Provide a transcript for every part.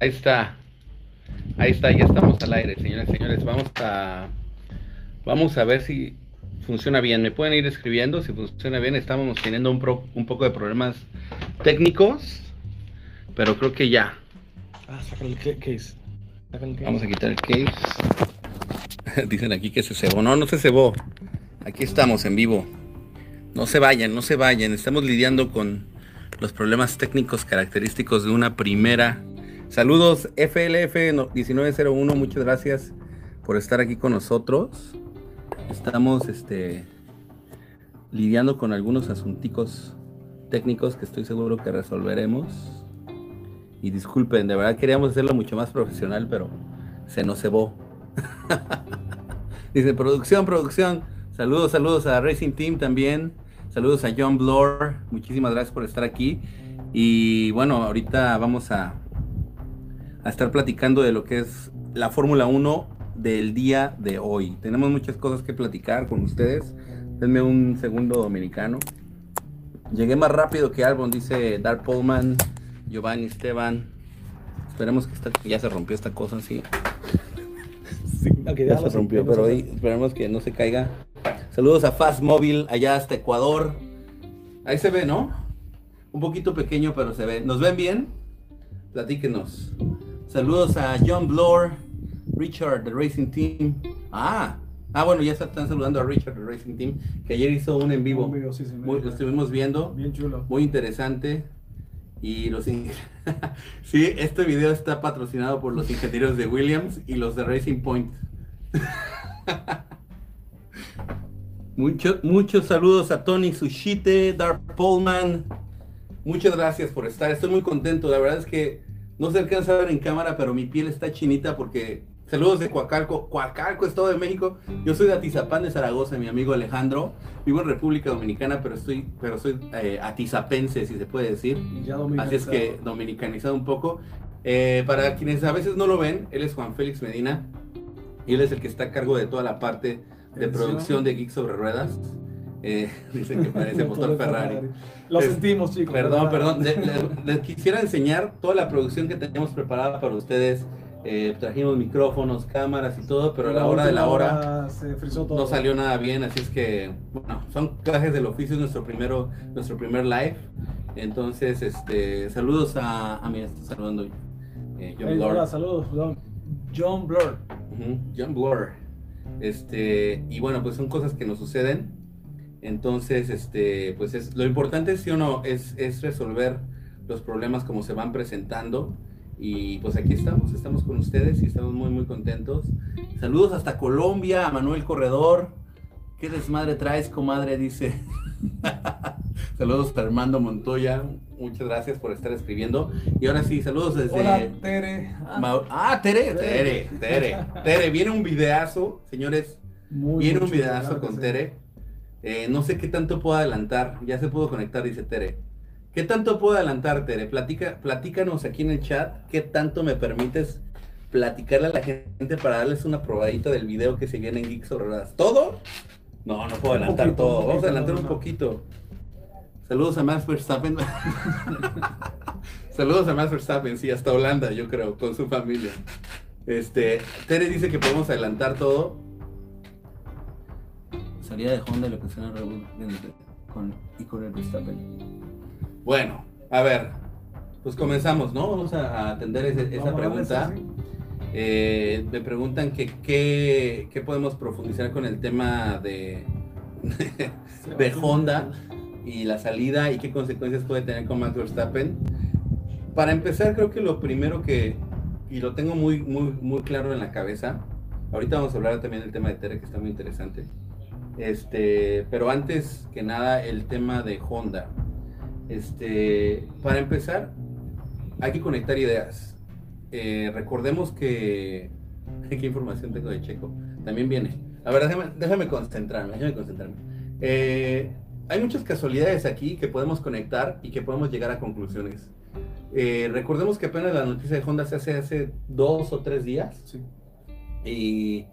Ahí está. Ahí está, ya estamos al aire, señores y señores. Vamos a vamos a ver si funciona bien. Me pueden ir escribiendo si funciona bien. Estamos teniendo un, un poco de problemas técnicos, pero creo que ya. Ah, saca el case. Vamos a quitar el case. Dicen aquí que se cebó. No, no se cebó. Aquí estamos en vivo. No se vayan, no se vayan. Estamos lidiando con los problemas técnicos característicos de una primera. Saludos FLF1901, muchas gracias por estar aquí con nosotros. Estamos este, lidiando con algunos asunticos técnicos que estoy seguro que resolveremos. Y disculpen, de verdad queríamos hacerlo mucho más profesional, pero se nos cebó. Dice producción, producción. Saludos, saludos a Racing Team también. Saludos a John Blore. Muchísimas gracias por estar aquí. Y bueno, ahorita vamos a, a estar platicando de lo que es la Fórmula 1 del día de hoy. Tenemos muchas cosas que platicar con ustedes. Denme un segundo dominicano. Llegué más rápido que Albon, dice Dark Pullman, Giovanni Esteban. Esperemos que ya se rompió esta cosa así. Sí, ya se rompió, pero ahí esperemos que no se caiga. Saludos a Fast Mobile allá hasta Ecuador. Ahí se ve, ¿no? Un poquito pequeño, pero se ve. ¿Nos ven bien? Platíquenos. Saludos a John Blore, Richard, The Racing Team. Ah, ah bueno, ya están saludando a Richard, The Racing Team, que ayer hizo un en vivo. lo estuvimos viendo. Bien chulo. Muy interesante. Y los sí, este video está patrocinado por los ingenieros de Williams y los de Racing Point. Muchos, muchos saludos a Tony Sushite, Dark Pullman. Muchas gracias por estar. Estoy muy contento. La verdad es que no se alcanza a ver en cámara, pero mi piel está chinita porque. Saludos de Coacalco. Coacalco, Estado de México. Yo soy de Atizapán de Zaragoza, mi amigo Alejandro. Vivo en República Dominicana, pero estoy, pero soy eh, atizapense, si se puede decir. Así es que dominicanizado un poco. Eh, para quienes a veces no lo ven, él es Juan Félix Medina. Y él es el que está a cargo de toda la parte de producción de Geek sobre Ruedas. Eh, dicen que parece motor Ferrari. Lo sentimos, chicos. Perdón, perdón. Les, quisiera enseñar toda la producción que tenemos preparada para ustedes. Eh, trajimos micrófonos, cámaras y todo, pero a la hora de la hora no salió nada bien, así es que, bueno, son clases del oficio, nuestro primero, nuestro primer live. Entonces, este, saludos a, a mí, está saludando eh, John Blur. saludos, John Blur. John Blur. Este, y bueno, pues son cosas que nos suceden. Entonces, este, pues es, lo importante, sí o no, es, es resolver los problemas como se van presentando. Y pues aquí estamos, estamos con ustedes y estamos muy, muy contentos. Saludos hasta Colombia, a Manuel Corredor. ¿Qué desmadre traes, comadre? Dice. saludos a Armando Montoya. Muchas gracias por estar escribiendo. Y ahora sí, saludos desde. Hola, Tere. Ah, Tere, Tere, Tere, Tere. Viene un videazo, señores. viene un videazo con Tere. Eh, no sé qué tanto puedo adelantar. Ya se pudo conectar, dice Tere. ¿Qué tanto puedo adelantar, Tere? Platica, platícanos aquí en el chat. ¿Qué tanto me permites platicarle a la gente para darles una probadita del video que se viene en Geeks ¿Todo? No, no puedo adelantar todo. Vamos a adelantar un poquito. Saludos a Max Verstappen. Saludos a Max Verstappen, sí, hasta Holanda, yo creo, con su familia. Este, Tere dice que podemos adelantar todo. Salida de Honda y lo que suena con, y con el Verstappen. Bueno, a ver, pues comenzamos, ¿no? Vamos a, atender esa pregunta. Eh, me preguntan que qué podemos profundizar con el tema de, de Honda y la salida y qué consecuencias puede tener con Max Verstappen. Para empezar, creo que lo primero que, y lo tengo muy, muy, muy claro en la cabeza, ahorita vamos a hablar también del tema de Tere, que está muy interesante. Este, pero antes que nada, el tema de Honda. Este, para empezar, hay que conectar ideas eh, recordemos que... ¿Qué información tengo de Checo? También viene. A ver, déjame, concentrarme, déjame concentrarme. Eh, hay muchas casualidades aquí que podemos conectar y que podemos llegar a conclusiones. Eh, recordemos que apenas la noticia de Honda se hace hace dos o tres días. Sí. Y,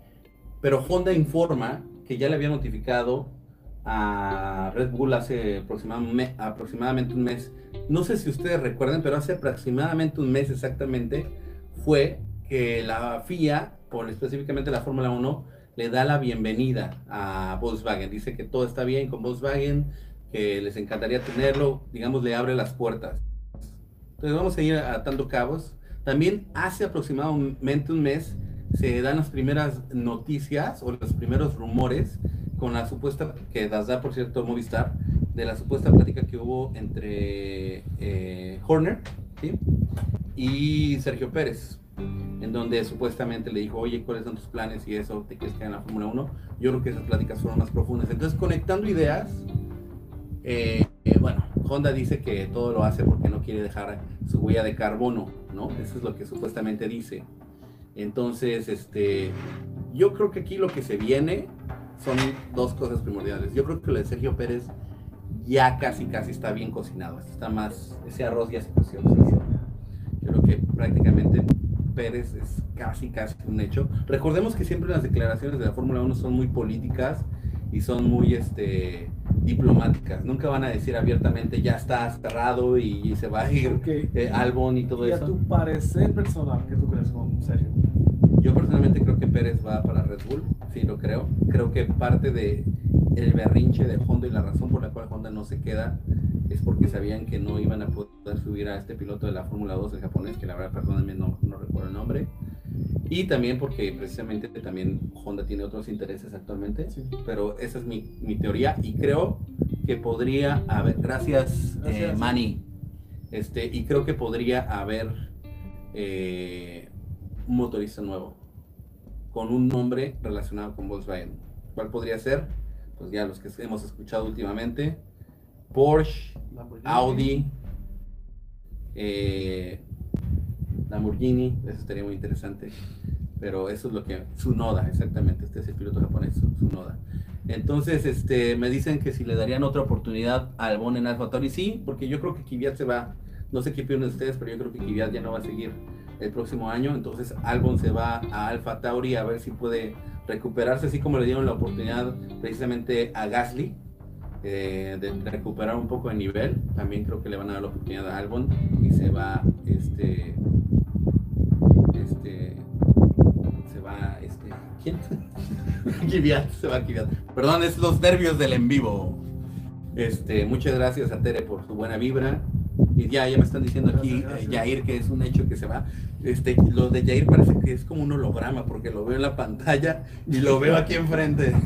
pero Honda informa que ya le había notificado a Red Bull hace aproximadamente un mes. No sé si ustedes recuerden, pero hace aproximadamente un mes exactamente fue que la FIA, por específicamente la Fórmula 1, le da la bienvenida a Volkswagen. Dice que todo está bien con Volkswagen, que les encantaría tenerlo, digamos, le abre las puertas. Entonces vamos a ir atando cabos. También hace aproximadamente un mes se dan las primeras noticias o los primeros rumores con la supuesta, que das da por cierto Movistar, de la supuesta plática que hubo entre eh, Horner y Sergio Pérez, en donde supuestamente le dijo, oye, ¿cuáles son tus planes y eso? ¿Te quieres quedar en la Fórmula 1? Yo creo que esas pláticas fueron más profundas. Entonces, conectando ideas, eh, eh, bueno, Honda dice que todo lo hace porque no quiere dejar su huella de carbono, ¿no? Eso es lo que supuestamente dice. Entonces, este, yo creo que aquí lo que se viene son dos cosas primordiales. Yo creo que lo de Sergio Pérez ya casi, casi está bien cocinado. Está más, ese arroz ya se coció. Yo creo que prácticamente Pérez es casi, casi un hecho. Recordemos que siempre las declaraciones de la Fórmula 1 son muy políticas y son muy este, diplomáticas. Nunca van a decir abiertamente ya está cerrado y, se va a ir eh, Albon y todo eso. ¿Y a tu parecer personal qué tú crees con Sergio? Yo personalmente creo que Pérez va para Red Bull, sí lo creo. Creo que parte de el berrinche de Honda y la razón por la cual Honda no se queda es porque sabían que no iban a poder subir a este piloto de la Fórmula 2 el japonés, que la verdad, perdónenme, no, no recuerdo el nombre. Y también porque precisamente también Honda tiene otros intereses actualmente, pero esa es mi, mi, teoría y creo que podría haber, gracias, eh, Manny, este, y creo que podría haber eh, un motorista nuevo, con un nombre relacionado con Volkswagen. ¿Cuál podría ser? Pues ya los que hemos escuchado últimamente. Porsche, Audi, eh, Lamborghini, eso estaría muy interesante. Pero eso es lo que, su noda, exactamente, este es el piloto japonés, su noda. Entonces, este, me dicen que si le darían otra oportunidad a Albon en Alfa Tauri, sí, porque yo creo que Kvyat se va, no sé qué opinan ustedes, pero yo creo que Kvyat ya no va a seguir el próximo año, entonces Albon se va a Alfa Tauri a ver si puede recuperarse, así como le dieron la oportunidad precisamente a Gasly eh, de recuperar un poco de nivel, también creo que le van a dar la oportunidad a Albon y se va, este, este, se va, este, ¿quién? Kiviat, se va Kiviat. Perdón, es los nervios del en vivo. Este, muchas gracias a Tere por su buena vibra. Y ya, ya me están diciendo aquí, eh, Jair, que es un hecho que se va. Este, lo de Jair parece que es como un holograma, porque lo veo en la pantalla y lo veo aquí enfrente.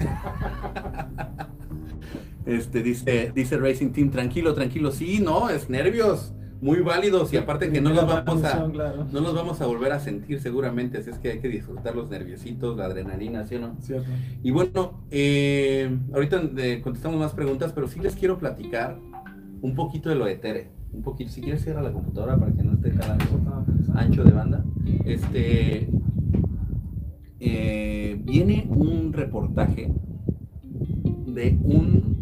Este, dice, dice Racing Team, tranquilo, tranquilo. Sí, no, es nervios muy válidos y aparte que no los vamos a no los vamos a volver a sentir seguramente así es que hay que disfrutar los nerviositos la adrenalina ¿sí o no? Cierto. y bueno eh, ahorita eh, contestamos más preguntas pero sí les quiero platicar un poquito de lo de Tere un poquito, si quieres cierra la computadora para que no esté cada ancho de banda. Este eh, viene un reportaje de un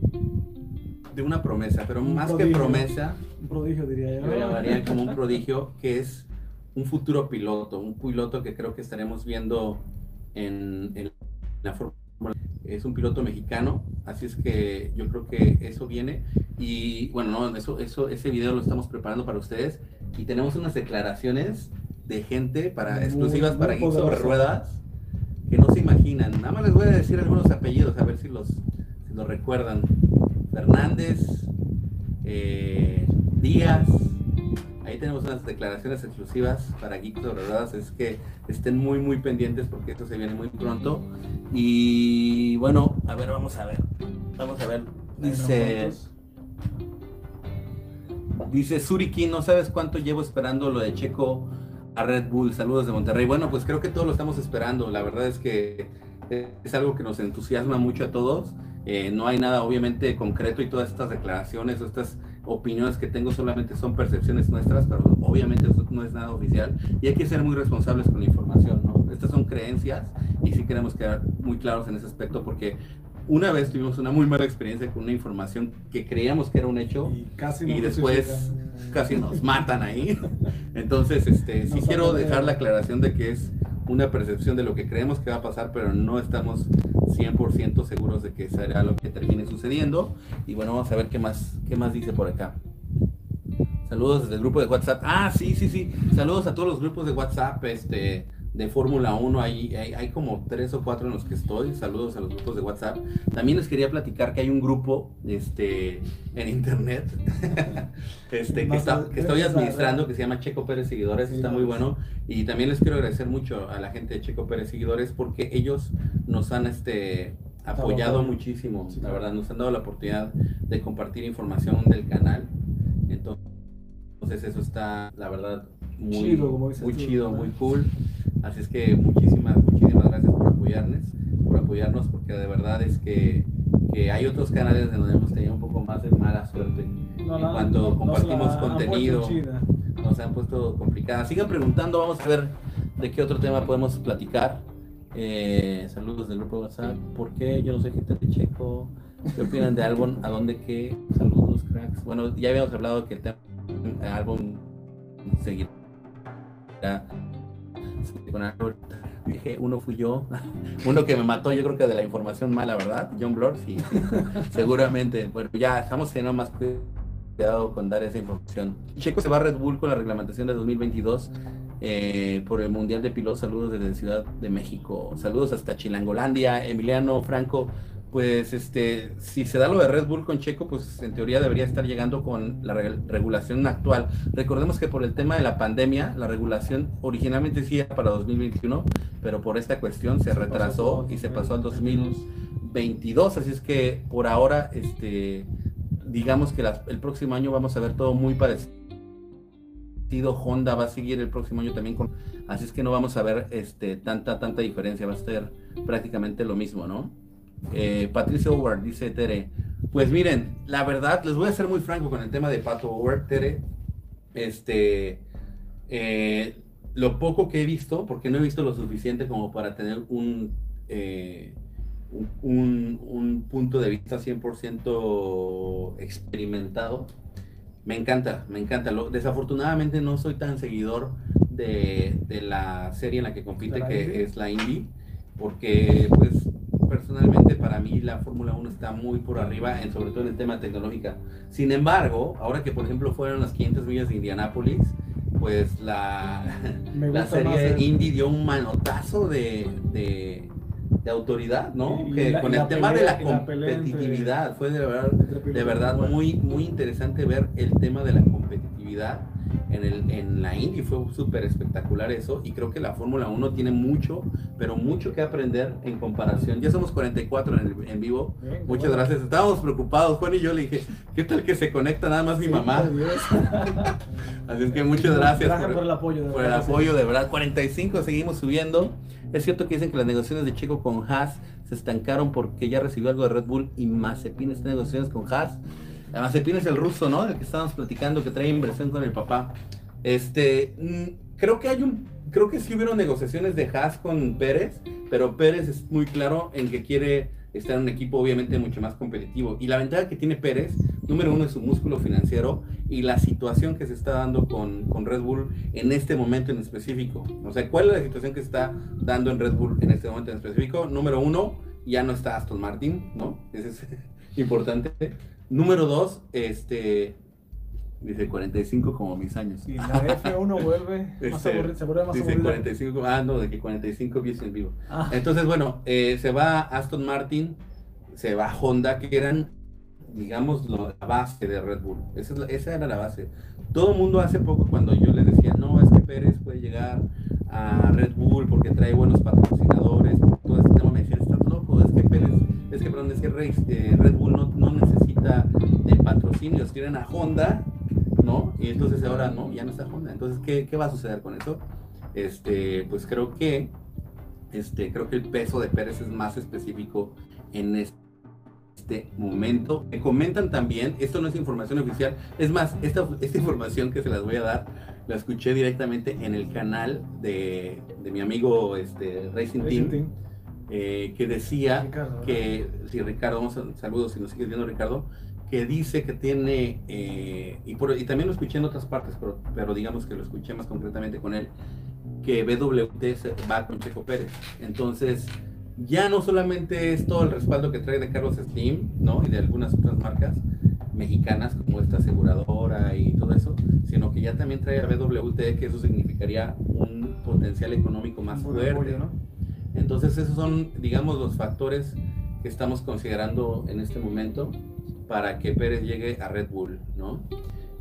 de una promesa, pero más que promesa, un prodigio diría yo. Lo llamaría como un prodigio que es un futuro piloto, un piloto que creo que estaremos viendo en, en la Fórmula es un piloto mexicano, así es que yo creo que eso viene y bueno, no, eso, eso, ese video lo estamos preparando para ustedes y tenemos unas declaraciones de gente para exclusivas para Geeks sobre ruedas que no se imaginan. Nada más les voy a decir algunos apellidos a ver si los, si los recuerdan. Fernández, eh, Díaz, Ahí tenemos unas declaraciones exclusivas para Geeks sobre Ruedas, es que estén muy muy pendientes porque esto se viene muy pronto. Y bueno, a ver, vamos a ver. Vamos a ver. Dice Dice Suriki, no sabes cuánto llevo esperando lo de Checo a Red Bull. Saludos de Monterrey. Bueno, pues creo que todos lo estamos esperando. La verdad es que es algo que nos entusiasma mucho a todos. Eh, no hay nada obviamente concreto y todas estas declaraciones o estas opiniones que tengo solamente son percepciones nuestras, pero obviamente eso no es nada oficial y hay que ser muy responsables con la información, ¿no? Estas son creencias y sí queremos quedar muy claros en ese aspecto porque una vez tuvimos una muy mala experiencia con una información que creíamos que era un hecho y, casi y después casi nos matan ahí. Entonces, este, sí quiero dejar la aclaración de que es una percepción de lo que creemos que va a pasar, pero no estamos 100% seguros de que será lo que termine sucediendo. Y bueno, vamos a ver qué más, qué más dice por acá. Saludos desde el grupo de WhatsApp. Ah, sí, sí, sí. Saludos a todos los grupos de WhatsApp. Este, de Fórmula 1, hay, hay, como tres o cuatro en los que estoy. Saludos a los grupos de WhatsApp. También les quería platicar que hay un grupo este, en internet este, que, estoy administrando que se llama Checo Pérez Seguidores. está muy bueno. Y también les quiero agradecer mucho a la gente de Checo Pérez Seguidores porque ellos nos han este, apoyado muchísimo. La verdad, nos han dado la oportunidad de compartir información del canal. Entonces, eso está, la verdad, muy muy, chido, muy cool. Así es que muchísimas, muchísimas gracias por apoyarnos, por apoyarnos, porque de verdad es que, hay otros canales donde hemos tenido un poco más de mala suerte. en cuanto compartimos contenido, nos han puesto complicadas. Sigan preguntando, vamos a ver de qué otro tema podemos platicar. Eh, saludos del grupo de WhatsApp. ¿Por qué? Yo no soy gente de Checo. ¿Qué opinan de álbum? ¿A dónde qué? Saludos, cracks. Bueno, ya habíamos hablado que el tema álbum seguirá Dije, uno fui yo, uno que me mató, yo creo que de la información mala, ¿verdad? John Blor, sí, seguramente. Bueno, ya estamos teniendo más cuidado con dar esa información. Checo se va a Red Bull con la reglamentación de 2022 eh, por el Mundial de Pilotos. Saludos desde Ciudad de México. Saludos hasta Chilangolandia. Emiliano Franco, pues este, si se da lo de Red Bull con Checo, pues en teoría debería estar llegando con la regulación actual. Recordemos que por el tema de la pandemia, la regulación originalmente era para 2021, pero por esta cuestión se, retrasó y se pasó al 2022, así es que por ahora, este, digamos que el próximo año vamos a ver todo muy parecido. Honda va a seguir el próximo año también con, así es que no vamos a ver este, tanta, tanta diferencia, va a ser prácticamente lo mismo, ¿no? Eh, Patricio Howard dice Tere. Pues miren, la verdad, les voy a ser muy franco con el tema de Pato Howard, Tere. Este, eh, lo poco que he visto, porque no he visto lo suficiente como para tener un, eh, un, punto de vista 100% experimentado. Me encanta, me encanta. desafortunadamente no soy tan seguidor de, la serie en la que compite, que es la Indie, porque pues personalmente para mí la Fórmula 1 está muy por arriba, en, sobre todo en el tema tecnológica. Sin embargo, ahora que por ejemplo fueron las 500 millas de Indianápolis, pues la, la serie Indy dio un manotazo de, de, autoridad, ¿no? que con el tema de la competitividad, fue de verdad, de verdad muy, muy interesante ver el tema de la competitividad en, el, en la Indy fue súper espectacular eso y creo que la Fórmula 1 tiene mucho, pero mucho que aprender en comparación. Ya somos 44 en, en vivo. Muchas gracias. Estábamos preocupados, Juan y yo le dije, ¿qué tal que se conecta nada más mi mamá? Así es que muchas gracias, por, el apoyo. De por el apoyo, de verdad. 45, seguimos subiendo. Es cierto que dicen que las negociaciones de Checo con Haas se estancaron porque ya recibió algo de Red Bull y Mazepin está en negociaciones con Haas. Mazepin es el ruso, ¿no? Del que estábamos platicando, que trae inversión con el papá. Este, mm, creo que hay un, creo que sí hubieron negociaciones de Haas con Pérez, pero Pérez es muy claro en que quiere estar en un equipo obviamente mucho más competitivo. Y la ventaja que tiene Pérez, número uno, es su músculo financiero y la situación que se está dando con, con, Red Bull en este momento en específico. O sea, ¿cuál es la situación que se está dando en Red Bull en este momento en específico? Número uno, ya no está Aston Martin, ¿no? Eso es importante. Número dos, este, dice 45 como mis años. Y la F1 vuelve más este, se vuelve más dice 45, ah, no, de que 45 viese en vivo. Ah. Entonces, bueno, eh, se va Aston Martin, se va Honda, que eran, digamos, la base de Red Bull. Esa, esa era la base. Todo el mundo hace poco, cuando yo le decía, no, es que Pérez puede llegar a Red Bull porque trae buenos patrocinadores, todo este tema, me decían, estás loco, es que Pérez, es que, perdón, es que eh, Red Bull no, no necesita de patrocinios, quieren a Honda, ¿no? Y entonces ahora no, ya no está Honda. Entonces, ¿qué, ¿qué, va a suceder con eso? Este, pues creo que, este, creo que el peso de Pérez es más específico en este momento. Me comentan también, esto no es información oficial, es más, esta, esta información que se las voy a dar, la escuché directamente en el canal de, de mi amigo este, Racing, Team. Eh, que decía que, si Ricardo, vamos a, saludos si nos sigues viendo Ricardo, que dice que tiene, eh, y, por, y, también lo escuché en otras partes, pero, pero, digamos que lo escuché más concretamente con él, que BWT va con Checo Pérez. Entonces, ya no solamente es todo el respaldo que trae de Carlos Slim, ¿no? Y de algunas otras marcas mexicanas como esta aseguradora y todo eso, sino que ya también trae a BWT, que eso significaría un potencial económico más fuerte. ¿no? Entonces esos son, digamos, los factores que estamos considerando en este momento para que Pérez llegue a Red Bull, ¿no?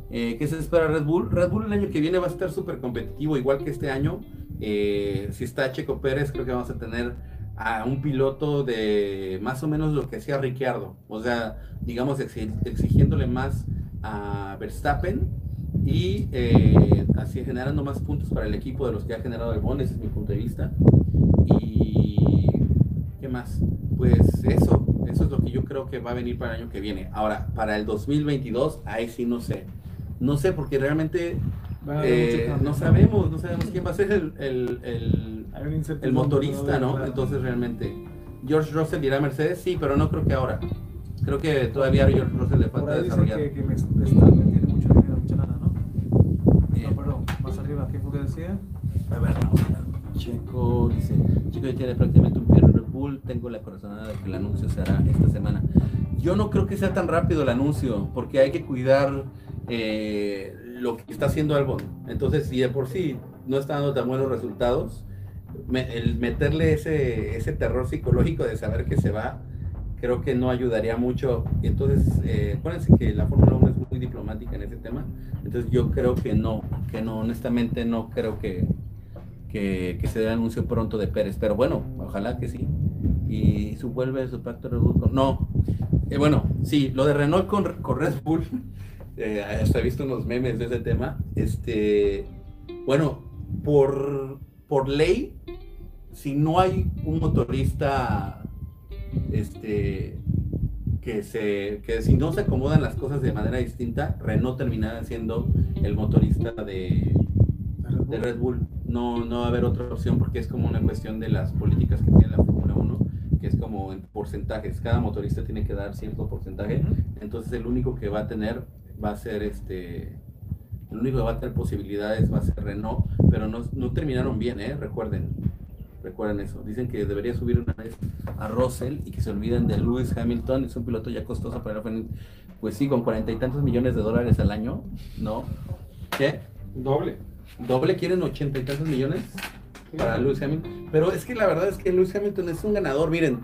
Eh, ¿Qué se espera Red Bull? Red Bull el año que viene va a estar súper competitivo, igual que este año. Eh, si está Checo Pérez, creo que vamos a tener a un piloto de más o menos lo que hacía Ricciardo, o sea, digamos exigiéndole más a Verstappen y eh, así generando más puntos para el equipo de los que ha generado el Bon, ese es mi punto de vista. Y ¿qué más? Pues eso, eso es lo que yo creo que va a venir para el año que viene. Ahora, para el 2022, ahí sí no sé. No sé, porque realmente eh, no sabemos, no sabemos quién va a ser el, el, el, motorista, ¿no? Entonces realmente, George Russell irá a Mercedes, sí, pero no creo que ahora. Creo que todavía a George Russell le falta desarrollar. Que, que Verstappen tiene mucho dinero, mucha lana, ¿no? No, perdón, más arriba, ¿qué fue que decía? A ver, no, Checo dice, Checo ya tiene prácticamente un Tengo la corazonada de que el anuncio se hará esta semana. Yo no creo que sea tan rápido el anuncio, porque hay que cuidar eh, lo que está haciendo Albon. Entonces, si de por sí no está dando tan buenos resultados, el meterle ese, ese terror psicológico de saber que se va, creo que no ayudaría mucho. Entonces, eh, acuérdense que la Fórmula 1 es muy diplomática en ese tema. Entonces, yo creo que no, que no, honestamente no creo que, que, se dé anuncio pronto de Pérez. Pero bueno, ojalá que sí. Y su vuelve su pacto No, eh, bueno, sí, lo de Renault con, con Red Bull eh, hasta he visto unos memes de ese tema. Este, bueno, por, por ley, si no hay un motorista este, que, se, que si no se acomodan las cosas de manera distinta, Renault terminará siendo el motorista de, de Red Bull. No, no va a haber otra opción porque es como una cuestión de las políticas que tiene la Fórmula 1, que es como en porcentajes. Cada motorista tiene que dar cierto porcentaje. Entonces el único que va a tener va a ser este, el único que va a tener posibilidades va a ser Renault, pero no, no terminaron bien, ¿eh? recuerden, recuerden eso. Dicen que debería subir una vez a Russell y que se olviden de Lewis Hamilton, es un piloto ya costoso para el pues sí, con cuarenta y tantos millones de dólares al año, ¿no? ¿Qué? Doble. ¿Doble quieren ochenta y tantos millones? Para Lewis Hamilton. Pero es que la verdad es que Lewis Hamilton es un ganador. Miren,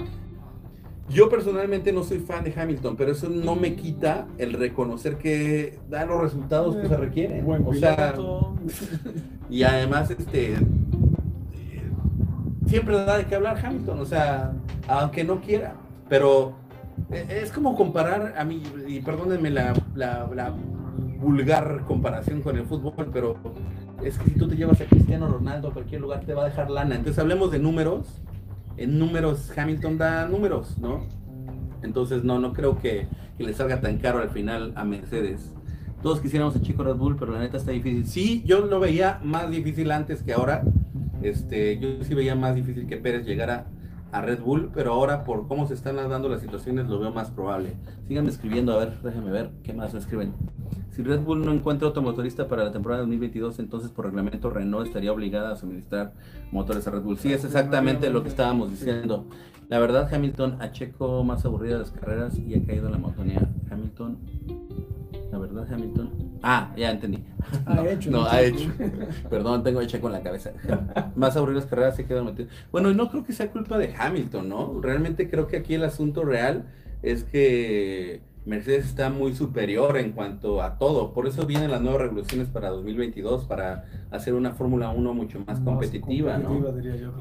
yo personalmente no soy fan de Hamilton, pero eso no me quita el reconocer que da los resultados que se requieren. o sea, y además, este, siempre da de qué hablar Hamilton, o sea, aunque no quiera, pero e, es como comparar a mí, y perdónenme la, la vulgar comparación con el fútbol, pero es que si tú te llevas a Cristiano Ronaldo a cualquier lugar te va a dejar lana. Entonces hablemos de números en números, Hamilton da números, ¿no? Entonces no, no creo que, le salga tan caro al final a Mercedes. Todos quisiéramos a Chico Red Bull, pero la neta está difícil. Sí, yo lo veía más difícil antes que ahora. Este, yo sí veía más difícil que Pérez llegara a Red Bull, pero ahora por cómo se están dando las situaciones lo veo más probable. Síganme escribiendo, a ver, déjenme ver qué más me escriben. Si Red Bull no encuentra otro motorista para la temporada 2022, entonces por reglamento Renault estaría obligada a suministrar motores a Red Bull. Sí, es exactamente lo que estábamos diciendo. La verdad, Hamilton ha Checo más aburrida las carreras y ha caído en la monotonía. Hamilton, la verdad, Hamilton. Ah, ya entendí. Ha hecho. No, ha hecho. Perdón, tengo Checo en la cabeza. Más aburridas carreras se quedan metidos. Bueno, no creo que sea culpa de Hamilton, ¿no? Realmente creo que aquí el asunto real es que Mercedes está muy superior en cuanto a todo. Por eso vienen las nuevas regulaciones para 2022, para hacer una Fórmula 1 mucho más, competitiva, ¿no?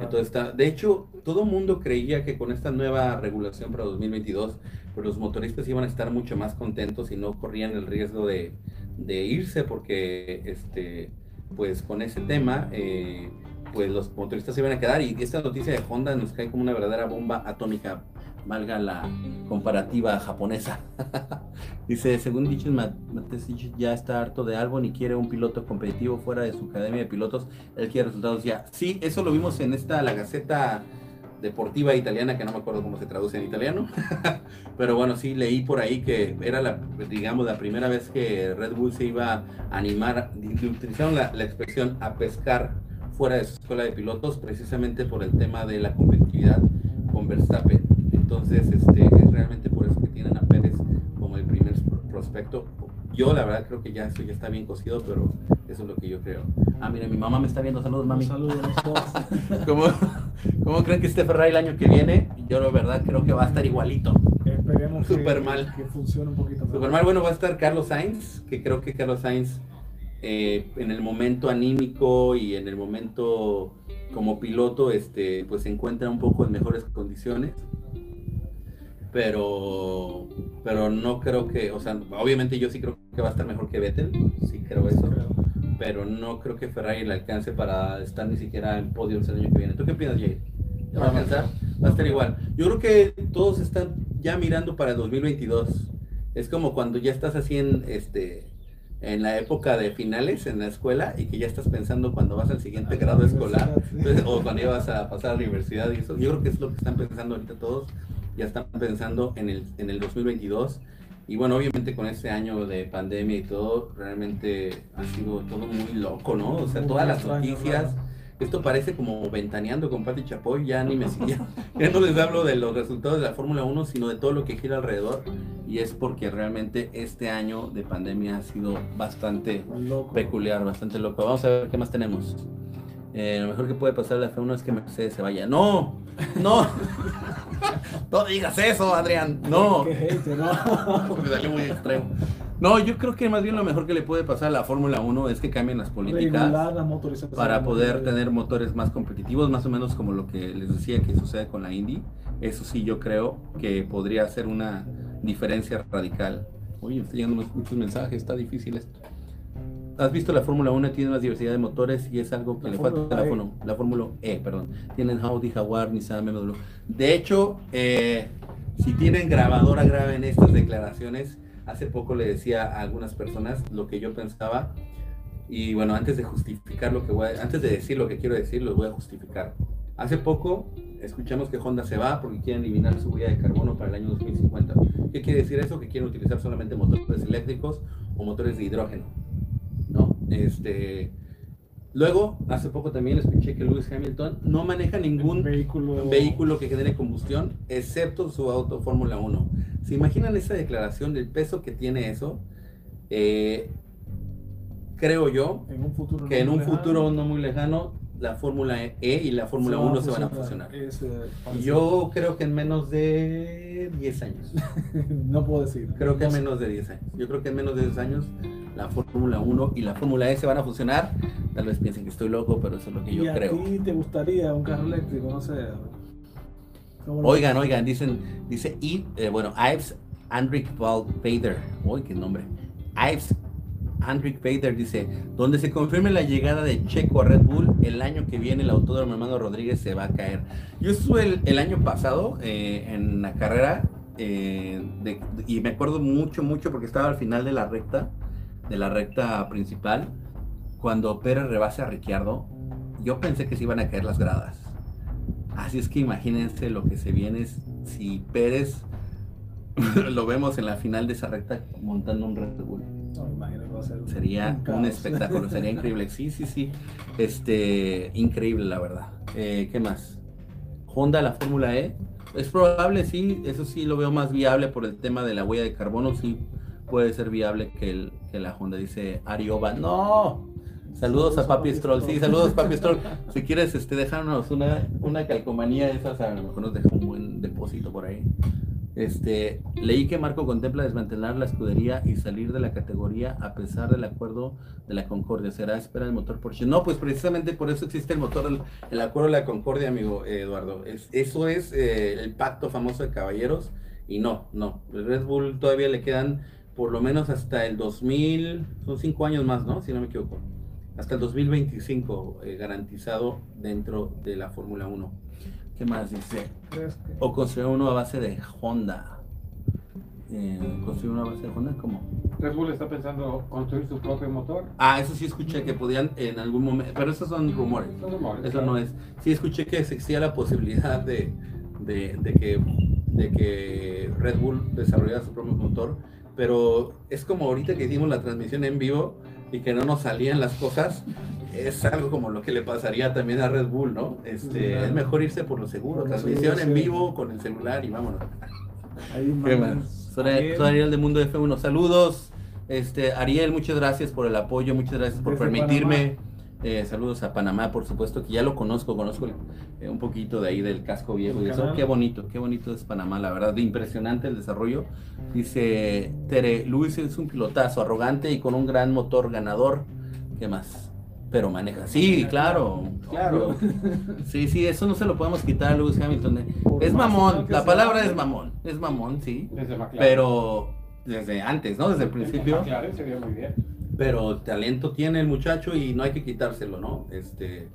Entonces está, de hecho, todo mundo creía que con esta nueva regulación para 2022, pues los motoristas iban a estar mucho más contentos y no corrían el riesgo de, de irse, porque este, pues con ese tema, eh, pues los motoristas se iban a quedar. Y esta noticia de Honda nos cae como una verdadera bomba atómica valga la comparativa japonesa. Dice, según dicho, Matesic ya está harto de algo y quiere un piloto competitivo fuera de su academia de pilotos. Él quiere resultados ya. Sí, eso lo vimos en esta, la Gaceta Deportiva Italiana, que no me acuerdo cómo se traduce en italiano. Pero bueno, sí, leí por ahí que era la, digamos, la primera vez que Red Bull se iba a animar, utilizaron la, la expresión a pescar fuera de su escuela de pilotos, precisamente por el tema de la competitividad con Verstappen. Entonces, este, es realmente por eso que tienen a Pérez como el primer prospecto. Yo la verdad creo que ya eso ya está bien cocido, pero eso es lo que yo creo. Ah, mire, mi mamá me está viendo. Saludos, mami. Saludos ¿Cómo, ¿Cómo creen que esté Ferrari el año que viene? Yo la verdad creo que va a estar igualito. Esperemos Super mal. que funcione un poquito más. Super mal, bueno, va a estar Carlos Sainz, que creo que Carlos Sainz eh, en el momento anímico y en el momento como piloto, este, pues se encuentra un poco en mejores condiciones. Pero, pero no creo que, o sea, obviamente yo sí creo que va a estar mejor que Vettel, sí creo eso, pero no creo que Ferrari le alcance para estar ni siquiera en podio el año que viene. ¿Tú qué piensas, Jay? ¿Va a alcanzar? Va a estar igual. Yo creo que todos están ya mirando para el 2022. Es como cuando ya estás así en, este, en la época de finales en la escuela y que ya estás pensando cuando vas al siguiente grado escolar o cuando ya vas a pasar a la universidad y eso. Yo creo que es lo que están pensando ahorita todos. Ya están pensando en el, en el 2022. Y bueno, obviamente con este año de pandemia y todo, realmente ha sido todo muy loco, ¿no? O sea, todas las noticias esto parece como ventaneando con Pati Chapoy, ya ni me ya, ya no les hablo de los resultados de la Fórmula 1, sino de todo lo que gira alrededor. Y es porque realmente este año de pandemia ha sido bastante peculiar, bastante loco. Vamos a ver qué más tenemos. Eh, lo mejor que puede pasar la F1 es que Mercedes se vaya. No, no. no digas eso, Adrián. No. no. Me salió muy extremo. No, yo creo que más bien lo mejor que le puede pasar a la Fórmula 1 es que cambien las políticas para poder tener motores más competitivos, más o menos como lo que les decía que sucede con la Indy. Eso sí, yo creo que podría ser una diferencia radical. Oye, estoy llegando muchos mensajes, está difícil esto. ¿Has visto la Fórmula 1? Tiene más diversidad de motores y es algo que le falta a la Fórmula La Fórmula E, perdón. Tienen Audi, Jaguar, Nissan, BMW. De hecho, eh, si tienen grabadora, graben estas declaraciones Hace poco le decía a algunas personas lo que yo pensaba y bueno, antes de justificar lo que voy a, antes de decir lo que quiero decir, lo voy a justificar. Hace poco escuchamos que Honda se va porque quieren eliminar su huella de carbono para el año 2050. ¿Qué quiere decir eso? Que quieren utilizar solamente motores eléctricos o motores de hidrógeno. Este, Luego, hace poco también escuché que Lewis Hamilton no maneja ningún vehículo, vehículo que genere combustión, excepto su auto Fórmula 1. ¿Se imaginan esa declaración del peso que tiene eso? Eh, creo yo que en un futuro no muy lejano la Fórmula E y la Fórmula 1 se van a fusionar. yo creo que en menos de 10 años. no puedo decir. Creo que en menos de 10 años. Yo creo que en menos de 10 años la Fórmula 1 y la Fórmula E se van a fusionar. Tal vez piensen que estoy loco, pero eso es lo que yo creo. ¿Y a ti te gustaría un carro eléctrico? No sé. Oigan, oigan, dicen, dice, y, eh, bueno, Ives Andrick Vader, uy, qué nombre. Ives Andrick Vader dice, donde se confirme la llegada de Checo a Red Bull, el año que viene el autódromo hermano Rodríguez se va a caer. Yo estuve el, año pasado eh, en la carrera eh, y me acuerdo mucho, mucho porque estaba al final de la recta, de la recta principal, cuando Pérez rebase a Ricciardo, yo pensé que se iban a caer las gradas. Así es que imagínense lo que se viene si Pérez lo vemos en la final de esa recta montando un Red Bull. sería un, espectáculo, sería increíble. Sí, sí, sí. Este, increíble la verdad. Eh, ¿Qué más? Honda, la Fórmula E. Es probable, sí, eso sí lo veo más viable por el tema de la huella de carbono, sí puede ser viable que, el, que la Honda dice Arioba. No, Saludos a Papi Stroll. Sí, saludos Papi Stroll. Si quieres, este, déjanos una, una calcomanía de esas, a lo mejor nos deja un buen depósito por ahí. Este, leí que Marco contempla desmantelar la escudería y salir de la categoría a pesar del acuerdo de la Concordia. ¿Será espera el motor Porsche? No, pues precisamente por eso existe el motor, el, acuerdo de la Concordia, amigo Eduardo. Es, eso es eh, el pacto famoso de caballeros y no, no. El Red Bull todavía le quedan por lo menos hasta el 2000, son cinco años más, ¿no? Si no me equivoco hasta el 2025 eh, garantizado dentro de la Fórmula 1. ¿Qué más dice? O construir uno a base de Honda. Eh, construir uno a base de Honda, ¿cómo? Red Bull está pensando construir su propio motor. Ah, eso sí escuché que podían en algún momento, pero esos son rumores. Son rumores eso no es. Sí escuché que existía la posibilidad de, de, de, que, de que Red Bull desarrollara su propio motor, pero es como ahorita que hicimos la transmisión en vivo y que no nos salían las cosas, es algo como lo que le pasaría también a Red Bull, ¿no? Este, Es mejor irse por lo seguro, transmisión en vivo con el celular y vámonos. ¿Qué más? Soy, Ariel de Mundo F1, saludos. Este, Ariel, muchas gracias por el apoyo, muchas gracias por permitirme. Eh, saludos a Panamá, por supuesto, que ya lo conozco, conozco eh, un poquito de ahí del casco viejo y eso. Qué bonito, qué bonito es Panamá, la verdad, impresionante el desarrollo. Dice Tere, Luis es un pilotazo, arrogante y con un gran motor ganador. ¿Qué más? Pero maneja. Sí, claro, claro. Sí, sí, eso no se lo podemos quitar a Lewis Hamilton. Es mamón, la palabra es mamón, es mamón, sí. Pero desde antes, ¿no? Desde el principio. Claro, sería muy bien pero talento tiene el muchacho y no hay que quitárselo, ¿no? Este,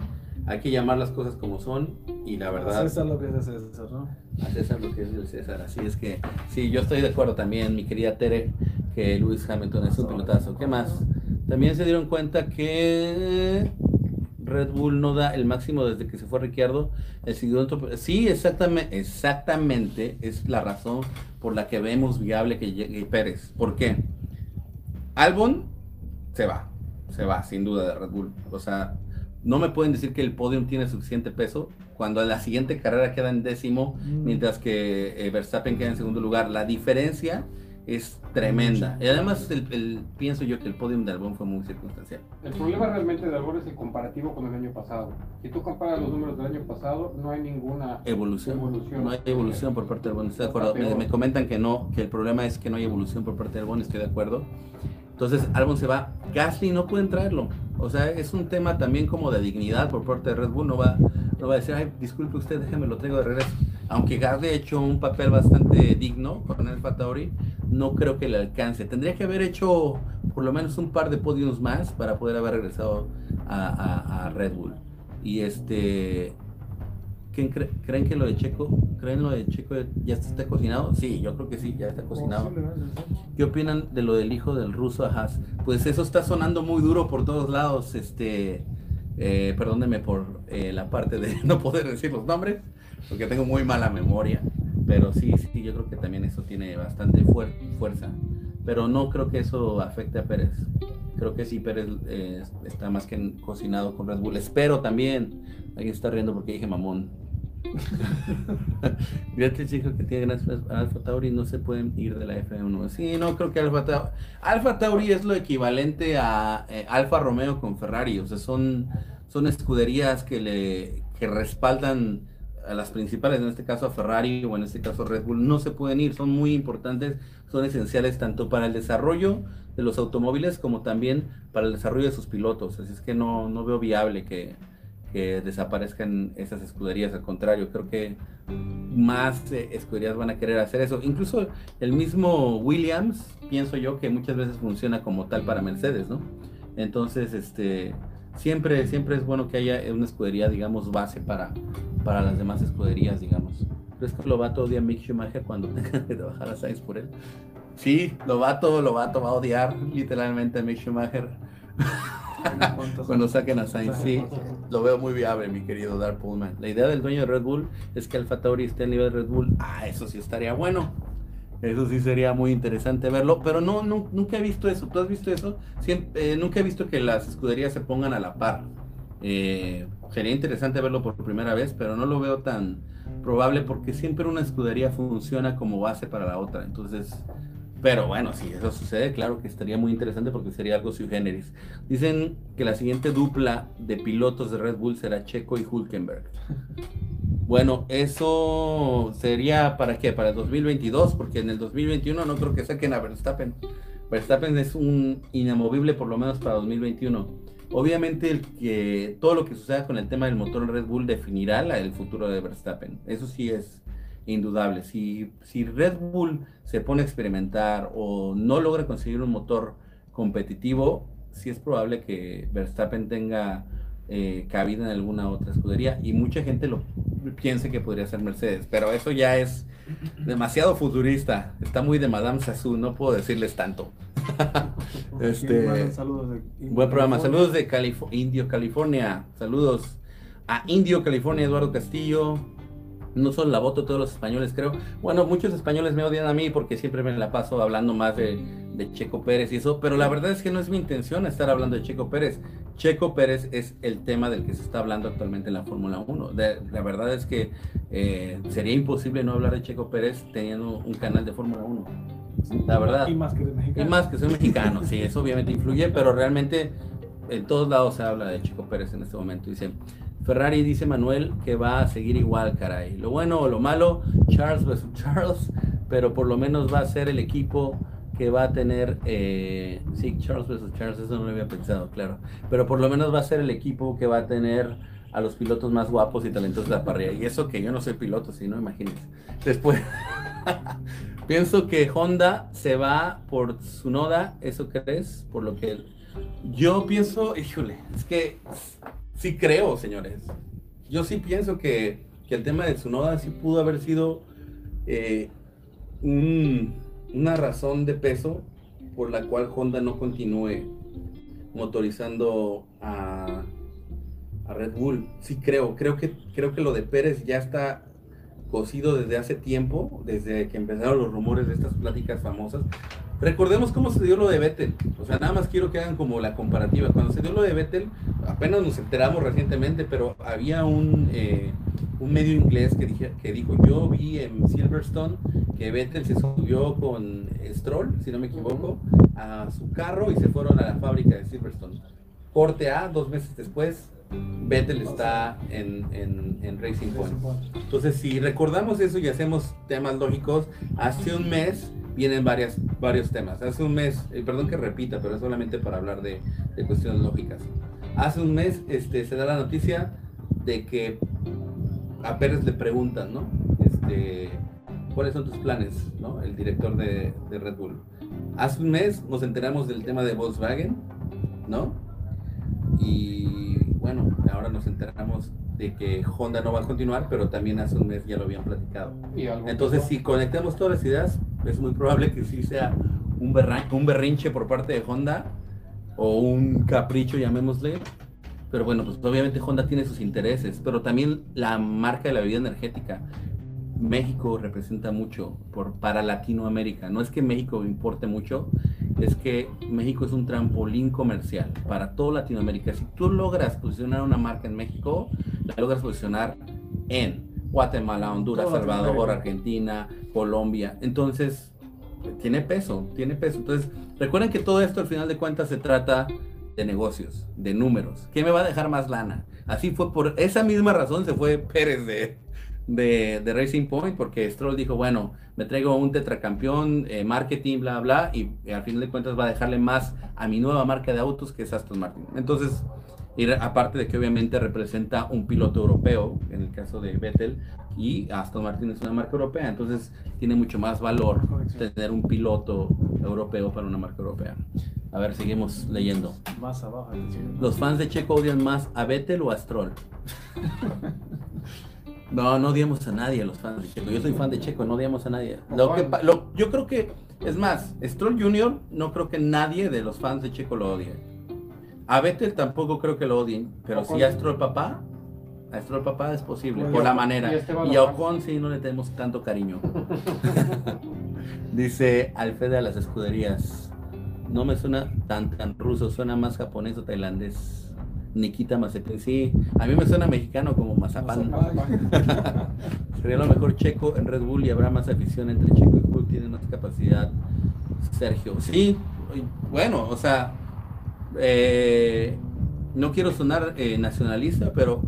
hay que llamar las cosas como son y la verdad... A César lo que es de César, ¿no? A César lo que es César, así es que sí, yo estoy de acuerdo también, mi querida Tere, que Luis Hamilton es un pelotazo. ¿Qué más? También se dieron cuenta que Red Bull no da el máximo desde que se fue Ricciardo. El siguiente, sí, exactamente, exactamente es la razón por la que vemos viable que llegue Pérez. ¿Por qué? Albon se va, se va, sin duda, de Red Bull. O sea, no me pueden decir que el podium tiene suficiente peso cuando en la siguiente carrera queda en décimo, mm. mientras que eh, Verstappen queda en segundo lugar. La diferencia es tremenda. Y además el, pienso yo que el podium de Albon fue muy circunstancial. El problema realmente de Albon es el comparativo con el año pasado. Si tú comparas los números del año pasado, no hay ninguna evolución. No hay evolución por parte de Albon. Estoy de acuerdo. Me, me, comentan que no, que el problema es que no hay evolución por parte de Albon. Estoy de acuerdo. Entonces Albon se va, Gasly no puede entrarlo. O sea, es un tema también como de dignidad por parte de Red Bull. No va, no va a decir, ay, disculpe usted, déjeme lo traigo de regreso. Aunque Gasly ha hecho un papel bastante digno con el Fatauri, no creo que le alcance. Tendría que haber hecho por lo menos un par de podios más para poder haber regresado a Red Bull. Y este ¿Creen que lo de Checo, creen lo de Checo ya está cocinado? Sí, yo creo que sí, ya está cocinado. ¿Qué opinan de lo del hijo del ruso Haas? Pues eso está sonando muy duro por todos lados. Este, eh, perdónenme por eh, la parte de no poder decir los nombres, porque tengo muy mala memoria. Pero sí, sí, yo creo que también eso tiene bastante fuerza. Pero no creo que eso afecte a Pérez. Creo que sí, Pérez eh, está más que cocinado con Red Bull. Espero también. Alguien está riendo porque dije mamón. Fíjate, chicos, que tienen Alfa Tauri no se pueden ir de la F1. Sí, no creo que Alfa Tauri. Alfa Tauri es lo equivalente a eh, Alfa Romeo con Ferrari. O sea, son, son escuderías que le que respaldan a las principales, en este caso a Ferrari o en este caso Red Bull. No se pueden ir, son muy importantes, son esenciales tanto para el desarrollo de los automóviles como también para el desarrollo de sus pilotos. Así es que no, no veo viable que que desaparezcan esas escuderías. Al contrario, creo que más eh, escuderías van a querer hacer eso. Incluso el mismo Williams, pienso yo que muchas veces funciona como tal para Mercedes, ¿no? Entonces, este, siempre, siempre es bueno que haya una escudería, digamos, base para, para las demás escuderías, digamos. ¿Crees que Lobato odia a Mick Schumacher cuando tenga que trabajar a Sainz por él? Sí, Lobato, Lobato va a odiar literalmente a Mick Schumacher. Cuando saquen a Sainz, sí, lo veo muy viable, mi querido Dark Pullman. La idea del dueño de Red Bull es que Alfa Tauri esté a nivel de Red Bull. Ah, eso sí estaría bueno. Eso sí sería muy interesante verlo, pero no, nunca he visto eso. ¿Tú has visto eso? Eh, nunca he visto que las escuderías se pongan a la par. Eh, sería interesante verlo por primera vez, pero no lo veo tan probable porque siempre una escudería funciona como base para la otra. Entonces, pero bueno, si eso sucede, claro que estaría muy interesante porque sería algo sui generis. Dicen que la siguiente dupla de pilotos de Red Bull será Checo y Hulkenberg. Bueno, eso sería para qué? Para el 2022, porque en el 2021 no creo que saquen a Verstappen. Verstappen es un inamovible por lo menos para 2021. Obviamente el que todo lo que suceda con el tema del motor Red Bull definirá el futuro de Verstappen. Eso sí es indudable. Si, si Red Bull se pone a experimentar o no logra conseguir un motor competitivo, sí es probable que Verstappen tenga eh, cabida en alguna otra escudería y mucha gente lo piense que podría ser Mercedes, pero eso ya es demasiado futurista, está muy de Madame Sassou, no puedo decirles tanto. este, buen programa, saludos de Indio, California, saludos a Indio, California, Eduardo Castillo, no solo la voto todos los españoles, creo. Bueno, muchos españoles me odian a mí porque siempre me la paso hablando más de, Checo Pérez y eso, pero la verdad es que no es mi intención estar hablando de Checo Pérez. Checo Pérez es el tema del que se está hablando actualmente en la Fórmula 1. la verdad es que eh, sería imposible no hablar de Checo Pérez teniendo un canal de Fórmula 1. La verdad. Y más que de mexicano. Y más que soy mexicano, sí, eso obviamente influye, pero realmente en todos lados se habla de Checo Pérez en este momento. Dice, Ferrari dice Manuel que va a seguir igual, caray. Lo bueno o lo malo, Charles versus Charles, pero por lo menos va a ser el equipo que va a tener, eh, sí, Charles versus Charles, eso no lo había pensado, claro, pero por lo menos va a ser el equipo que va a tener a los pilotos más guapos y talentosos de la parrilla. Y eso que yo no soy piloto, si no, imagínense. Después, pienso que Honda se va por su noda, ¿eso crees? Por lo que yo pienso, híjole, es que sí creo, señores. Yo sí pienso que, que el tema de Tsunoda sí pudo haber sido eh, una razón de peso por la cual Honda no continúe motorizando a, a, Red Bull. Sí creo, creo que, creo que lo de Pérez ya está cocido desde hace tiempo, desde que empezaron los rumores de estas pláticas famosas. Recordemos cómo se dio lo de Vettel. O sea, nada más quiero que hagan como la comparativa. Cuando se dio lo de Vettel, apenas nos enteramos recientemente, pero había un, eh, un medio inglés que, dije, que dijo, yo vi en Silverstone que Vettel se subió con Stroll, si no me equivoco, a su carro y se fueron a la fábrica de Silverstone. Corte A, dos meses después, Vettel está en, en, Racing Point. Entonces, si recordamos eso y hacemos temas lógicos, hace un mes vienen varias, varios temas. Hace un mes, eh, perdón que repita, pero es solamente para hablar de, cuestiones lógicas. Hace un mes este, se da la noticia de que a Pérez le preguntan, ¿no? Este, ¿Cuáles son tus planes, ¿no? El director de, de Red Bull. Hace un mes nos enteramos del tema de Volkswagen, ¿no? Y bueno, ahora nos enteramos de que Honda no va a continuar, pero también hace un mes ya lo habían platicado. Entonces, si conectamos todas las ideas, es muy probable que sí sea un, un berrinche por parte de Honda o un capricho, llamémosle. Pero bueno, pues obviamente Honda tiene sus intereses, pero también la marca de la bebida energética. México representa mucho por, para Latinoamérica. No es que México importe mucho, es que México es un trampolín comercial para toda Latinoamérica. Si tú logras posicionar una marca en México, la logras posicionar en Guatemala, Honduras, Salvador, Argentina, Colombia. Entonces, tiene peso, tiene peso. Entonces, recuerden que todo esto al final de cuentas se trata de negocios, de números. ¿Qué me va a dejar más lana? Así fue por esa misma razón se fue Pérez de, de, Racing Point, porque Stroll dijo, bueno, me traigo un tetracampeón, eh, marketing, bla, bla, y, al final de cuentas va a dejarle más a mi nueva marca de autos que es Aston Martin. Entonces, y aparte de que obviamente representa un piloto europeo, en el caso de Vettel, y Aston Martin es una marca europea, entonces tiene mucho más valor tener un piloto europeo para una marca europea. A ver, seguimos leyendo. Más abajo. Los fans de Checo odian más a Vettel o a Stroll. no, no odiamos a nadie a los fans de Checo. Yo soy fan de Checo, no odiamos a nadie. Lo que, yo creo que, es más, Stroll Jr., no creo que nadie de los fans de Checo lo odie a Vettel tampoco creo que lo odien, pero si a Stroll papá, a Stroll papá es posible, por la manera. Y, a Ocon sí no le tenemos tanto cariño. Dice Alfred a las escuderías. No me suena tan tan ruso, suena más japonés o tailandés. Nikita Mazepin, sí, a mí me suena mexicano como Mazapán. Sería lo mejor Checo en Red Bull y habrá más afición entre Checo y Bull, tiene más capacidad. Sergio, sí, bueno, o sea, eh, no quiero sonar eh, nacionalista, pero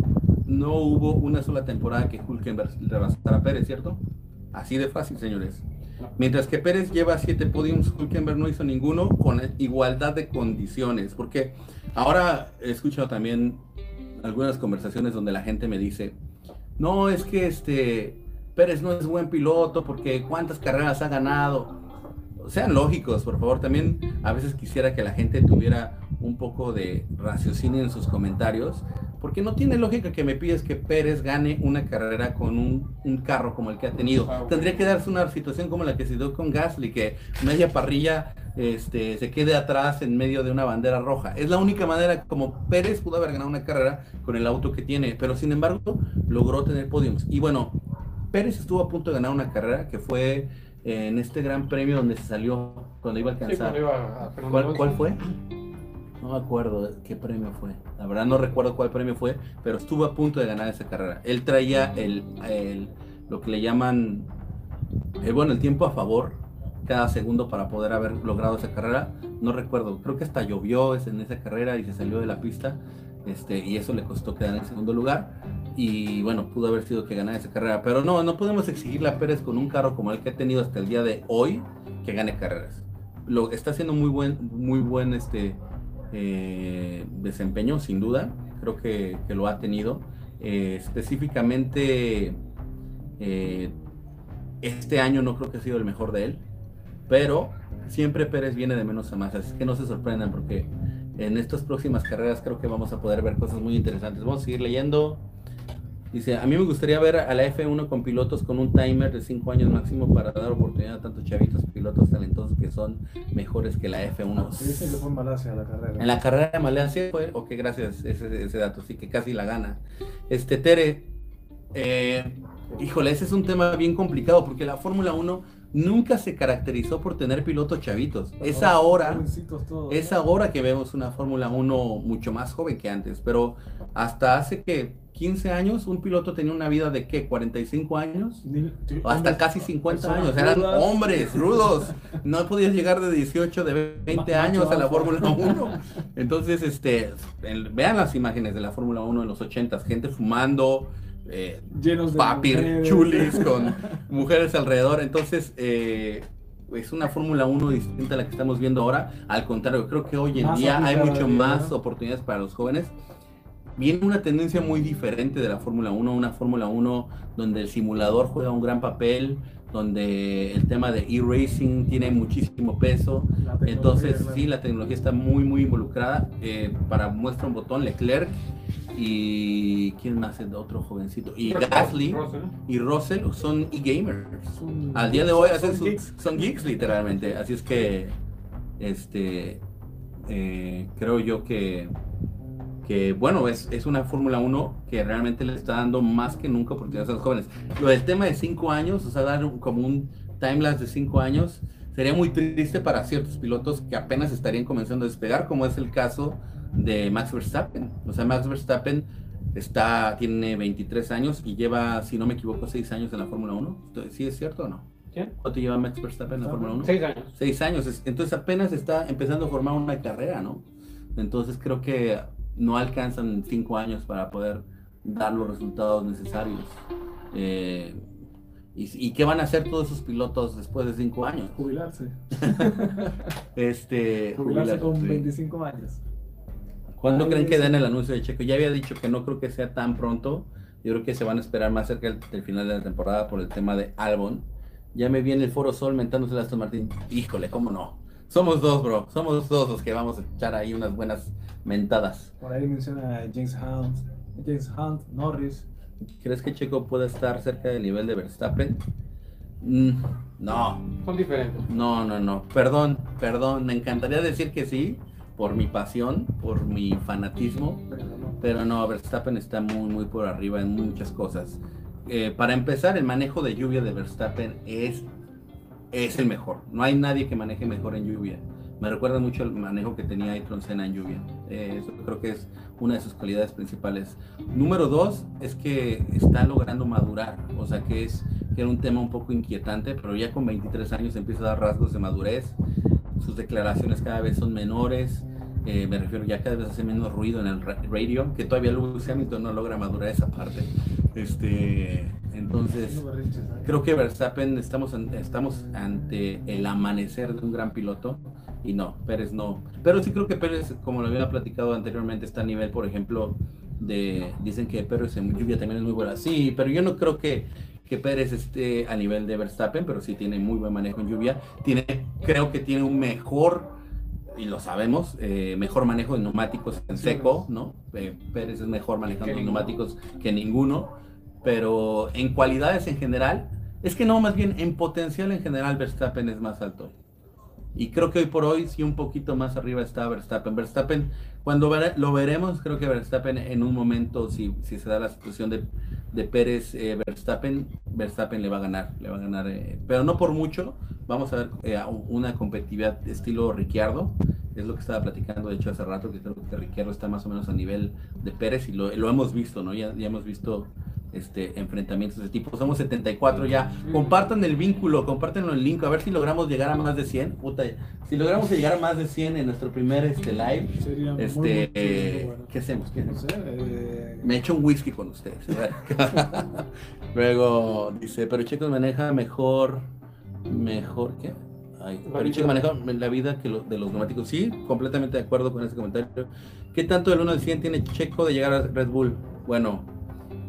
no hubo una sola temporada que Hulkenberg rebasara a Pérez, ¿cierto? Así de fácil, señores. Mientras que Pérez lleva siete podiums, Hulkenberg no hizo ninguno con igualdad de condiciones. Porque ahora he escuchado también algunas conversaciones donde la gente me dice, no, es que este Pérez no es buen piloto porque cuántas carreras ha ganado sean lógicos, por favor. También a veces quisiera que la gente tuviera un poco de raciocinio en sus comentarios, porque no tiene lógica que me pides que Pérez gane una carrera con un, carro como el que ha tenido. Ah, Tendría que darse una situación como la que se dio con Gasly, que media parrilla este, se quede atrás en medio de una bandera roja. Es la única manera como Pérez pudo haber ganado una carrera con el auto que tiene, pero sin embargo logró tener podiums. Y bueno, Pérez estuvo a punto de ganar una carrera que fue en este gran premio donde se salió cuando iba a alcanzar. ¿Cuál, fue? No me acuerdo qué premio fue. La verdad no recuerdo cuál premio fue, pero estuvo a punto de ganar esa carrera. Él traía el, lo que le llaman, eh, bueno, el tiempo a favor cada segundo para poder haber logrado esa carrera. No recuerdo, creo que hasta llovió en esa carrera y se salió de la pista. Este, y eso le costó quedar en segundo lugar. Y bueno, pudo haber sido que ganara esa carrera. Pero no, no podemos exigirle a Pérez con un carro como el que ha tenido hasta el día de hoy que gane carreras. Lo está haciendo muy buen, muy buen este, eh, desempeño, sin duda. Creo que, lo ha tenido. Eh, específicamente, eh, este año no creo que ha sido el mejor de él. Pero siempre Pérez viene de menos a más. Así que no se sorprendan porque en estas próximas carreras creo que vamos a poder ver cosas muy interesantes. Vamos a seguir leyendo. Dice, a mí me gustaría ver a la F1 con pilotos con un timer de 5 años máximo para dar oportunidad a tantos chavitos pilotos talentosos que son mejores que la F1. Dicen que fue en Malasia la carrera. En la carrera de Malasia fue, ok, gracias, ese, ese dato, sí que casi la gana. Este, Tere, eh, híjole, ese es un tema bien complicado porque la Fórmula 1 nunca se caracterizó por tener pilotos chavitos. Es ahora, es ahora que vemos una Fórmula 1 mucho más joven que antes, pero hasta hace que 15 años un piloto tenía una vida de qué, 45 años, hasta casi 50 años, eran hombres rudos, no podías llegar de 18, de 20 años a la Fórmula 1. Entonces, este, vean las imágenes de la Fórmula 1 en los 80, gente fumando, eh, llenos de papir, chulis con mujeres alrededor. Entonces, eh, es una Fórmula 1 distinta a la que estamos viendo ahora. Al contrario, creo que hoy en día hay mucho más oportunidades para los jóvenes. Viene una tendencia muy diferente de la Fórmula 1, una Fórmula 1 donde el simulador juega un gran papel, donde el tema de e-racing tiene muchísimo peso. Entonces, sí, la tecnología está muy, muy involucrada. Eh, para muestra un botón, Leclerc y quién más es otro jovencito y Gasly y Russell son e-gamers al día de hoy son, geeks. literalmente así es que este eh, creo yo que que bueno es, es una Fórmula 1 que realmente le está dando más que nunca oportunidades a los jóvenes lo del tema de 5 años o sea dar como un timelapse de 5 años sería muy triste para ciertos pilotos que apenas estarían comenzando a despegar como es el caso de Max Verstappen. O sea, Max Verstappen está, tiene 23 años y lleva, si no me equivoco, 6 años en la Fórmula 1. ¿Sí es cierto o no? ¿Cuánto lleva Max Verstappen en la Fórmula 1? 6 años. 6 años. Entonces apenas está empezando a formar una carrera, ¿no? Entonces creo que no alcanzan 5 años para poder dar los resultados necesarios. Eh, ¿Y, qué van a hacer todos esos pilotos después de 5 años? Jubilarse. este, jubilarse, con 25 años. ¿Cuándo creen que den el anuncio de Checo? Ya había dicho que no creo que sea tan pronto. Yo creo que se van a esperar más cerca del, final de la temporada por el tema de Albon. Ya me viene el Foro Sol mentándose el Aston Martin. Híjole, ¿cómo no? Somos dos, bro. Somos dos los que vamos a echar ahí unas buenas mentadas. Por ahí menciona James Hunt, James Hunt, Norris. ¿Crees que Checo puede estar cerca del nivel de Verstappen? Mm, no. Son diferentes. No, no, no. Perdón, perdón. Me encantaría decir que sí, por mi pasión, por mi fanatismo, pero no, Verstappen está muy, muy por arriba en muchas cosas. Eh, para empezar, el manejo de lluvia de Verstappen es, es el mejor. No hay nadie que maneje mejor en lluvia. Me recuerda mucho el manejo que tenía Ayrton Senna en lluvia. Eh, eso creo que es una de sus cualidades principales. Número dos es que está logrando madurar, o sea que es que era un tema un poco inquietante, pero ya con 23 años empieza a dar rasgos de madurez sus declaraciones cada vez son menores, eh, me refiero ya cada vez hace menos ruido en el radio, que todavía Lewis Hamilton no logra madurar esa parte. Este, entonces, creo que Verstappen estamos, estamos ante el amanecer de un gran piloto y no, Pérez no. Pero sí creo que Pérez, como lo había platicado anteriormente, está a nivel, por ejemplo, de, dicen que Pérez en lluvia también es muy buena. Sí, pero yo no creo que que Pérez esté a nivel de Verstappen, pero sí tiene muy buen manejo en lluvia. Tiene, creo que tiene un mejor, y lo sabemos, eh, mejor manejo de neumáticos en seco, ¿no? Eh, Pérez es mejor manejando neumáticos que ninguno, pero en cualidades en general, es que no, más bien en potencial en general Verstappen es más alto. Y creo que hoy por hoy sí un poquito más arriba está Verstappen. Verstappen, cuando lo veremos, creo que Verstappen en un momento, si, si se da la situación de, de Pérez eh, Verstappen, Verstappen le va a ganar, le va a ganar, eh, pero no por mucho. Vamos a ver eh, una competitividad estilo Ricciardo, es lo que estaba platicando de hecho hace rato, que creo que Riquelme está más o menos a nivel de Pérez y lo, lo hemos visto, ¿no? Ya, ya hemos visto este, enfrentamientos de tipo. Somos 74 ya. Compartan el vínculo, compartan el link, a ver si logramos llegar a más de 100. Puta, si logramos llegar a más de 100 en nuestro primer este, live, este, ¿qué hacemos? ¿Qué eh, Me echo un whisky con ustedes. Luego dice, pero Checo maneja mejor, mejor, ¿qué? pero Checo maneja la vida que de los neumáticos. Sí, completamente de acuerdo con ese comentario. ¿Qué tanto del 1 al 100 tiene Checo de llegar a Red Bull? Bueno,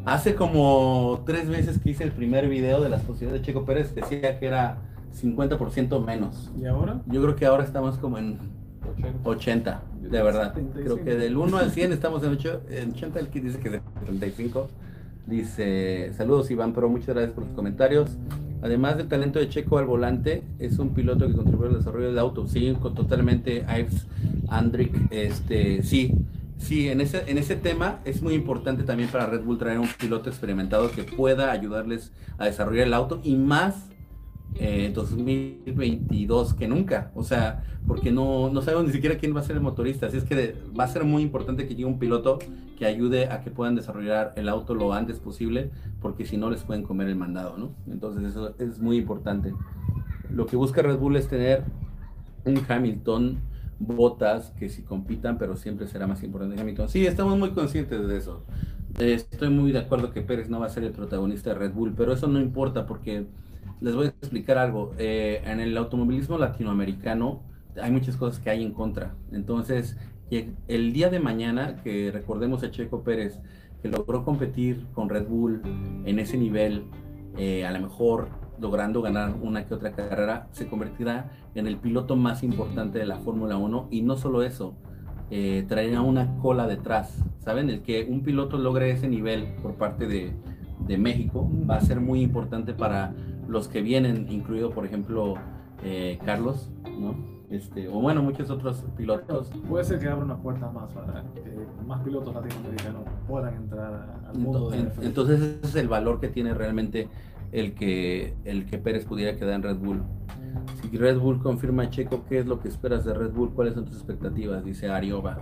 Hace como tres meses que hice el primer video de las posibilidades de Checo Pérez, decía que era 50% menos. ¿Y ahora? Yo creo que ahora estamos como en 80, de verdad. Creo que del 1 al 100 estamos en 80, el que dice que es de 35. Dice, saludos Iván, pero muchas gracias por tus comentarios. Además del talento de Checo al volante, es un piloto que contribuye al desarrollo del auto. Sí, totalmente Ives Andrick, este, sí. Sí, en ese, en ese tema es muy importante también para Red Bull traer un piloto experimentado que pueda ayudarles a desarrollar el auto y más eh, 2022 que nunca. O sea, porque no, no sabemos ni siquiera quién va a ser el motorista. Así es que va a ser muy importante que llegue un piloto que ayude a que puedan desarrollar el auto lo antes posible, porque si no les pueden comer el mandado, ¿no? Entonces eso es muy importante. Lo que busca Red Bull es tener un Hamilton botas que si compitan, pero siempre será más importante Hamilton. Sí, estamos muy conscientes de eso. estoy muy de acuerdo que Pérez no va a ser el protagonista de Red Bull, pero eso no importa porque les voy a explicar algo. Eh, en el automovilismo latinoamericano hay muchas cosas que hay en contra. Entonces, el día de mañana, que recordemos a Checo Pérez, que logró competir con Red Bull en ese nivel, eh, a lo mejor logrando ganar una que otra carrera, se convertirá en el piloto más importante de la Fórmula 1 y no solo eso, eh, traerá una cola detrás, ¿saben? El que un piloto logre ese nivel por parte de, México va a ser muy importante para los que vienen, incluido por ejemplo eh, Carlos, ¿no? Este, o bueno, muchos otros pilotos. Puede ser que abra una puerta más para que más pilotos latinoamericanos puedan entrar al mundo. Entonces, ese es el valor que tiene realmente el que, el que Pérez pudiera quedar en Red Bull. Si Red Bull confirma a Checo, ¿qué es lo que esperas de Red Bull? ¿Cuáles son tus expectativas? Dice Arioba.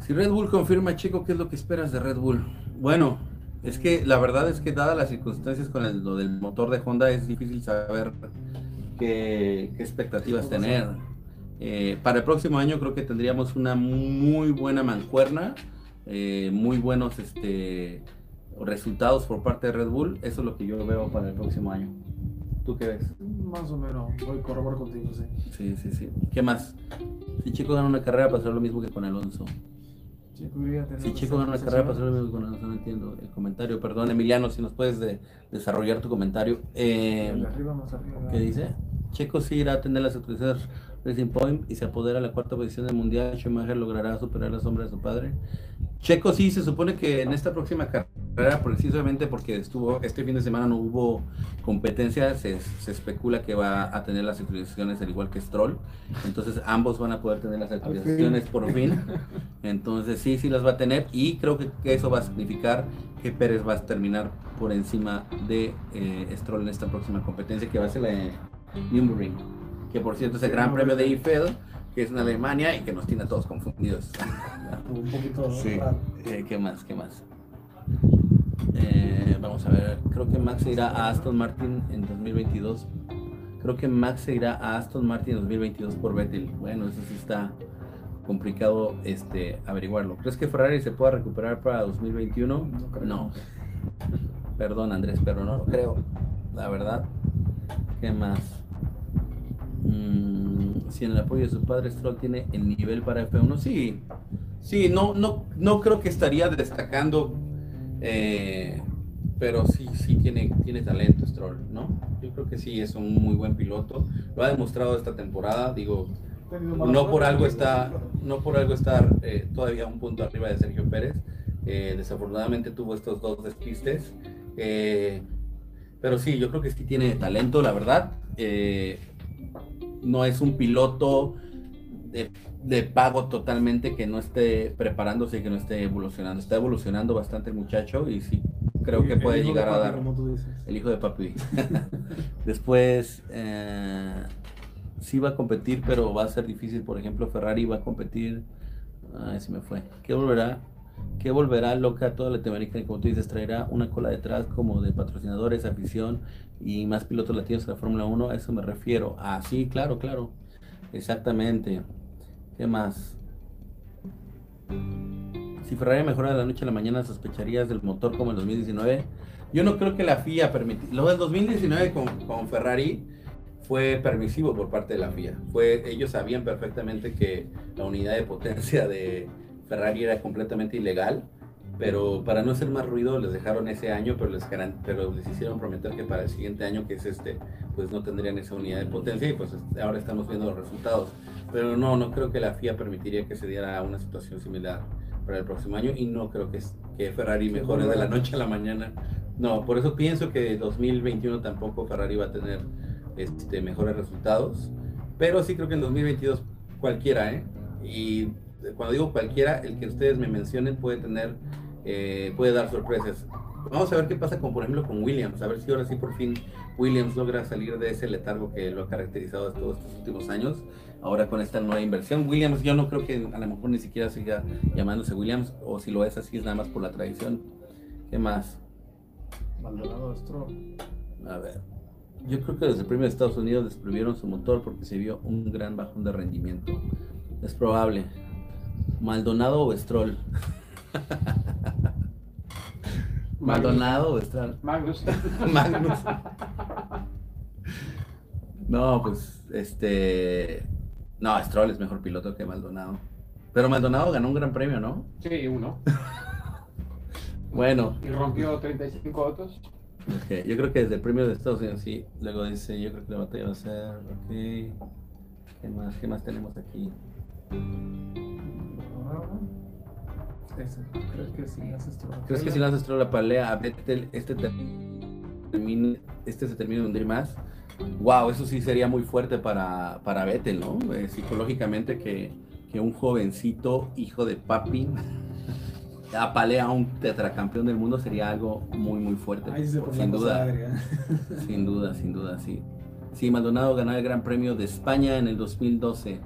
Si Red Bull confirma a Checo, ¿qué es lo que esperas de Red Bull? Bueno, es que la verdad es que dadas las circunstancias con el, lo del motor de Honda es difícil saber qué, expectativas tener. Eh, para el próximo año creo que tendríamos una muy buena mancuerna, eh, muy buenos este, resultados por parte de Red Bull, eso es lo que yo veo para el próximo año. ¿Tú qué ves? Más o menos, voy a corroborar contigo, sí. Sí, sí, sí. ¿Qué más? Si Chico gana una carrera, pasará lo mismo que con Alonso. Si Chico gana una carrera, pasará lo mismo con. No entiendo el comentario. Perdón, Emiliano, si nos puedes desarrollar tu comentario. Eh, ¿Qué dice? Checo sí irá a tener las autoridades Racing Point y se apodera la cuarta posición del mundial. Schumacher logrará superar la sombra de su padre. Checo sí, se supone que en esta próxima carrera, precisamente porque estuvo este fin de semana no hubo competencia, se, especula que va a tener las actualizaciones al igual que Stroll. Entonces ambos van a poder tener las actualizaciones por fin. Entonces sí, sí las va a tener y creo que, eso va a significar que Pérez va a terminar por encima de eh, Stroll en esta próxima competencia que va a ser la de Nürburgring. Que por cierto es el Gran Premio de Eiffel que es en Alemania y que nos tiene a todos confundidos. Un poquito. Sí. Eh, ¿Qué más? ¿Qué más? Eh, vamos a ver, creo que Max se irá a Aston Martin en 2022. Creo que Max se irá a Aston Martin en 2022 por Vettel. Bueno, eso sí está complicado este, averiguarlo. ¿Crees que Ferrari se pueda recuperar para 2021? No. no. Perdón Andrés, pero no lo creo. La verdad. ¿Qué más? Mm, si en el apoyo de su padre Stroll tiene el nivel para F1, sí, sí, no, no, no creo que estaría destacando, eh, pero sí, sí tiene, tiene talento Stroll, ¿no? Yo creo que sí es un muy buen piloto, lo ha demostrado esta temporada, digo, no por algo está, no por algo estar eh, todavía un punto arriba de Sergio Pérez, eh, desafortunadamente tuvo estos dos despistes, pero sí, yo creo que sí tiene talento, la verdad. No es un piloto de, pago totalmente que no esté preparándose y que no esté evolucionando. Está evolucionando bastante el muchacho y sí creo que puede llegar a dar el hijo de papi. Después, eh, sí va a competir, pero va a ser difícil. Por ejemplo, Ferrari va a competir. Ay, se me fue. ¿Qué volverá? ¿Qué volverá loca toda Latinoamérica? Y como tú dices, traerá una cola detrás como de patrocinadores, afición y más pilotos latinos de la Fórmula 1. A eso me refiero. Ah, sí, claro, claro. Exactamente. ¿Qué más? Si Ferrari mejora de la noche a la mañana, ¿sospecharías del motor como en 2019? Yo no creo que la FIA permita. Lo del 2019 con, con Ferrari fue permisivo por parte de la FIA. Fue, ellos sabían perfectamente que la unidad de potencia de Ferrari era completamente ilegal, pero para no hacer más ruido les dejaron ese año, pero les, pero les hicieron prometer que para el siguiente año, que es este, pues no tendrían esa unidad de potencia y pues ahora estamos viendo los resultados. Pero no, no creo que la FIA permitiría que se diera una situación similar para el próximo año y no creo que, que Ferrari mejore de la noche a la mañana. No, por eso pienso que 2021 tampoco Ferrari va a tener este, mejores resultados. Pero sí creo que en 2022 cualquiera, ¿eh? Y cuando digo cualquiera, el que ustedes me mencionen puede tener, eh, puede dar sorpresas. Vamos a ver qué pasa con, por ejemplo, con Williams. A ver si ahora sí por fin Williams logra salir de ese letargo que lo ha caracterizado todos estos últimos años. Ahora con esta nueva inversión. Williams, yo no creo que a lo mejor ni siquiera siga llamándose Williams, o si lo es así es nada más por la tradición. ¿Qué más? Maldonado A ver. Yo creo que desde el primer de Estados Unidos desprovieron su motor porque se vio un gran bajón de rendimiento. Es probable. Maldonado o Stroll. Maldonado o Stroll. Magnus. Magnus. No, pues este. No, Stroll es mejor piloto que Maldonado. Pero Maldonado ganó un gran premio, ¿no? Sí, uno. bueno. Y rompió 35 autos. Okay. Yo creo que desde el premio de Estados Unidos, sí. Luego dice, yo creo que la batalla va a ser, ok. ¿Qué más, qué más tenemos aquí? ¿Crees que si haces ¿Crees que si lanzas la pelea a Vettel, este, termine, este se termina de hundir más? Wow, eso sí sería muy fuerte para, para Vettel, ¿no? Eh, psicológicamente que, que un jovencito hijo de papi apalea a un tetracampeón del mundo sería algo muy muy fuerte. sin duda. sin duda, sin duda, sí. Sí, Maldonado ganó el Gran Premio de España en el 2012.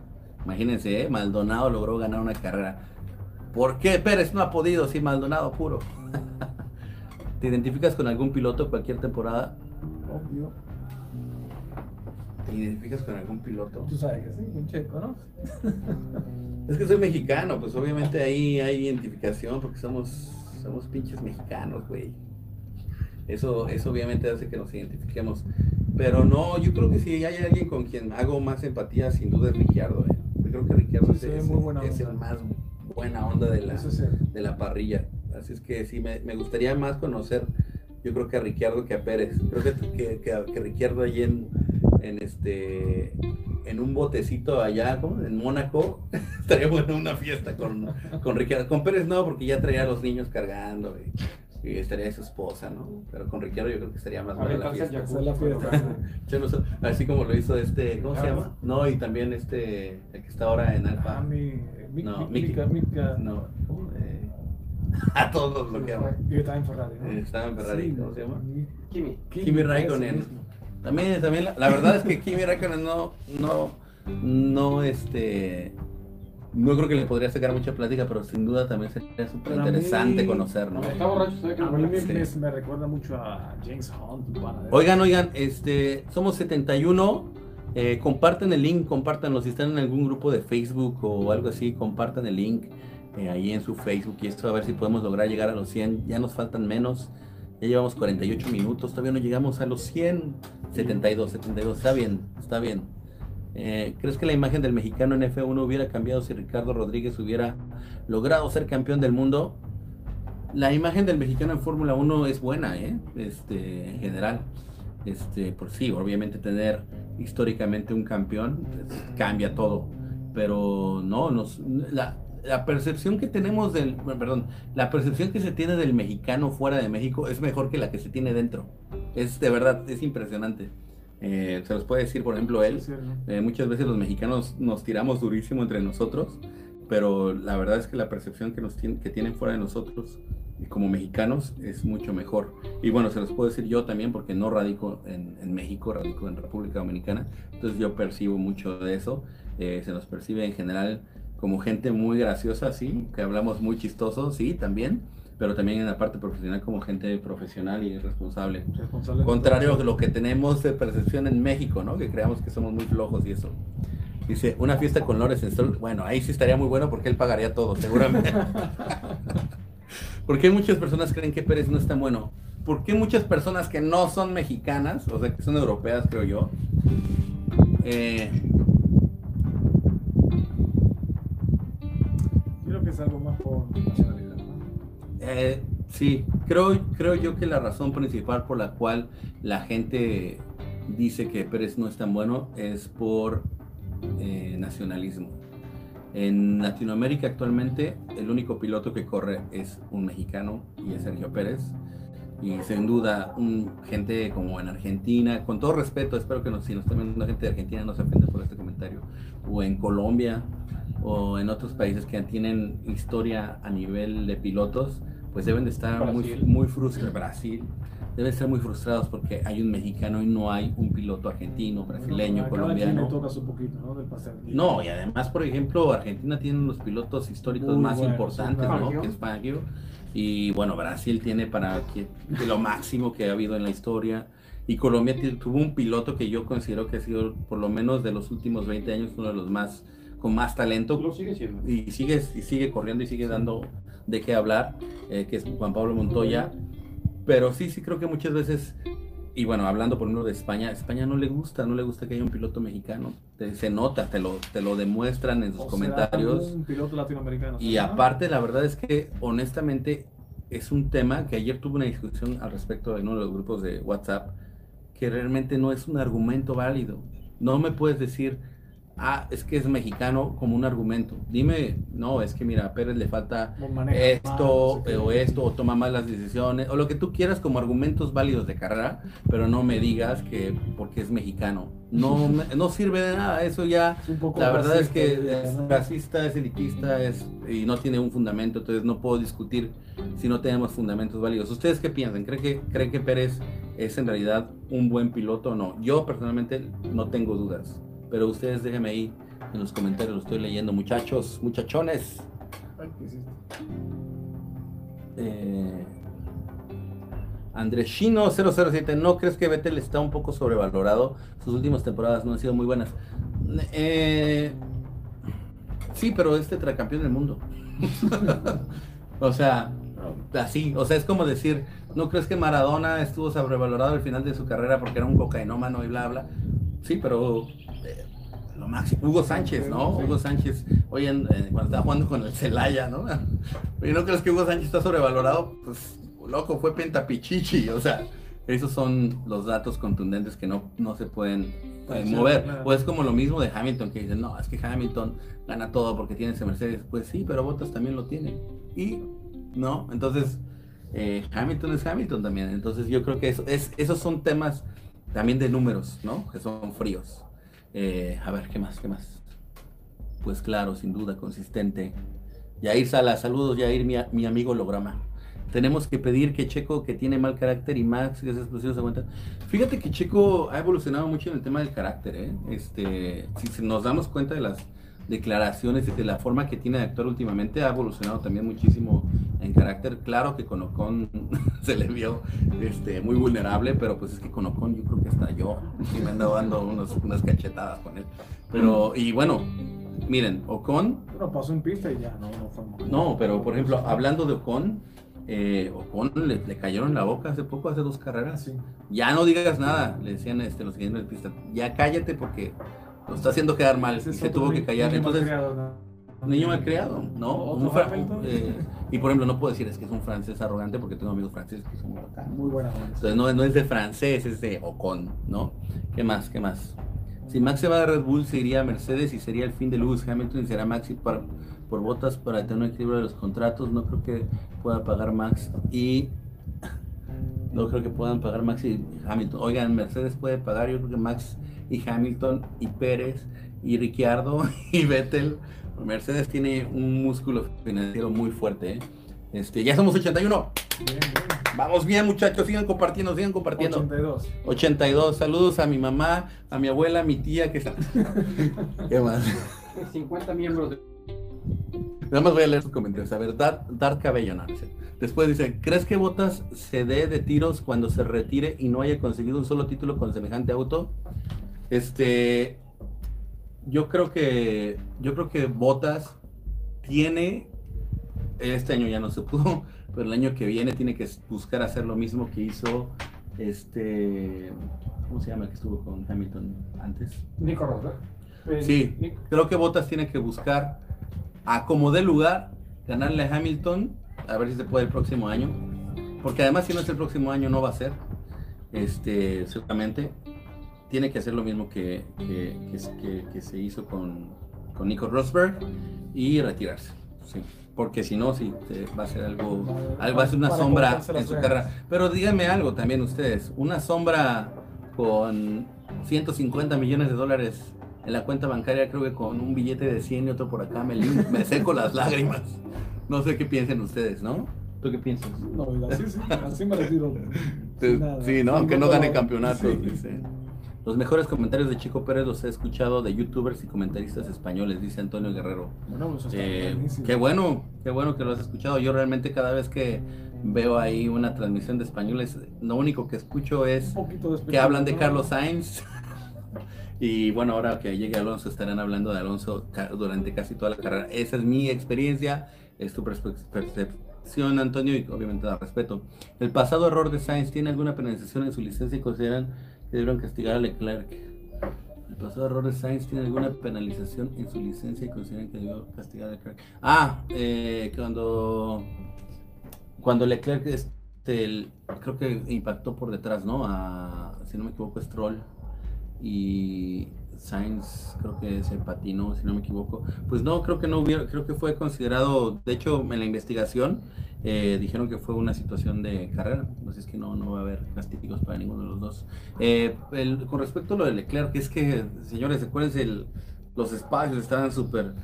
Imagínense, ¿eh? Maldonado logró ganar una carrera. ¿Por qué Pérez no ha podido? Sí, Maldonado puro. ¿Te identificas con algún piloto cualquier temporada? Obvio. ¿Te identificas con algún piloto? Tú sabes que sí, un checo, ¿no? Es que soy mexicano, pues obviamente ahí hay identificación porque somos, somos pinches mexicanos, güey. Eso, eso obviamente hace que nos identifiquemos. Pero no, yo creo que si hay alguien con quien hago más empatía, sin duda es Ricciardo. ¿eh? Yo creo que Ricciardo es, el más buena onda de la, de la parrilla. Así es que sí, me, gustaría más conocer, yo creo que a Ricciardo que a Pérez. Creo que, que, que, que Ricciardo allí en, en este en un botecito allá, En Mónaco, estaría bueno una fiesta con, con Ricardo. Con Pérez no, porque ya traía a los niños cargando y, estaría su esposa, ¿no? Pero con Ricardo yo creo que sería más buena la fiesta. Así como lo hizo este, ¿cómo se llama? No, y también este, el que está ahora en Alfa. Ah, mi, no, Mika, Mika. No, ¿cómo? Eh, a todos lo que Yo estaba en Ferrari, ¿no? estaba en Ferrari, ¿cómo se llama? Kimi. Kimi Raikkonen. También, también la, verdad es que Kimi Raikkonen no, no, no, este, no creo que le podría sacar mucha plática, pero sin duda también sería súper interesante conocer, ¿no? Está borracho, que a mí me, me, recuerda mucho a James Hunt. Oigan, oigan, este, somos 71. Eh, comparten el link, compártanlo. Si están en algún grupo de Facebook o algo así, compartan el link eh, ahí en su Facebook y esto a ver si podemos lograr llegar a los 100. Ya nos faltan menos. Ya llevamos 48 minutos, todavía no llegamos a los 100. 72, 72, está bien, está bien. Eh, ¿Crees que la imagen del mexicano en F1 hubiera cambiado si Ricardo Rodríguez hubiera logrado ser campeón del mundo? La imagen del mexicano en Fórmula 1 es buena, ¿eh? este, en general. Este, por sí, obviamente tener históricamente un campeón pues, cambia todo. Pero no, nos, la, la percepción que tenemos del, perdón, la percepción que se tiene del mexicano fuera de México es mejor que la que se tiene dentro. Es de verdad, es impresionante. Eh, se los puede decir, por ejemplo, él. Eh, muchas veces los mexicanos nos tiramos durísimo entre nosotros, pero la verdad es que la percepción que, nos que tienen fuera de nosotros como mexicanos es mucho mejor. Y bueno, se los puedo decir yo también porque no radico en, México, radico en República Dominicana, entonces yo percibo mucho de eso. Eh, se nos percibe en general como gente muy graciosa, sí, que hablamos muy chistoso, sí, también, pero también en la parte profesional como gente profesional y responsable. Contrario a lo que tenemos de percepción en México, ¿no? Que creamos que somos muy flojos y eso. Dice, una fiesta con Lores Bueno, ahí sí estaría muy bueno porque él pagaría todo, seguramente. ¿Por qué muchas personas creen que Pérez no es tan bueno? ¿Por qué muchas personas que no son mexicanas, o sea, que son europeas, creo yo, eh, que es algo más por nacionalidad, eh, sí, creo, creo yo que la razón principal por la cual la gente dice que Pérez no es tan bueno es por eh, nacionalismo. En Latinoamérica actualmente el único piloto que corre es un mexicano y es Sergio Pérez. Y sin duda, un, gente como en Argentina, con todo respeto, espero que nos, si nos están viendo gente de Argentina no se ofenda por este comentario, o en Colombia, o en otros países que tienen historia a nivel de pilotos, pues deben de estar muy, muy frustrados. Brasil, deben ser muy frustrados porque hay un mexicano y no hay un piloto argentino, brasileño, colombiano. ¿no? y además, por ejemplo, Argentina tiene unos pilotos históricos más importantes, ¿no? Que es Fangio. Y bueno, Brasil tiene para que, lo máximo que ha habido en la historia. Y Colombia tuvo un piloto que yo considero que ha sido, por lo menos de los últimos 20 años, uno de los más con más talento. Lo sigue siendo. Y sigue, y sigue corriendo y sigue dando de qué hablar, eh, que es Juan Pablo Montoya. Pero sí, sí creo que muchas veces, y bueno, hablando por ejemplo de España, España no le gusta, no le gusta que haya un piloto mexicano. se nota, te lo, te lo demuestran en sus comentarios. Un piloto latinoamericano. Y aparte, la verdad es que honestamente es un tema que ayer tuve una discusión al respecto en uno de los grupos de WhatsApp, que realmente no es un argumento válido. No me puedes decir, ah, es que es mexicano como un argumento. Dime, no, es que mira, a Pérez le falta esto o esto, o toma malas decisiones, o lo que tú quieras como argumentos válidos de carrera, pero no me digas que porque es mexicano. No, no sirve de nada, eso ya, la verdad es que es racista, es elitista, es, y no tiene un fundamento, entonces no puedo discutir si no tenemos fundamentos válidos. ¿Ustedes qué piensan? ¿Creen que, ¿Creen que Pérez es en realidad un buen piloto o no? Yo personalmente no tengo dudas. Pero ustedes déjenme ahí en los comentarios, lo estoy leyendo, muchachos, muchachones. Eh, Chino 007, ¿no crees que Vettel está un poco sobrevalorado? Sus últimas temporadas no han sido muy buenas. Eh, sí, pero es tetracampeón del mundo. o sea, así, o sea, es como decir, ¿no crees que Maradona estuvo sobrevalorado al final de su carrera porque era un cocainómano y bla, bla? Sí, pero lo máximo. Hugo Sánchez, ¿no? Hugo Sánchez, hoy en, cuando estaba jugando con el Celaya, ¿no? ¿Y no crees que Hugo Sánchez está sobrevalorado? Pues, loco, fue pentapichichi, o sea, esos son los datos contundentes que no, no se pueden eh, mover. O es como lo mismo de Hamilton, que dicen, no, es que Hamilton gana todo porque tiene ese Mercedes. Pues sí, pero Bottas también lo tiene. Y, ¿no? Entonces, eh, Hamilton es Hamilton también. Entonces yo creo que eso, es, esos son temas también de números, ¿no? Que son fríos. Eh, a ver, ¿qué más? ¿Qué más? Pues claro, sin duda, consistente. Yair Sala, saludos Yair, mi, mi amigo Lograma. Tenemos que pedir que Checo, que tiene mal carácter, y Max, que es explosivo, se aguanta. Fíjate que Checo ha evolucionado mucho en el tema del carácter, ¿eh? Este, si nos damos cuenta de las declaraciones y de la forma que tiene de actuar últimamente, ha evolucionado también muchísimo en carácter. Claro que con Ocon se le vio este, muy vulnerable, pero pues es que con Ocon yo creo que hasta yo sí me ando dando unas cachetadas con él. Pero, y bueno, miren, Ocon... Pero pasó en pista y ya, no, no fue No, pero por ejemplo, hablando de Ocon, eh, Ocon le, cayeron en la boca hace poco, hace dos carreras. Sí. Ya no digas nada, le decían este, los siguientes de pista. Ya cállate porque lo está haciendo quedar mal. y se tuvo que callar. Entonces, niño mal criado, ¿no? Eh, y por ejemplo, no puedo decir es que es un francés arrogante porque tengo amigos franceses que son muy Muy buena Entonces no, no, es de francés, es de Ocon, ¿no? ¿Qué más? ¿Qué más? Si Max se va a Red Bull, se iría a Mercedes y sería el fin de Lewis Hamilton y será Maxi por, por botas para tener un equilibrio de los contratos. No creo que pueda pagar Max y no creo que puedan pagar Max y Hamilton. Oigan, Mercedes puede pagar, yo creo que Max y Hamilton y Pérez y Ricciardo y Vettel Mercedes tiene un músculo financiero muy fuerte. ¿eh? Este, ya somos 81. Vamos bien, muchachos, sigan compartiendo, sigan compartiendo. 82. 82. Saludos a mi mamá, a mi abuela, a mi tía, que está. ¿Qué más? 50 miembros de... Nada más voy a leer sus comentarios. A ver, Dar, Cabello, no, Después dice, ¿crees que Botas se dé de tiros cuando se retire y no haya conseguido un solo título con semejante auto? Este, yo creo que, yo creo que Botas tiene este año ya no se pudo, pero el año que viene tiene que buscar hacer lo mismo que hizo este, ¿cómo se llama el que estuvo con Hamilton antes? Nico Rosberg. Eh, sí, creo que Bottas tiene que buscar a como dé lugar ganarle a Hamilton, a ver si se puede el próximo año, porque además si no es el próximo año no va a ser, este, seguramente tiene que hacer lo mismo que, que, se hizo con, con Nico Rosberg y retirarse. Sí porque si no, sí, va a ser algo, algo va a ser una sombra en su carrera. Pero díganme algo también ustedes, una sombra con 150 millones de dólares en la cuenta bancaria, creo que con un billete de 100 y otro por acá, me, me seco las lágrimas. No sé qué piensen ustedes, ¿no? ¿Tú qué piensas? No, así, así me retiro. Sí, ¿no? Aunque no gane campeonato, dice. Los mejores comentarios de Chico Pérez los he escuchado de youtubers y comentaristas españoles, dice Antonio Guerrero. Bueno, pues eh, qué bueno, qué bueno que lo has escuchado. Yo realmente cada vez que veo ahí una transmisión de españoles, lo único que escucho es que hablan de Carlos Sainz. y bueno, ahora que llegue Alonso estarán hablando de Alonso durante casi toda la carrera. Esa es mi experiencia, es tu percepción, Antonio, y obviamente da respeto. ¿El pasado error de Sainz tiene alguna penalización en su licencia y consideran debieron castigar a Leclerc. El pasado error de Sainz tiene alguna penalización en su licencia y consideran que debió castigar a Leclerc. Ah, eh, cuando cuando Leclerc este, creo que impactó por detrás, ¿no? A, si no me equivoco, Stroll y Sainz creo que se patinó, si no me equivoco. Pues no, creo que no hubiera, creo que fue considerado, de hecho, en la investigación eh, dijeron que fue una situación de carrera, así es que no, no va a haber castigos para ninguno de los dos. Eh, con respecto a lo de Leclerc, es que, señores, acuérdense, los espacios estaban súper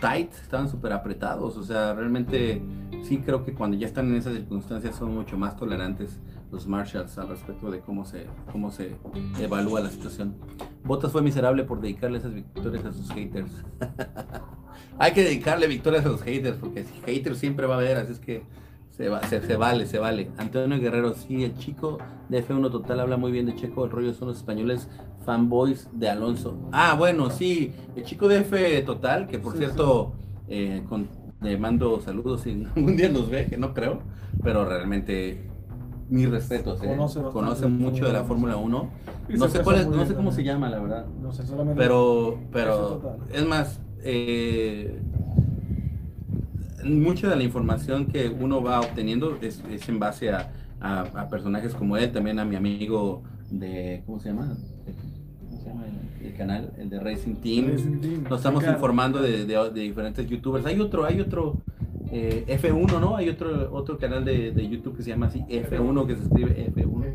tight, estaban súper apretados, o sea, realmente sí creo que cuando ya están en esas circunstancias son mucho más tolerantes los Marshalls al respecto de cómo se, cómo se evalúa la situación. Bottas fue miserable por dedicarle esas victorias a sus haters. Hay que dedicarle victorias a los haters, porque si haters siempre va a haber, así es que se, se, vale, se vale. Antonio Guerrero, sí, el chico de F1 Total habla muy bien de Checo, el rollo son los españoles fanboys de Alonso. Ah, bueno, sí, el chico de F Total, que por cierto, eh, le mando saludos si algún día nos ve, que no creo, pero realmente mi respeto, ¿eh? conoce, mucho de la Fórmula 1. No sé, cuál no sé cómo se llama, la verdad. No sé, solamente pero, pero es más, eh, mucha de la información que uno va obteniendo es, en base a, personajes como él, también a mi amigo de, ¿cómo se llama? ¿Cómo se llama el, canal? El de Racing Team. Nos estamos informando de, diferentes youtubers. Hay otro, hay otro eh, F1, ¿no? Hay otro, otro canal de, YouTube que se llama así, F1, que se escribe F1.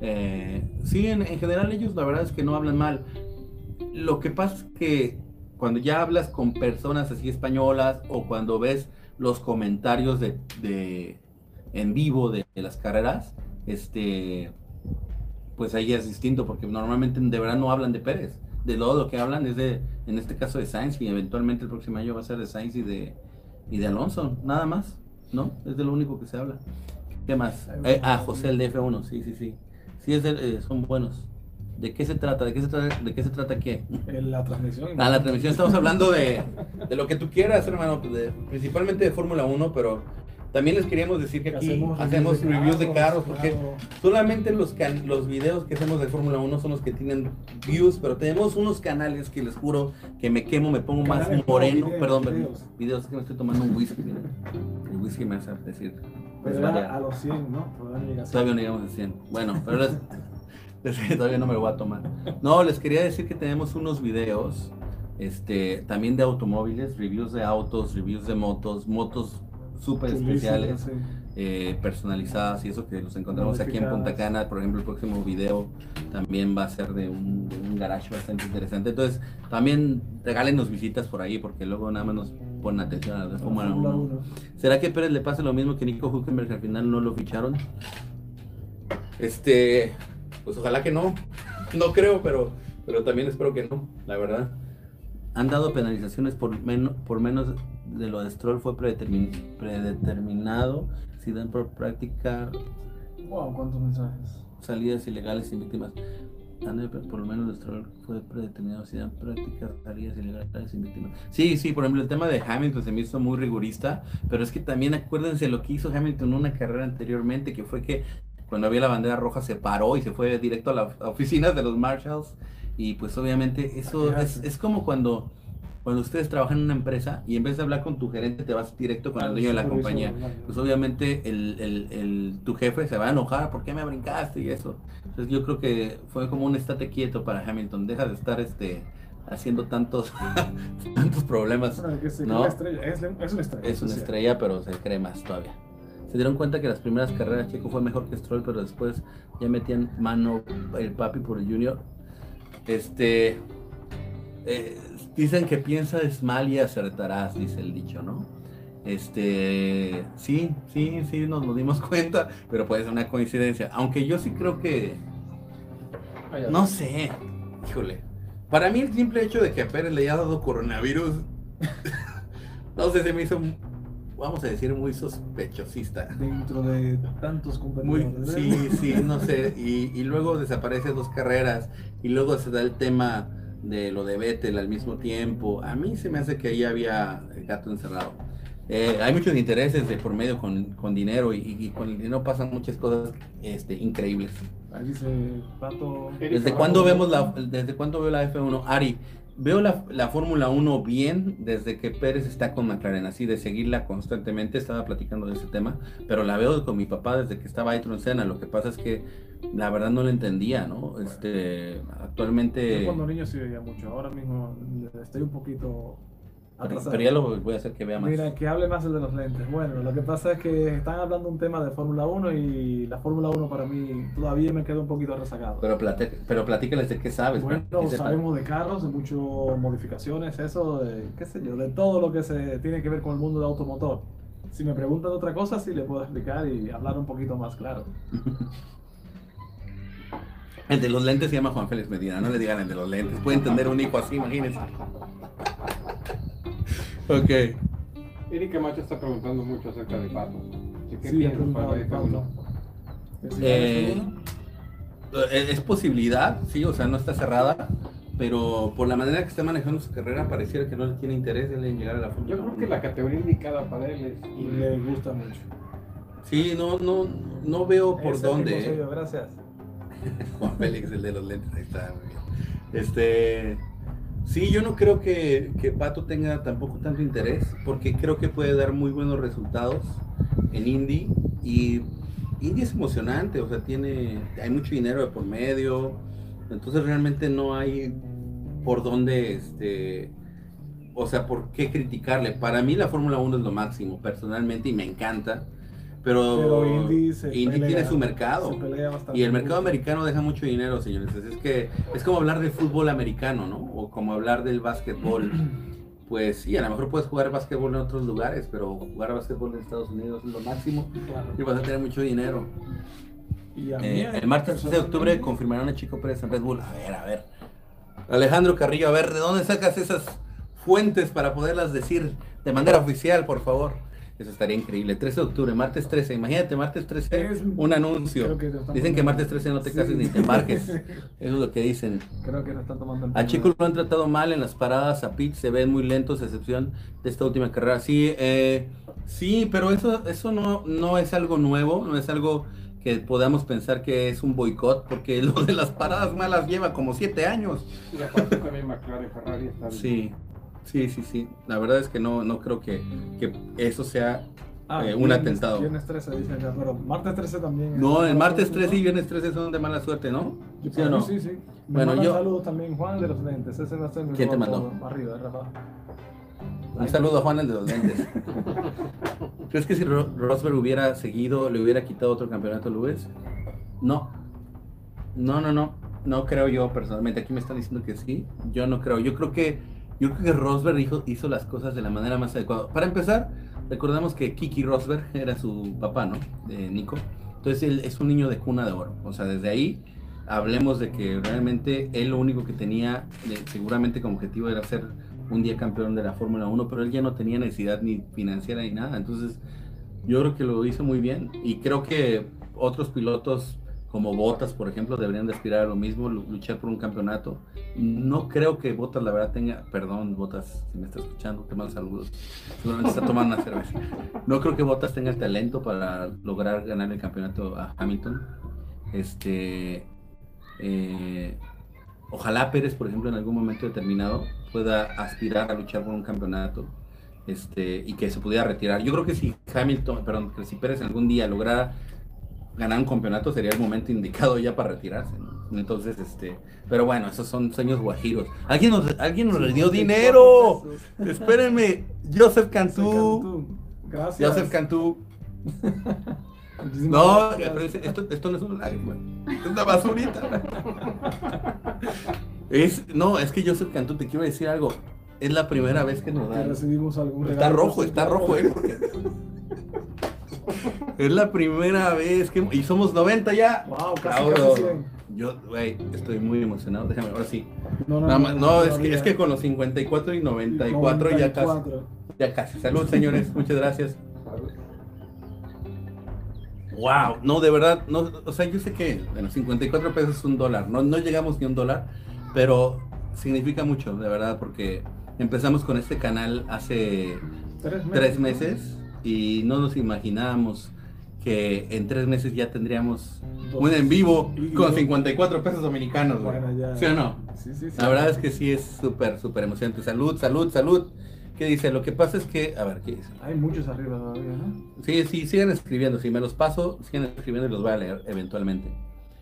Eh, sí, en, en general ellos la verdad es que no hablan mal. Lo que pasa es que cuando ya hablas con personas así españolas o cuando ves los comentarios de, en vivo de, las carreras, este, pues ahí es distinto porque normalmente de verdad no hablan de Pérez. De todo lo que hablan es de, en este caso de Sainz y eventualmente el próximo año va a ser de Sainz y de, y de Alonso, nada más, ¿no? Es de lo único que se habla. ¿Qué más? Eh, ah, José el DF1, sí, sí, sí. Sí, es eh, son buenos. ¿De qué se trata? ¿De qué se trata? ¿De qué se trata qué? La transmisión. Ah, la transmisión estamos hablando de, de lo que tú quieras, hermano, de, principalmente de Fórmula 1, pero también les queríamos decir que aquí hacemos, reviews de carros, porque solamente los, los videos que hacemos de Fórmula 1 son los que tienen views, pero tenemos unos canales que les juro que me quemo, me pongo más moreno, perdón, videos. videos que me estoy tomando un whisky, el whisky me hace decir. Pues a los 100, ¿no? Todavía no llegamos a 100. Bueno, pero es, todavía no me lo voy a tomar. No, les quería decir que tenemos unos videos, este, también de automóviles, reviews de autos, reviews de motos, motos súper especiales. eh, personalizadas y eso que los encontramos aquí en Punta Cana. Por ejemplo, el próximo video también va a ser de un, garage bastante interesante. Entonces, también regálenos visitas por ahí porque luego nada más nos ponen atención a la Fórmula 1. ¿Será que Pérez le pase lo mismo que Nico Huckenberg al final no lo ficharon? Este, pues ojalá que no. No creo, pero, pero también espero que no, la verdad. Han dado penalizaciones por, menos por menos de lo de Stroll fue predeterminado si dan por práctica. Wow, cuántos mensajes. Salidas ilegales y víctimas. Por lo menos Stroll fue predeterminado si dan prácticas salidas ilegales y víctimas. Sí, sí, por ejemplo, el tema de Hamilton se me hizo muy rigurista, pero es que también acuérdense lo que hizo Hamilton en una carrera anteriormente, que fue que cuando había la bandera roja se paró y se fue directo a la oficina de los Marshalls. Y pues obviamente eso es, es como cuando cuando ustedes trabajan en una empresa y en vez de hablar con tu gerente te vas directo con el dueño de la compañía, pues obviamente el, tu jefe se va a enojar, ¿por qué me brincaste? Y eso. Entonces yo creo que fue como un estate quieto para Hamilton, deja de estar este haciendo tantos tantos problemas. ¿no? es, una estrella. Es una estrella, pero se cree más todavía. Se dieron cuenta que las primeras carreras Checo fue mejor que Stroll, pero después ya metían mano el papi por el junior. Este, eh, dicen que piensas mal y acertarás, dice el dicho, ¿no? Este, sí, sí, sí, nos, nos dimos cuenta, pero puede ser una coincidencia. Aunque yo sí creo que, no sé, híjole. Para mí el simple hecho de que a Pérez le haya dado coronavirus, no sé, se me hizo, vamos a decir, muy sospechosista. Dentro de tantos competidores. sí, sí, no sé. Y, y luego desaparece dos carreras y luego se da el tema de lo de Vettel al mismo tiempo. A mí se me hace que ahí había el gato encerrado. Eh, hay muchos intereses de por medio con, con dinero y, y, con el dinero pasan muchas cosas este, increíbles. ¿Desde cuándo vemos la, desde cuándo veo la F1? Ari, veo la, la Fórmula 1 bien desde que Pérez está con McLaren, así de seguirla constantemente, estaba platicando de ese tema, pero la veo con mi papá desde que estaba en Senna, lo que pasa es que la verdad no lo entendía, ¿no? Este, actualmente... Yo cuando niño sí veía mucho, ahora mismo estoy un poquito pero, ya lo voy a hacer que vea más. Mira, que hable más el de los lentes. Bueno, lo que pasa es que están hablando un tema de Fórmula 1 y la Fórmula 1 para mí todavía me queda un poquito rezagado. Pero, pero platícales de qué sabes. Bueno, sabemos de carros, de muchas modificaciones, eso, de, qué sé yo, de todo lo que se tiene que ver con el mundo del automotor. Si me preguntan otra cosa, sí le puedo explicar y hablar un poquito más claro. el de los lentes se llama Juan Félix Medina, no le digan el de los lentes. Puede entender un hijo así, imagínense. Ok. Erika Macho está preguntando mucho acerca de Pato. ¿Qué sí, para eh, es posibilidad, sí, o sea, no está cerrada, pero por la manera que está manejando su carrera pareciera que no le tiene interés en llegar a la Fórmula Yo creo que la categoría indicada para él es y le gusta mucho. Sí, no, no, no veo por dónde. ¿eh? gracias. Juan Félix, el de los lentes, ahí está. Este, Sí, yo no creo que, que, Pato tenga tampoco tanto interés, porque creo que puede dar muy buenos resultados en Indy. Y Indy es emocionante, o sea, tiene, hay mucho dinero de por medio, entonces realmente no hay por dónde, este, o sea, por qué criticarle. Para mí la Fórmula 1 es lo máximo, personalmente, y me encanta pero, Indy, tiene su mercado. Y el mercado americano deja mucho dinero, señores. Es que es como hablar de fútbol americano, ¿no? O como hablar del básquetbol. Pues sí, a lo mejor puedes jugar básquetbol en otros lugares, pero jugar básquetbol en Estados Unidos es lo máximo y vas a tener mucho dinero. Eh, el martes de octubre confirmaron a Chico Pérez en Red Bull. A ver, a ver. Alejandro Carrillo, a ver, ¿de dónde sacas esas fuentes para poderlas decir de manera oficial, por favor? Eso estaría increíble. 13 de octubre, martes 13. Imagínate, martes 13, un anuncio. dicen que martes 13 no te cases ni te embarques. Eso es lo que dicen. Creo que no están tomando A Chico lo han tratado mal en las paradas. A Pete se ven muy lentos, a excepción de esta última carrera. Sí, eh, sí, pero eso, eso no, no es algo nuevo, no es algo que podamos pensar que es un boicot, porque lo de las paradas malas lleva como siete años. Y aparte también McLaren Ferrari está Sí. Sí, sí, sí. La verdad es que no, no creo que, que eso sea ah, eh, un atentado. Viernes 13 dice acá, pero martes 13 también. No, el martes 13 y viernes 13 son de mala suerte, ¿no? ¿Sí o no? Sí, sí. bueno, yo. Saludos también, Juan de los lentes. Ese mi ¿Quién te mandó? Arriba, Rafa. Un saludo a Juan el de los lentes. ¿Crees que si Rosberg hubiera seguido, le hubiera quitado otro campeonato a Lewis? No. No, no, no. No creo yo personalmente. Aquí me están diciendo que sí. Yo no creo. Yo creo que yo creo que Rosberg hizo, las cosas de la manera más adecuada. Para empezar, recordamos que Kiki Rosberg era su papá, ¿no? De Nico. Entonces él es un niño de cuna de oro. O sea, desde ahí hablemos de que realmente él lo único que tenía, seguramente como objetivo era ser un día campeón de la Fórmula 1, pero él ya no tenía necesidad ni financiera ni nada. Entonces, yo creo que lo hizo muy bien y creo que otros pilotos como Botas, por ejemplo, deberían de aspirar a lo mismo, luchar por un campeonato. No creo que Botas, la verdad, tenga, perdón, Botas, si me está escuchando, te mando saludos. Seguramente está tomando una cerveza. No creo que Botas tenga el talento para lograr ganar el campeonato a Hamilton. Este, eh, ojalá Pérez, por ejemplo, en algún momento determinado pueda aspirar a luchar por un campeonato este, y que se pudiera retirar. Yo creo que si Hamilton, perdón, que si Pérez algún día lograra ganar un campeonato sería el momento indicado ya para retirarse. Entonces, este, pero bueno, esos son sueños guajiros. Alguien nos, alguien nos dio dinero. Espérenme, Joseph Cantú. Gracias. Joseph Cantú. no, esto, esto, no es un live, es una basurita. es, no, es que Joseph Cantú, te quiero decir algo. Es la primera vez que nos da. recibimos algún Está rojo, está rojo, eh. Es la primera vez que... Y somos 90 ya. Wow, casi, casi 100. Yo, güey, estoy muy emocionado. Déjame, ahora sí. No, no, no, no es, que, es que con los 54 y 94, ya casi. Ya casi. Salud, señores. Muchas gracias. Wow, no, de verdad, no, o sea, yo sé que, bueno, 54 pesos es un dólar, no, no llegamos ni a un dólar, pero significa mucho, de verdad, porque empezamos con este canal hace tres meses y no nos imaginábamos que en tres meses ya tendríamos un en vivo con 54 pesos dominicanos. ¿Sí o no? Sí, sí, sí. La verdad es que sí es súper, súper emocionante. Salud, salud, salud. ¿Qué dice? Lo que pasa es que, a ver, ¿qué dice? Hay muchos arriba todavía, ¿no? Sí, sí, sigan escribiendo. Si me los paso, sigan escribiendo y los voy a leer eventualmente.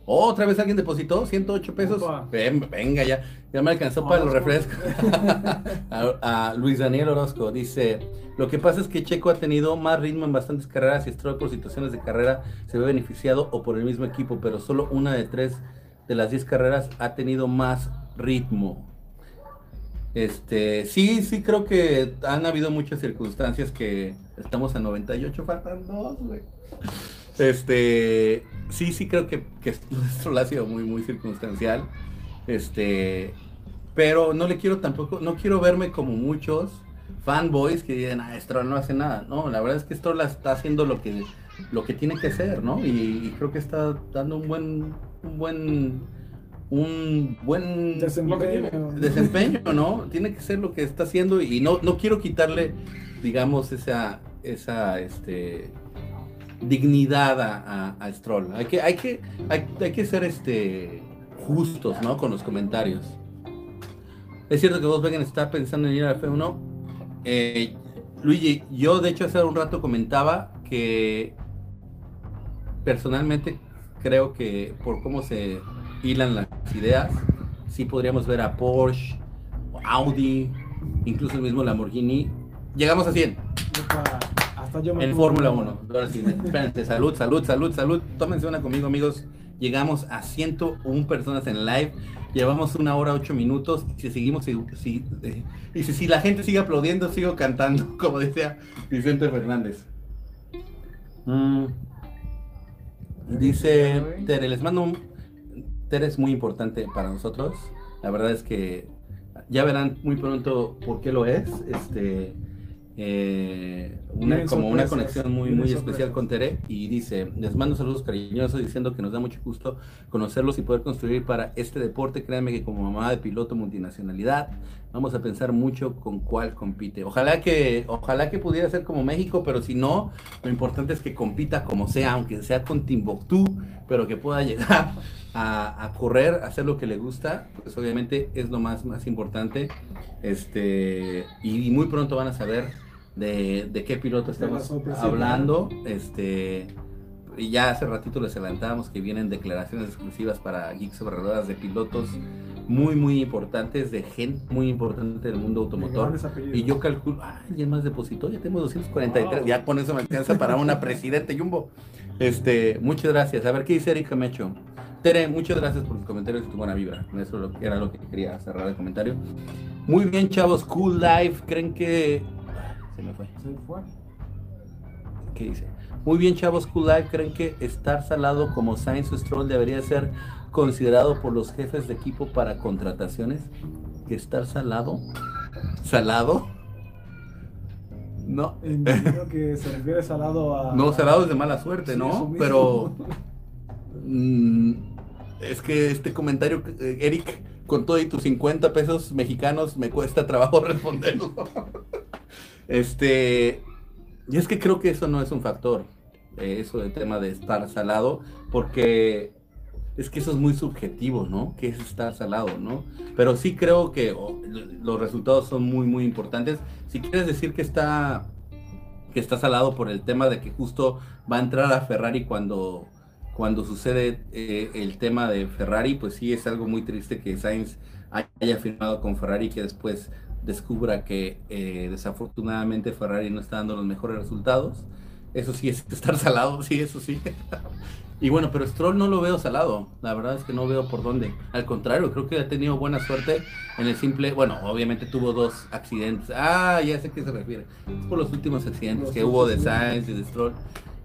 Otra vez alguien depositó 108 pesos. venga, ya, ya me alcanzó para los refrescos. a, Luis Daniel Orozco dice: Lo que pasa es que Checo ha tenido más ritmo en bastantes carreras y Stroll por situaciones de carrera se ve beneficiado o por el mismo equipo, pero solo una de tres de las 10 carreras ha tenido más ritmo. Este, sí, sí creo que han habido muchas circunstancias que estamos a 98, faltan dos, güey. Este, sí, sí creo que, que esto ha sido muy, muy circunstancial. Este, pero no le quiero tampoco, no quiero verme como muchos fanboys que dicen, ah, Stroll no hace nada. No, la verdad es que Stroll está haciendo lo que, lo que tiene que hacer, ¿no? Y, creo que está dando un buen, un buen, un buen desempeño. desempeño, ¿no? Tiene que ser lo que está haciendo y no, no quiero quitarle, digamos, esa, esa, este, dignidad a, Stroll. Hay que, hay que, hay, que ser este justos, ¿no? Con los comentarios. Es cierto que Volkswagen está pensando en ir a la F1. Eh, Luigi, yo de hecho hace un rato comentaba que personalmente creo que por cómo se hilan las ideas, sí podríamos ver a Porsche, Audi, incluso el mismo Lamborghini. Llegamos a 100 en Fórmula 1. salud, salud, salud, salud. Tómense una conmigo, amigos. Llegamos a 101 personas en live. Llevamos una hora, ocho minutos. Si seguimos, si, eh, y si, la gente sigue aplaudiendo, sigo cantando, como decía Vicente Fernández. Mm. Dice Tere, les mando un... Tere es muy importante para nosotros. La verdad es que ya verán muy pronto por qué lo es. Este, eh, una, como una conexión muy, muy especial con Tere y dice, les mando saludos cariñosos diciendo que nos da mucho gusto conocerlos y poder construir para este deporte. Créanme que como mamá de piloto multinacionalidad, vamos a pensar mucho con cuál compite. Ojalá que, ojalá que pudiera ser como México, pero si no, lo importante es que compita como sea, aunque sea con Timbuktu, pero que pueda llegar a, correr, hacer lo que le gusta, pues obviamente es lo más, más importante. Este, y muy pronto van a saber de, qué piloto estamos hablando. Este, y ya hace ratito les adelantábamos que vienen declaraciones exclusivas para Geeks sobre ruedas de pilotos muy, muy importantes, de gente muy importante del mundo automotor. Y yo calculo, ay, ya más depositó, ya tengo 243, ya con eso me alcanza para una presidente Jumbo. Este, muchas gracias. A ver, ¿qué dice Erika Mecho? Tere, muchas gracias por los comentarios y tu buena vibra. Eso era lo que quería cerrar el comentario. Muy bien, chavos. Cool Life. ¿Creen que. Se me fue. Se fue. ¿Qué dice? Muy bien, chavos. Cool Life. ¿Creen que estar salado como Science Stroll debería ser considerado por los jefes de equipo para contrataciones? ¿Que estar salado? ¿Salado? No. que se refiere salado a. No, salado es de mala suerte, ¿no? Pero. Mm, es que este comentario, eh, Eric, con todo y tus 50 pesos mexicanos, me cuesta trabajo responderlo. Este. Y es que creo que eso no es un factor. Eh, eso del tema de estar salado, porque es que eso es muy subjetivo, ¿no? Que es estar salado, ¿no? Pero sí creo que los resultados son muy, muy importantes. Si quieres decir que está, que está salado por el tema de que justo va a entrar a Ferrari cuando, cuando sucede eh, el tema de Ferrari, pues sí es algo muy triste que Sainz haya firmado con Ferrari que después descubra que eh, desafortunadamente Ferrari no está dando los mejores resultados. Eso sí es estar salado, sí, eso sí. Y bueno, pero Stroll no lo veo salado. La verdad es que no veo por dónde. Al contrario, creo que ha tenido buena suerte en el simple. Bueno, obviamente tuvo dos accidentes. Ah, ya sé a qué se refiere. Es por los últimos accidentes que hubo de Sainz y de Stroll.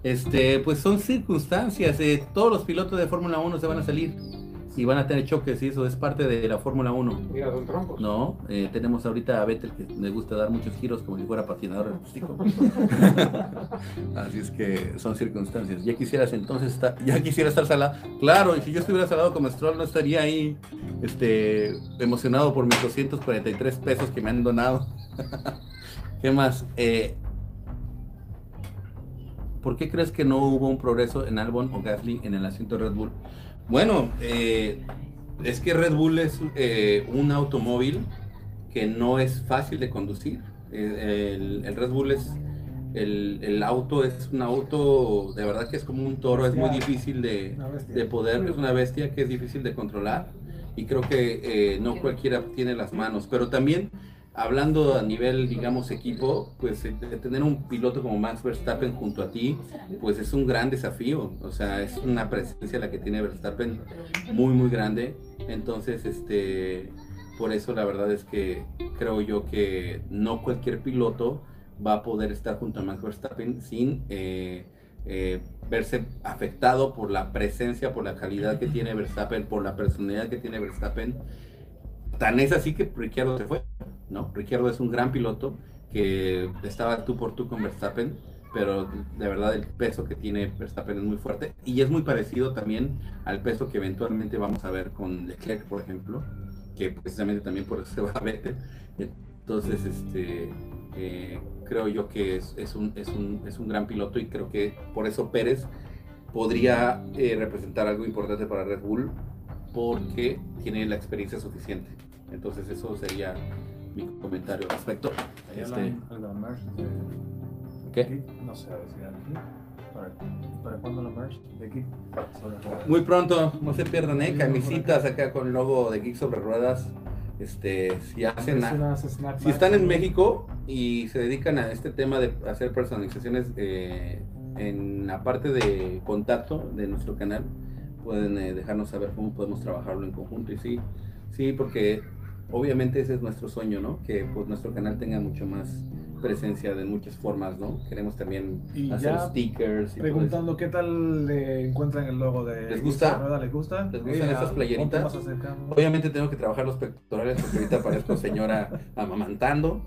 Este, pues son circunstancias. Eh, todos los pilotos de Fórmula 1 se van a salir y van a tener choques y eso es parte de la Fórmula 1. Mira, son troncos. No, eh, tenemos ahorita a Vettel que le gusta dar muchos giros como si fuera patinador artístico. Así es que son circunstancias. Ya quisieras entonces estar, ya quisiera estar salado. Claro, y si yo estuviera salado como Stroll no estaría ahí este, emocionado por mis 243 pesos que me han donado. ¿Qué más? Eh, ¿Por qué crees que no hubo un progreso en Albon o Gasly en el asiento de Red Bull? Bueno, eh, es que Red Bull es eh, un automóvil que no es fácil de conducir. Eh, el, Red Bull es, el, auto es un auto, de verdad que es como un toro, es muy difícil de, de poder, es una bestia que es difícil de controlar y creo que no cualquiera tiene las manos, pero también hablando a nivel, digamos, equipo, pues eh, tener un piloto como Max Verstappen junto a ti, pues es un gran desafío. O sea, es una presencia la que tiene Verstappen muy, muy grande. Entonces, este, por eso la verdad es que creo yo que no cualquier piloto va a poder estar junto a Max Verstappen sin eh, eh, verse afectado por la presencia, por la calidad que tiene Verstappen, por la personalidad que tiene Verstappen. Tan es así que Ricciardo se fue. ¿No? Ricciardo es un gran piloto que estaba tú por tú con Verstappen, pero de verdad el peso que tiene Verstappen es muy fuerte y es muy parecido también al peso que eventualmente vamos a ver con Leclerc, por ejemplo, que precisamente también por eso se va a ver. Entonces, este, eh, creo yo que es, un, es, un, es, un, gran piloto y creo que por eso Pérez podría eh, representar algo importante para Red Bull porque tiene la experiencia suficiente. Entonces eso sería mi comentario al respecto. Este... ¿Qué? No sé, ¿Para, ¿Para cuándo la merch de Geek? Muy pronto, no se pierdan, ¿eh? Camisitas acá con el logo de Geek sobre ruedas. Este, si hacen si están en México y se dedican a este tema de hacer personalizaciones eh, en la parte de contacto de nuestro canal, pueden eh, dejarnos saber cómo podemos trabajarlo en conjunto. Y sí, sí, porque obviamente ese es nuestro sueño, ¿no? Que pues nuestro canal tenga mucho más presencia de muchas formas, ¿no? Queremos también hacer stickers. Y preguntando qué tal le encuentran el logo de ¿Les gusta? ¿Les gusta? ¿Les gustan esas playeritas? Obviamente tengo que trabajar los pectorales porque ahorita parezco señora amamantando.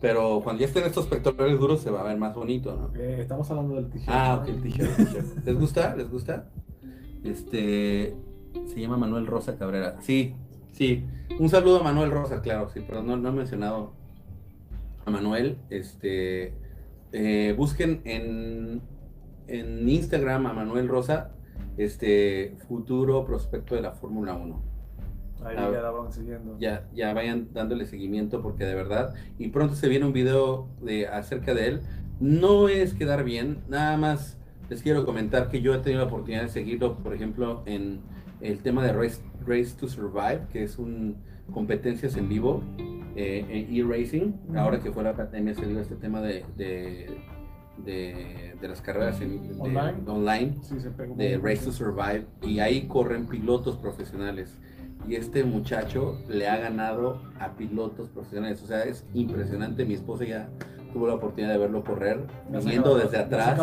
Pero cuando ya estén estos pectorales duros se va a ver más bonito, ¿no? Eh, estamos hablando del t-shirt. Ah, ok, el t-shirt. ¿Les gusta? ¿Les gusta? Este se llama Manuel Rosa Cabrera. Sí, Sí, un saludo a Manuel Rosa, claro, sí, pero no, no he mencionado a Manuel. Este, eh, busquen en, en Instagram a Manuel Rosa, este futuro prospecto de la Fórmula 1. Ahí ya la van siguiendo. Ya, ya vayan dándole seguimiento porque de verdad, y pronto se viene un video de, acerca de él. No es quedar bien, nada más les quiero comentar que yo he tenido la oportunidad de seguirlo, por ejemplo, en el tema de Race Race to Survive, que es un competencias en vivo eh, en e-racing. Ahora que fue la pandemia se dio este tema de, de, de, las carreras en, online, de Race to Survive, y ahí corren pilotos profesionales. Y este muchacho le ha ganado a pilotos profesionales. O sea, es impresionante. Mi esposa ya tuvo la oportunidad de verlo correr, viniendo desde atrás,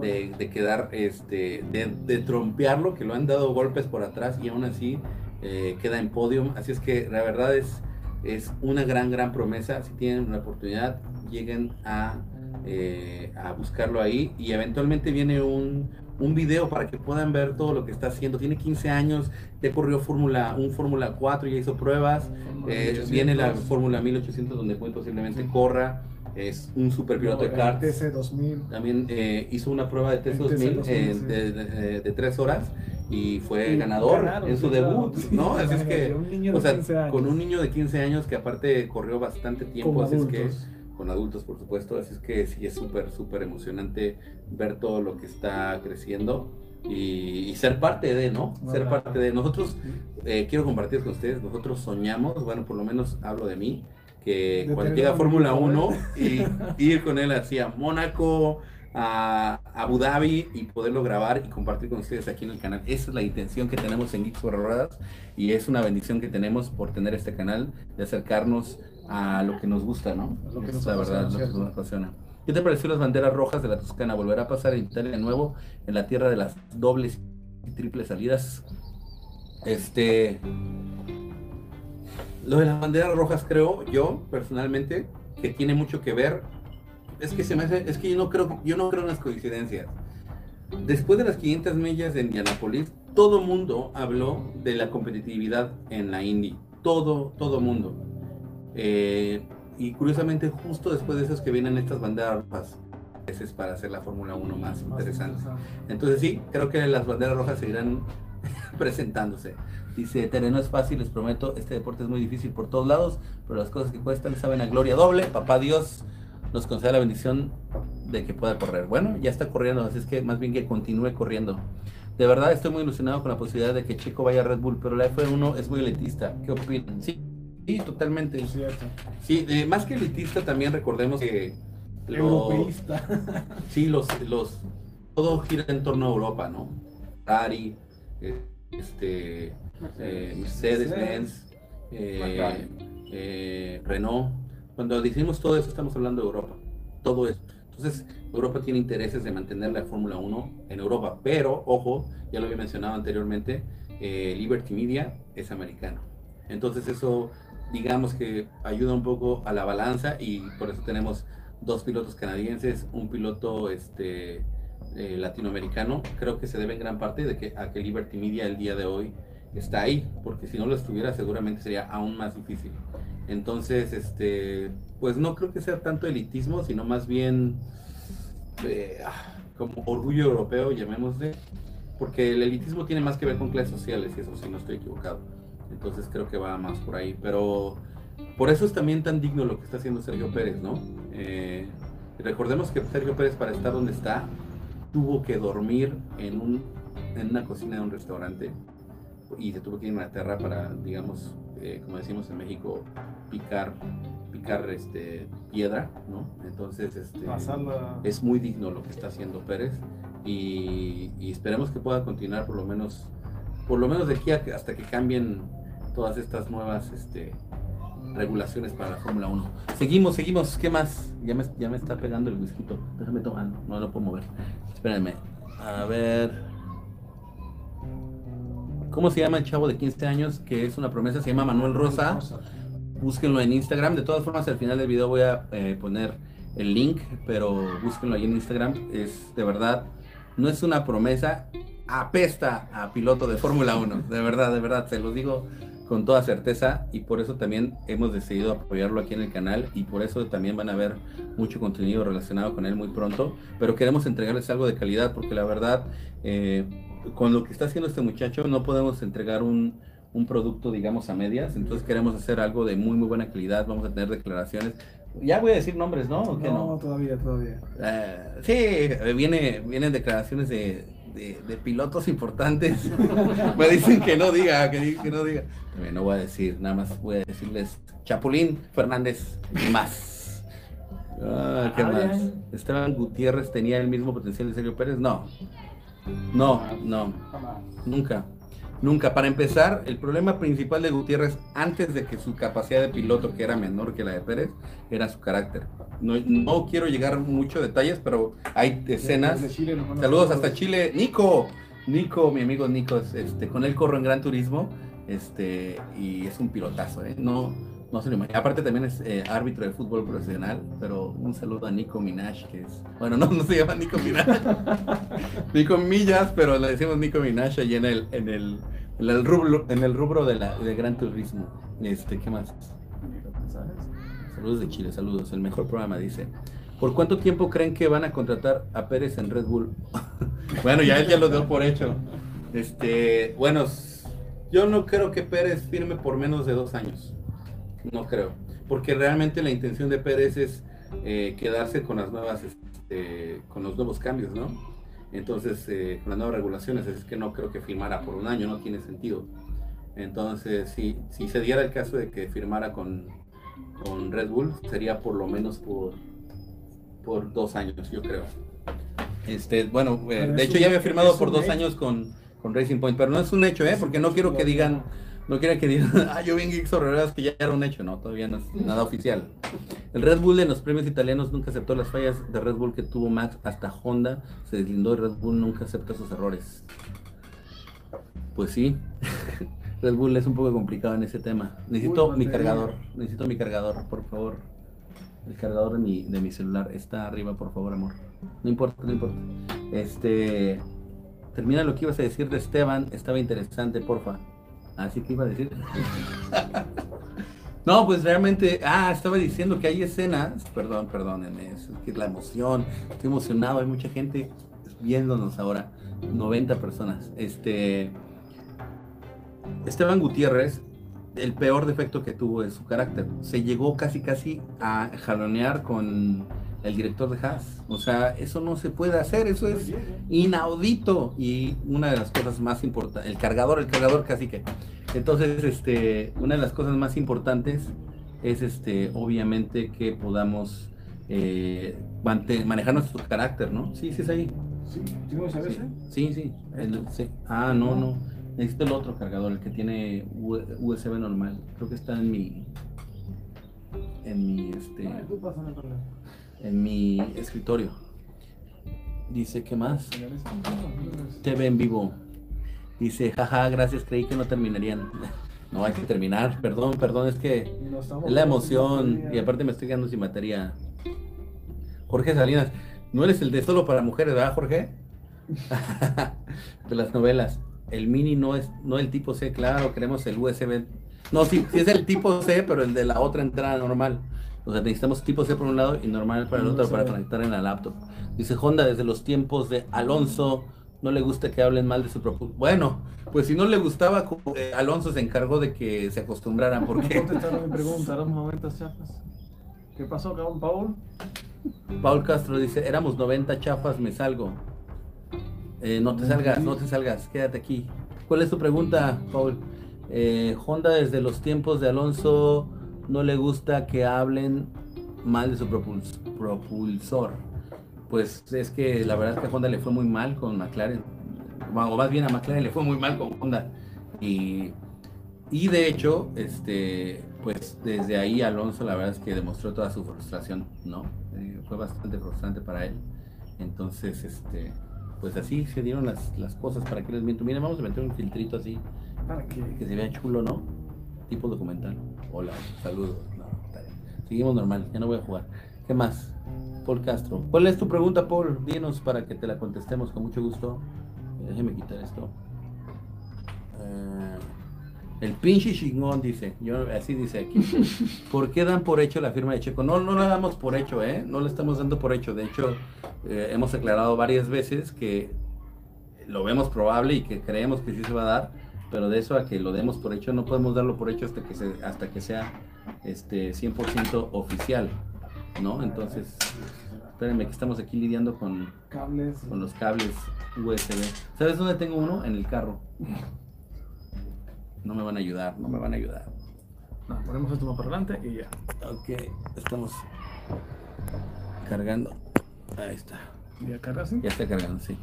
de, quedar, este, de, trompearlo, que lo han dado golpes por atrás y aún así eh, queda en podium. Así es que la verdad es, es una gran, gran promesa. Si tienen una oportunidad, lleguen a, eh, a buscarlo ahí y eventualmente viene un, un video para que puedan ver todo lo que está haciendo. Tiene 15 años, ya corrió Fórmula, un Fórmula 4, ya hizo pruebas. Eh, viene la Fórmula 1800 donde muy posiblemente corra es un super piloto de kart. TC2000. También eh, hizo una prueba de TC2000 eh, de, tres horas y fue ganador en su debut, ¿no? Así es que, o sea, con un niño de 15 años que aparte corrió bastante tiempo, así es que con adultos, por supuesto, así es que sí es súper, súper emocionante ver todo lo que está creciendo. Y, ser parte de, ¿no? ser parte de. Nosotros, eh, quiero compartir con ustedes, nosotros soñamos, bueno, por lo menos hablo de mí, que cuando llega Fórmula 1 y ir con él hacia Mónaco, a Abu Dhabi y poderlo grabar y compartir con ustedes aquí en el canal. Esa es la intención que tenemos en Geeks por Ruedas y es una bendición que tenemos por tener este canal, de acercarnos a lo que nos gusta, ¿no? Lo que nos la verdad, lo que nos apasiona. ¿Qué te pareció las banderas rojas de la Toscana? ¿Volverá a pasar en Italia de nuevo en la tierra de las dobles y triples salidas? Este, lo de las banderas rojas creo yo personalmente que tiene mucho que ver. Es que se me hace, es que yo no creo, yo no creo en las coincidencias. Después de las 500 millas de Indianapolis, todo mundo habló de la competitividad en la Indy. Todo, todo mundo. Eh, y curiosamente, justo después de eso es que vienen estas banderas rojas es para hacer la Fórmula 1 más interesante. Entonces sí, creo que las banderas rojas seguirán presentándose. Dice, terreno es fácil, les prometo, este deporte es muy difícil por todos lados, pero las cosas que cuestan saben a gloria doble. Papá Dios nos concede la bendición de que pueda correr. Bueno, ya está corriendo, así es que más bien que continúe corriendo. De verdad estoy muy ilusionado con la posibilidad de que Chico vaya a Red Bull, pero la F1 es muy elitista. ¿Qué opinan? Sí, sí totalmente. Es cierto. Sí, más que elitista también recordemos que... Europeísta. sí, los, los, todo gira en torno a Europa, ¿no? Ferrari, eh, este, eh, Mercedes-Benz, eh, eh, Renault. Cuando decimos todo eso, estamos hablando de Europa. Todo eso. Entonces, Europa tiene intereses de mantener la Fórmula 1 en Europa. Pero, ojo, ya lo había mencionado anteriormente, Liberty Media es americano. Entonces, eso, digamos que ayuda un poco a la balanza y por eso tenemos dos pilotos canadienses, un piloto este, latinoamericano. Creo que se debe en gran parte de que, a que Liberty Media el día de hoy está ahí, porque si no lo estuviera seguramente sería aún más difícil. Entonces, este, pues no creo que sea tanto elitismo, sino más bien eh, ah, como orgullo europeo, llamémosle, porque el elitismo tiene más que ver con clases sociales, y eso si no estoy equivocado. Entonces creo que va más por ahí, pero por eso es también tan digno lo que está haciendo Sergio Pérez, ¿no? Eh, recordemos que Sergio Pérez para estar donde está tuvo que dormir en, un, en una cocina de un restaurante y se tuvo que ir a Inglaterra para, digamos, eh, como decimos en México, picar, picar este, piedra, ¿no? Entonces, este, es muy digno lo que está haciendo Pérez y, esperemos que pueda continuar por lo menos, por lo menos de aquí hasta que cambien todas estas nuevas este, regulaciones para la Fórmula 1. Seguimos, seguimos, ¿qué más? Ya me, ya me está pegando el whisky. Déjame tomar, no lo puedo mover. Espérenme. A ver. ¿Cómo se llama el chavo de 15 años? Que es una promesa, se llama Manuel Rosa. Búsquenlo en Instagram. De todas formas, al final del video voy a eh, poner el link, pero búsquenlo ahí en Instagram. Es de verdad, no es una promesa, apesta a piloto de Fórmula 1. De verdad, de verdad, se lo digo con toda certeza y por eso también hemos decidido apoyarlo aquí en el canal y por eso también van a ver mucho contenido relacionado con él muy pronto, pero queremos entregarles algo de calidad porque la verdad eh, con lo que está haciendo este muchacho no podemos entregar un, producto, digamos, a medias. Entonces queremos hacer algo de muy, muy buena calidad. Vamos a tener declaraciones. Ya voy a decir nombres, ¿no? no, todavía, todavía. Eh, sí, viene, vienen declaraciones de, de, pilotos importantes. Me dicen que no diga, que, no diga. no voy a decir, nada más voy a decirles Chapulín Fernández más. Ah, ¿Qué más? Esteban Gutiérrez tenía el mismo potencial de Sergio Pérez. No, no, no, nunca. Nunca. Para empezar, el problema principal de Gutiérrez, antes de que su capacidad de piloto, que era menor que la de Pérez, era su carácter. No, quiero llegar mucho a detalles, pero hay escenas. Saludos hasta Chile. Nico, Nico, mi amigo Nico, este, con él corro en Gran Turismo, este, y es un pilotazo, ¿eh? No, no se lo imagina. Aparte también es eh, árbitro de fútbol profesional, pero un saludo a Nico Minaj, que es, bueno, no, no se llama Nico Minaj, Nico Millas, pero le decimos Nico Minaj allí en el, en el, en el rubro, en el rubro de la, de Gran Turismo. Este, ¿qué más? Saludos de Chile, saludos. El mejor programa dice. ¿Por cuánto tiempo creen que van a contratar a Pérez en Red Bull? bueno, ya él ya lo dio por hecho. Este, bueno, yo no creo que Pérez firme por menos de dos años. No creo. Porque realmente la intención de Pérez es eh, quedarse con las nuevas, este, con los nuevos cambios, ¿no? Entonces, eh, con las nuevas regulaciones, es que no creo que firmara por un año, no tiene sentido. Entonces, si, si se diera el caso de que firmara con, con Red Bull, sería por lo menos por, por dos años, yo creo. Este, bueno, eh, de hecho ya había firmado por dos años con, con Racing Point, pero no es un hecho, ¿eh? Porque no quiero que digan no quiera que digan, ah, yo vi en Geeks que ya era un hecho, no, todavía no es nada oficial. El Red Bull en los premios italianos nunca aceptó las fallas de Red Bull que tuvo Max, hasta Honda se deslindó y Red Bull nunca acepta sus errores. Pues sí, Red Bull es un poco complicado en ese tema. Necesito mi cargador, necesito mi cargador, por favor. El cargador de mi, de mi celular está arriba, por favor, amor. No importa, no importa. Este, termina lo que ibas a decir de Esteban, estaba interesante, porfa. Así que iba a decir. no, pues realmente, ah, estaba diciendo que hay escenas, perdón, perdónenme, es que la emoción, estoy emocionado, hay mucha gente viéndonos ahora, 90 personas. Este, Esteban Gutiérrez, el peor defecto que tuvo es su carácter. Se llegó casi casi a jalonear con el director de Haas. O sea, eso no se puede hacer, eso es inaudito. Y una de las cosas más importantes, el cargador, el cargador casi que. Entonces, este, una de las cosas más importantes es este, obviamente que podamos eh, manejar nuestro carácter, ¿no? Sí, sí es ahí. Sí, ¿sí, sí, sí. Ah, no, no. Necesito el otro cargador, el que tiene USB normal. Creo que está en mi. En mi este en mi escritorio. Dice, ¿qué más? TV en vivo. Dice, jaja, gracias, creí que no terminarían. No, hay que terminar, perdón, perdón, es que es la emoción y aparte me estoy quedando sin batería. Jorge Salinas, no eres el de solo para mujeres, ¿verdad, Jorge? de las novelas. El mini no es, no el tipo C, claro, queremos el USB. No, sí, sí es el tipo C, pero el de la otra entrada normal. O sea, necesitamos tipo C por un lado y normal para el otro para conectar en la laptop. Dice Honda, desde los tiempos de Alonso, no le gusta que hablen mal de su propio. Bueno, pues si no le gustaba, eh, Alonso se encargó de que se acostumbraran. Porque... mi pregunta, chafas. ¿Qué pasó, con Paul? Paul Castro dice, éramos 90 chafas, me salgo. Eh, no te salgas, no te salgas, quédate aquí. ¿Cuál es tu pregunta, Paul? Eh, Honda desde los tiempos de Alonso no le gusta que hablen mal de su propulsor. Pues es que la verdad es que a Honda le fue muy mal con McLaren. O más bien a McLaren le fue muy mal con Honda. Y, y de hecho, este, pues desde ahí Alonso la verdad es que demostró toda su frustración, ¿no? Eh, fue bastante frustrante para él. Entonces, este, pues así se dieron las, cosas para que les miento. Miren, vamos a meter un filtrito así para que, que se vea chulo, ¿no? Tipo documental. Hola, saludos. Seguimos normal, ya no voy a jugar. ¿Qué más? Paul Castro. ¿Cuál es tu pregunta, Paul? Dinos para que te la contestemos con mucho gusto. Déjeme quitar esto. Eh, el pinche chingón dice, yo así dice aquí. ¿Por qué dan por hecho la firma de Checo? No, no la damos por hecho, ¿eh? No le estamos dando por hecho. De hecho, eh, hemos aclarado varias veces que lo vemos probable y que creemos que sí se va a dar pero de eso a que lo demos por hecho, no podemos darlo por hecho hasta que, se, hasta que sea este 100% oficial, ¿no? Entonces, Espérenme que estamos aquí lidiando con Cables. con los cables USB. ¿Sabes dónde tengo uno? En el carro. No me van a ayudar, no me van a ayudar. No, ponemos esto más para adelante y ya. Ok, estamos cargando. Ahí está. ¿Ya carga así? Ya está cargando, sí.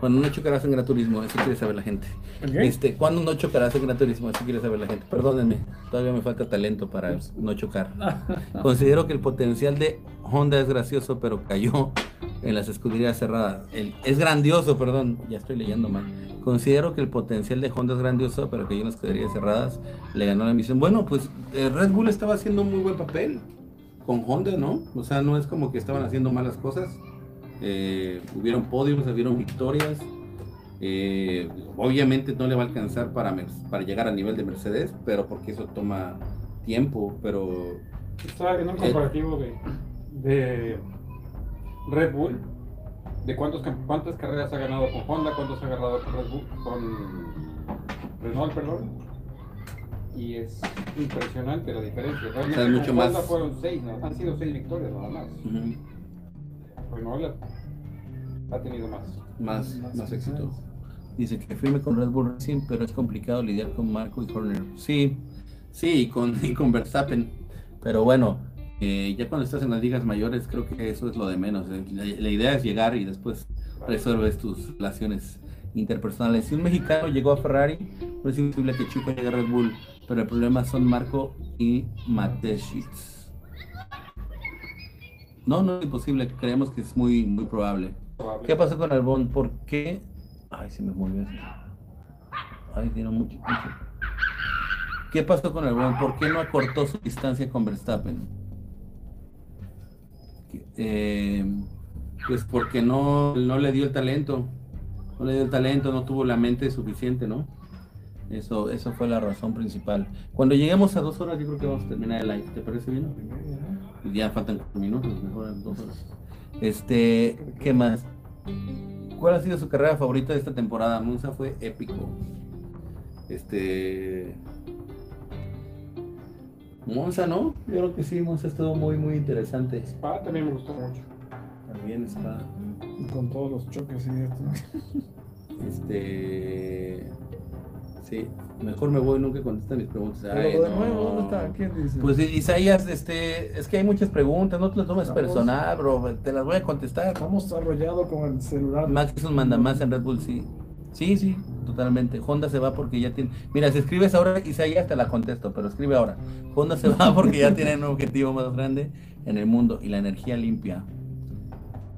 Cuando no chocarás en Gran Turismo, eso quiere saber la gente. ¿El qué? Este, cuando no chocarás en Gran Turismo, eso quiere saber la gente. Perdónenme, todavía me falta talento para no chocar. Considero que el potencial de Honda es gracioso, pero cayó en las escuderías cerradas. El- es grandioso, perdón, ya estoy leyendo mal. Considero que el potencial de Honda es grandioso, pero cayó en las escuderías cerradas. Le ganó la misión. Bueno, pues eh, Red Bull estaba haciendo un muy buen papel con Honda, ¿no? O sea, no es como que estaban haciendo malas cosas. Eh, hubieron podios, hubieron victorias. Eh, obviamente no le va a alcanzar para, para llegar al nivel de Mercedes, pero porque eso toma tiempo, pero Estaba viendo un comparativo de, de Red Bull, de cuántos, cuántas carreras ha ganado con Honda, cuántos ha ganado con Red Bull, con Renault, perdón. Y es impresionante la diferencia. Realmente sea, es mucho con Honda más- fueron seis, ¿no? han sido seis victorias nada más. Renault ha tenido más. más, más éxito. Dice que firme con Red Bull Racing, pero es complicado lidiar con Marco y Horner. Sí, sí, y con, y con Verstappen. Pero bueno, eh, ya cuando estás en las ligas mayores, creo que eso es lo de menos. Eh, La, la idea es llegar y después resuelves tus relaciones interpersonales. Si un mexicano llegó a Ferrari, no es imposible que Chico llegue a Red Bull, pero el problema son Marco y Mateshitz. No, no es imposible, creemos que es muy, muy probable. Probable. ¿Qué pasó con Albón? ¿Por qué? Ay, se me movió eso. Ay, tiene mucho, mucho. ¿Qué pasó con Albón? ¿Por qué no acortó su distancia con Verstappen? Eh, pues porque no, no le dio el talento. No le dio el talento, no tuvo la mente suficiente, ¿no? Eso, eso fue la razón principal. Cuando lleguemos a dos horas, yo creo que vamos a terminar el live. ¿Te parece bien? Ya faltan cuatro minutos, mejor en dos horas. Este, ¿qué más? ¿Cuál ha sido su carrera favorita de esta temporada? Monza fue épico. Este. Monza, ¿no? Yo creo que sí, Monza estuvo muy, muy interesante. Spa también me gustó mucho. También está. Con todos los choques y esto. Este. Sí, mejor me voy, nunca contestan mis preguntas. Pero Ay, lo de no. nuevo, ¿dónde está? ¿Quién dice? Pues Isaías, este, es que hay muchas preguntas, no te las tomes Vamos. personal, bro, te las voy a contestar. Estamos arrollados con el celular. Max es un mandamás en Red Bull, sí. Sí, sí, totalmente. Honda se va porque ya tiene. Mira, si escribes ahora, Isaías te la contesto, pero escribe ahora. Honda se va porque ya tiene un objetivo más grande en el mundo y la energía limpia.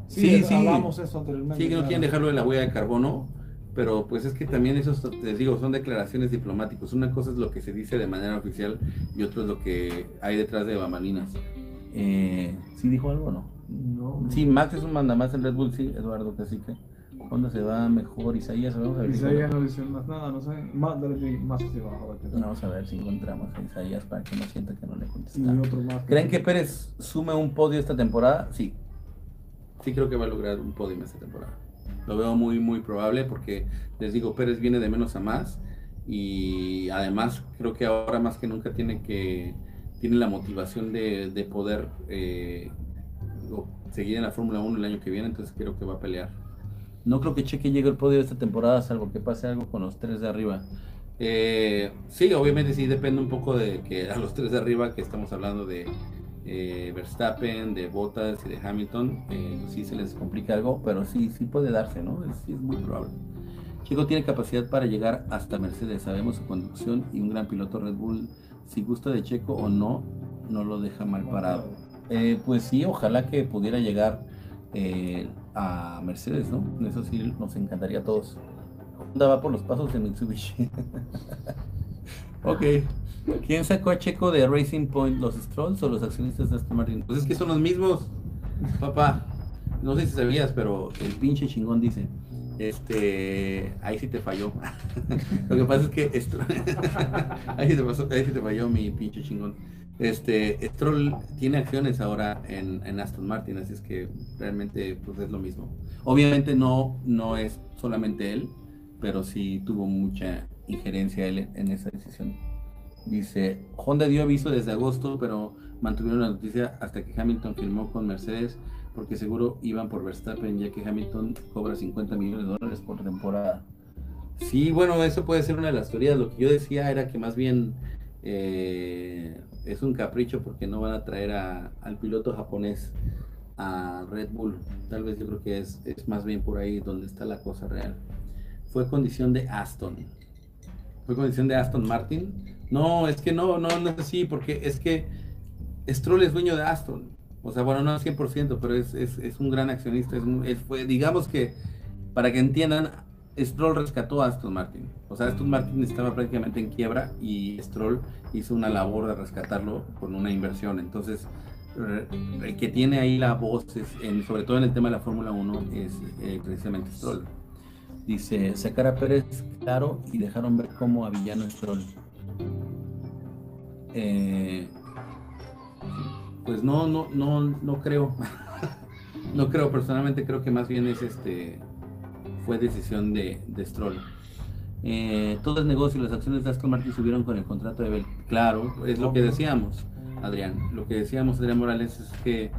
Sí, Sí, sí. hablamos eso anteriormente. Sí, que no quieren dejarlo de la huella de carbono, pero pues es que también esos, te digo, son declaraciones diplomáticas. Una cosa es lo que se dice de manera oficial y otro es lo que hay detrás de bambalinas. Eh, ¿Sí dijo algo o no? No. Sí, Max es un mandamás en Red Bull, sí, Eduardo Cacique. Honda se va mejor, Isaías, vamos a ver. si- Isaías no dice más nada, no sé. Más, dale más hacia abajo. tal. Vamos a ver si encontramos a Isaías para que no sienta que no le contestamos. otro más. ¿Creen que Pérez sume un podio esta temporada? Sí. Sí creo que va a lograr un podio esta temporada. Lo veo muy, muy probable porque, les digo, Pérez viene de menos a más y además creo que ahora más que nunca tiene que tiene la motivación de, de poder eh, seguir en la Fórmula 1 el año que viene, entonces creo que va a pelear. No creo que Cheque llegue al podio esta temporada, salvo que pase algo con los tres de arriba. Eh, sí, obviamente sí depende un poco de que a los tres de arriba que estamos hablando de eh, Verstappen, de Bottas y de Hamilton, eh, sí se les complica algo, pero sí, sí puede darse, ¿no? Es, muy probable. Chico tiene capacidad para llegar hasta Mercedes, sabemos su conducción y un gran piloto Red Bull, si gusta de Checo o no, no lo deja mal parado. Eh, pues sí, ojalá que pudiera llegar eh, a Mercedes, ¿no? Eso sí nos encantaría a todos. Honda va por los pasos de Mitsubishi. ok. ¿Quién sacó a Checo de Racing Point? ¿Los Strolls o los accionistas de Aston Martin? Pues es que son los mismos, papá. No sé si sabías, pero el pinche chingón dice. Este, ahí sí te falló. Lo que pasa es que Stroll- ahí, sí te pasó- ahí sí te falló mi pinche chingón. Este, Stroll tiene acciones ahora en, en Aston Martin, así es que realmente pues es lo mismo. Obviamente no, no es solamente él, pero sí tuvo mucha injerencia él en esa decisión. Dice, Honda dio aviso desde agosto, pero mantuvieron la noticia hasta que Hamilton firmó con Mercedes porque seguro iban por Verstappen, ya que Hamilton cobra 50 millones de dólares por temporada. Sí, bueno, eso puede ser una de las teorías. Lo que yo decía era que más bien eh, es un capricho porque no van a traer al piloto japonés a Red Bull. Tal vez yo creo que es, es más bien por ahí donde está la cosa real. Fue condición de Aston. Fue condición de Aston Martin. No, es que no, no, no es así, porque es que Stroll es dueño de Aston. O sea, bueno, no al 100%, pero es, un gran accionista. Es, fue, digamos que, para que entiendan, Stroll rescató a Aston Martin. O sea, Aston Martin estaba prácticamente en quiebra y Stroll hizo una labor de rescatarlo con una inversión. Entonces, el que tiene ahí la voz, sobre todo en el tema de la Fórmula 1, es eh, precisamente Stroll. Dice, sacar a Pérez claro y dejaron ver cómo a Villano Stroll. Eh, pues no, no, no, no creo. no creo, personalmente creo que más bien es este fue decisión de, de Stroll. Eh, todo es negocio, las acciones de Aston Martin subieron con el contrato de Bell. Claro, es lo que decíamos, Adrián. Lo que decíamos, Adrián Morales, es que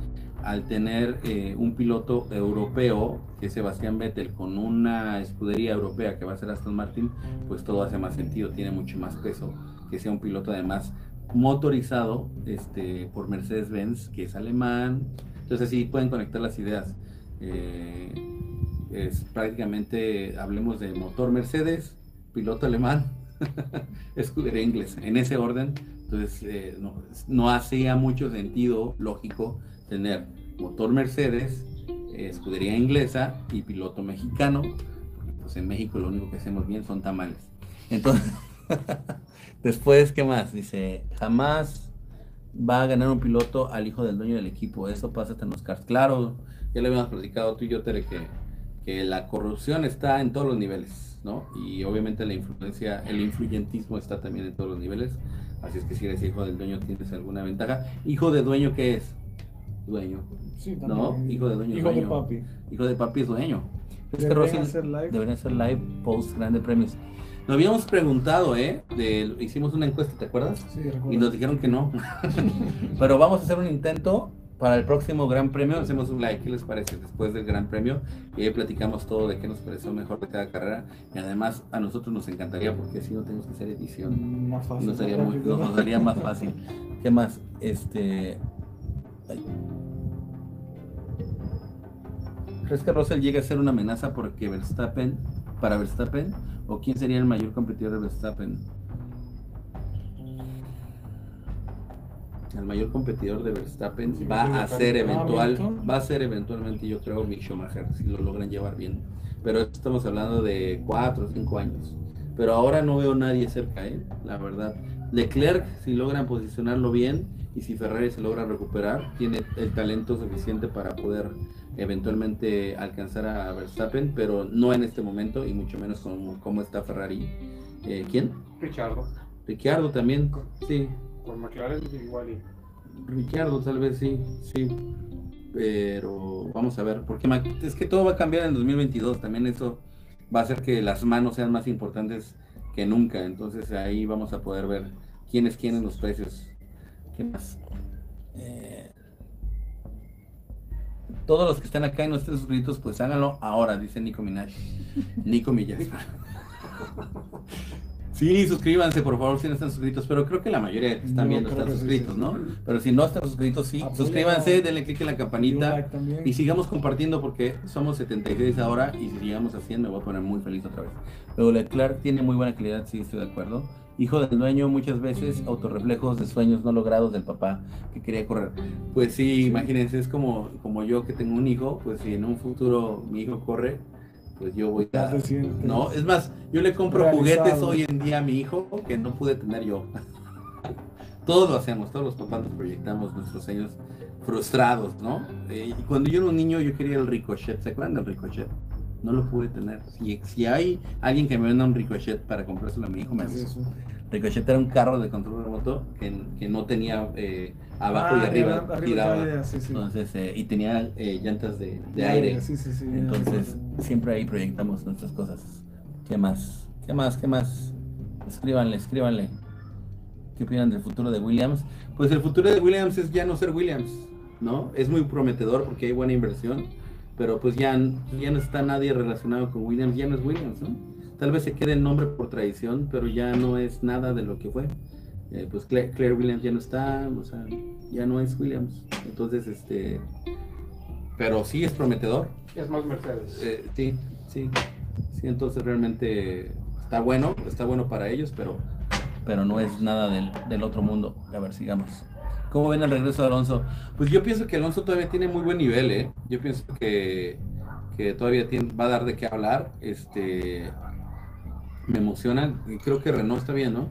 al tener eh, un piloto europeo, que es Sebastián Vettel, con una escudería europea que va a ser Aston Martin, pues todo hace más sentido, tiene mucho más peso que sea un piloto además motorizado este, por Mercedes-Benz, que es alemán. Entonces sí pueden conectar las ideas. Eh, es prácticamente, hablemos de motor Mercedes, piloto alemán, escudería inglés, en ese orden. Entonces eh, no, no, hacía mucho sentido lógico tener motor Mercedes, escudería inglesa y piloto mexicano, pues en México lo único que hacemos bien son tamales. Entonces, Después, ¿qué más? Dice, jamás va a ganar un piloto al hijo del dueño del equipo. Eso pasa en los cars. Claro, ya le habíamos platicado tú y yo, Tere, que, que la corrupción está en todos los niveles, ¿no? Y obviamente la influencia, el influyentismo está también en todos los niveles. Así es que si eres hijo del dueño tienes alguna ventaja. ¿Hijo de dueño qué es? Dueño. Sí, ¿No? Hijo de dueño. Hijo de papi. Hijo de papi es dueño. Deberían hacer live. Deberían hacer live post grande premios. Nos habíamos preguntado, ¿eh? hicimos una encuesta, ¿te acuerdas? Sí, recuerdo. Y nos dijeron que no. Pero vamos a hacer un intento para el próximo Gran Premio. Hacemos un like, ¿qué les parece? Después del Gran Premio. Y ahí platicamos todo de qué nos pareció mejor de cada carrera. Y además a nosotros nos encantaría, porque así no tenemos que hacer edición. Más fácil. Nos haría, nos haría más fácil. ¿Qué más? Este... ¿Crees que Russell llega a ser una amenaza porque Verstappen, para Verstappen? ¿O quién sería el mayor competidor de Verstappen? El mayor competidor de Verstappen va a ser eventual, va a ser eventualmente, yo creo, Mick Schumacher, si lo logran llevar bien. Pero estamos hablando de cuatro o cinco años. Pero ahora no veo nadie cerca, ¿eh? la verdad. Leclerc, si logran posicionarlo bien y si Ferrari se logra recuperar, tiene el talento suficiente para poder eventualmente alcanzar a Verstappen, pero no en este momento y mucho menos como, como está Ferrari. Eh, ¿Quién? Ricciardo. Ricciardo también, sí. Con McLaren igual. Y... Ricciardo tal vez sí, sí. Pero vamos a ver, porque es que todo va a cambiar en 2022, también eso va a hacer que las manos sean más importantes que nunca, entonces ahí vamos a poder ver quién es quién en los precios. ¿Qué más? Eh, todos los que están acá y no estén suscritos, pues háganlo ahora, dice Nico Minaj. Nico Millas. Sí, suscríbanse, por favor, si no están suscritos. Pero creo que la mayoría que están viendo están suscritos, ¿no? Pero si no están suscritos, sí, suscríbanse, denle click en la campanita y sigamos compartiendo porque somos 76 ahora y si llegamos a 100 me voy a poner muy feliz otra vez. Luego Leclerc tiene muy buena calidad, sí, estoy de acuerdo hijo del dueño, muchas veces autorreflejos de sueños no logrados del papá que quería correr. Pues sí, imagínense, es como, como yo que tengo un hijo, pues si en un futuro mi hijo corre, pues yo voy a... No, es más, yo le compro juguetes hoy en día a mi hijo que no pude tener yo. todos lo hacemos, todos los papás nos proyectamos nuestros sueños frustrados, ¿no? Eh, y cuando yo era un niño yo quería el ricochet, ¿se acuerdan del ricochet? No lo pude tener. Si, si hay alguien que me venda un Ricochet para comprárselo a mi hijo, me hace Ricochet era un carro de control remoto que, que no tenía eh, abajo y ah, arriba, tiraba. Entonces, eh, y tenía eh, llantas de, de aire. Entonces, siempre ahí proyectamos nuestras cosas. ¿Qué más? ¿Qué más? ¿Qué más? Escríbanle, escríbanle. ¿Qué opinan del futuro de Williams? Pues el futuro de Williams es ya no ser Williams. ¿no? Es muy prometedor porque hay buena inversión, pero pues ya, ya no está nadie relacionado con Williams, ya no es Williams, ¿no? Tal vez se quede el nombre por tradición, pero ya no es nada de lo que fue. Eh, pues Claire, Williams ya no está, o sea, ya no es Williams. Entonces, este, pero sí es prometedor. Es más Mercedes. Eh, sí, sí, sí, entonces realmente está bueno, está bueno para ellos, pero, pero no es nada del, del otro mundo. A ver, sigamos. ¿Cómo ven el regreso de Alonso? Pues yo pienso que Alonso todavía tiene muy buen nivel, ¿eh? Yo pienso que, que todavía tiene, va a dar de qué hablar. Este, me emociona. Creo que Renault está bien, ¿no?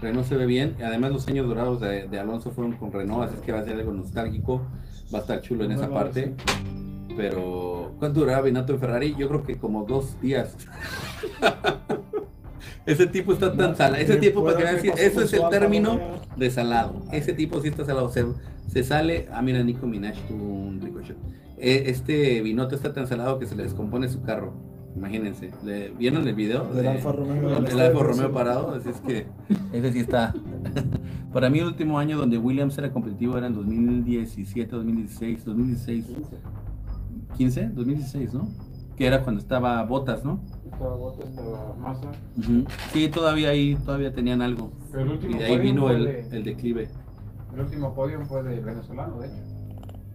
Renault se ve bien. Además, los años dorados de, Alonso fueron con Renault, así es que va a ser algo nostálgico. Va a estar chulo en esa parte. Pero, ¿cuánto duraba Binato en Ferrari? Yo creo que como dos días. Ese tipo está tan salado. Ese tipo, para que vean, eso es el término de salado. Ese tipo sí está salado. Se, se sale. Ah, mira, Nico Minaj tuvo un ricochet. E, este Binotto está tan salado que se le descompone su carro. Imagínense, ¿vieron el video? Del Alfa Romeo. El Alfa Romeo parado, así es que ese sí está. Para mí el último año donde Williams era competitivo era en 2017, 2016, 2016. 15, 2016, ¿no? Que era cuando estaba Botas, ¿no? Estaba estaba Massa. Sí, todavía ahí, todavía tenían algo. y de ahí vino el, el declive. El último podio fue de venezolano, de hecho.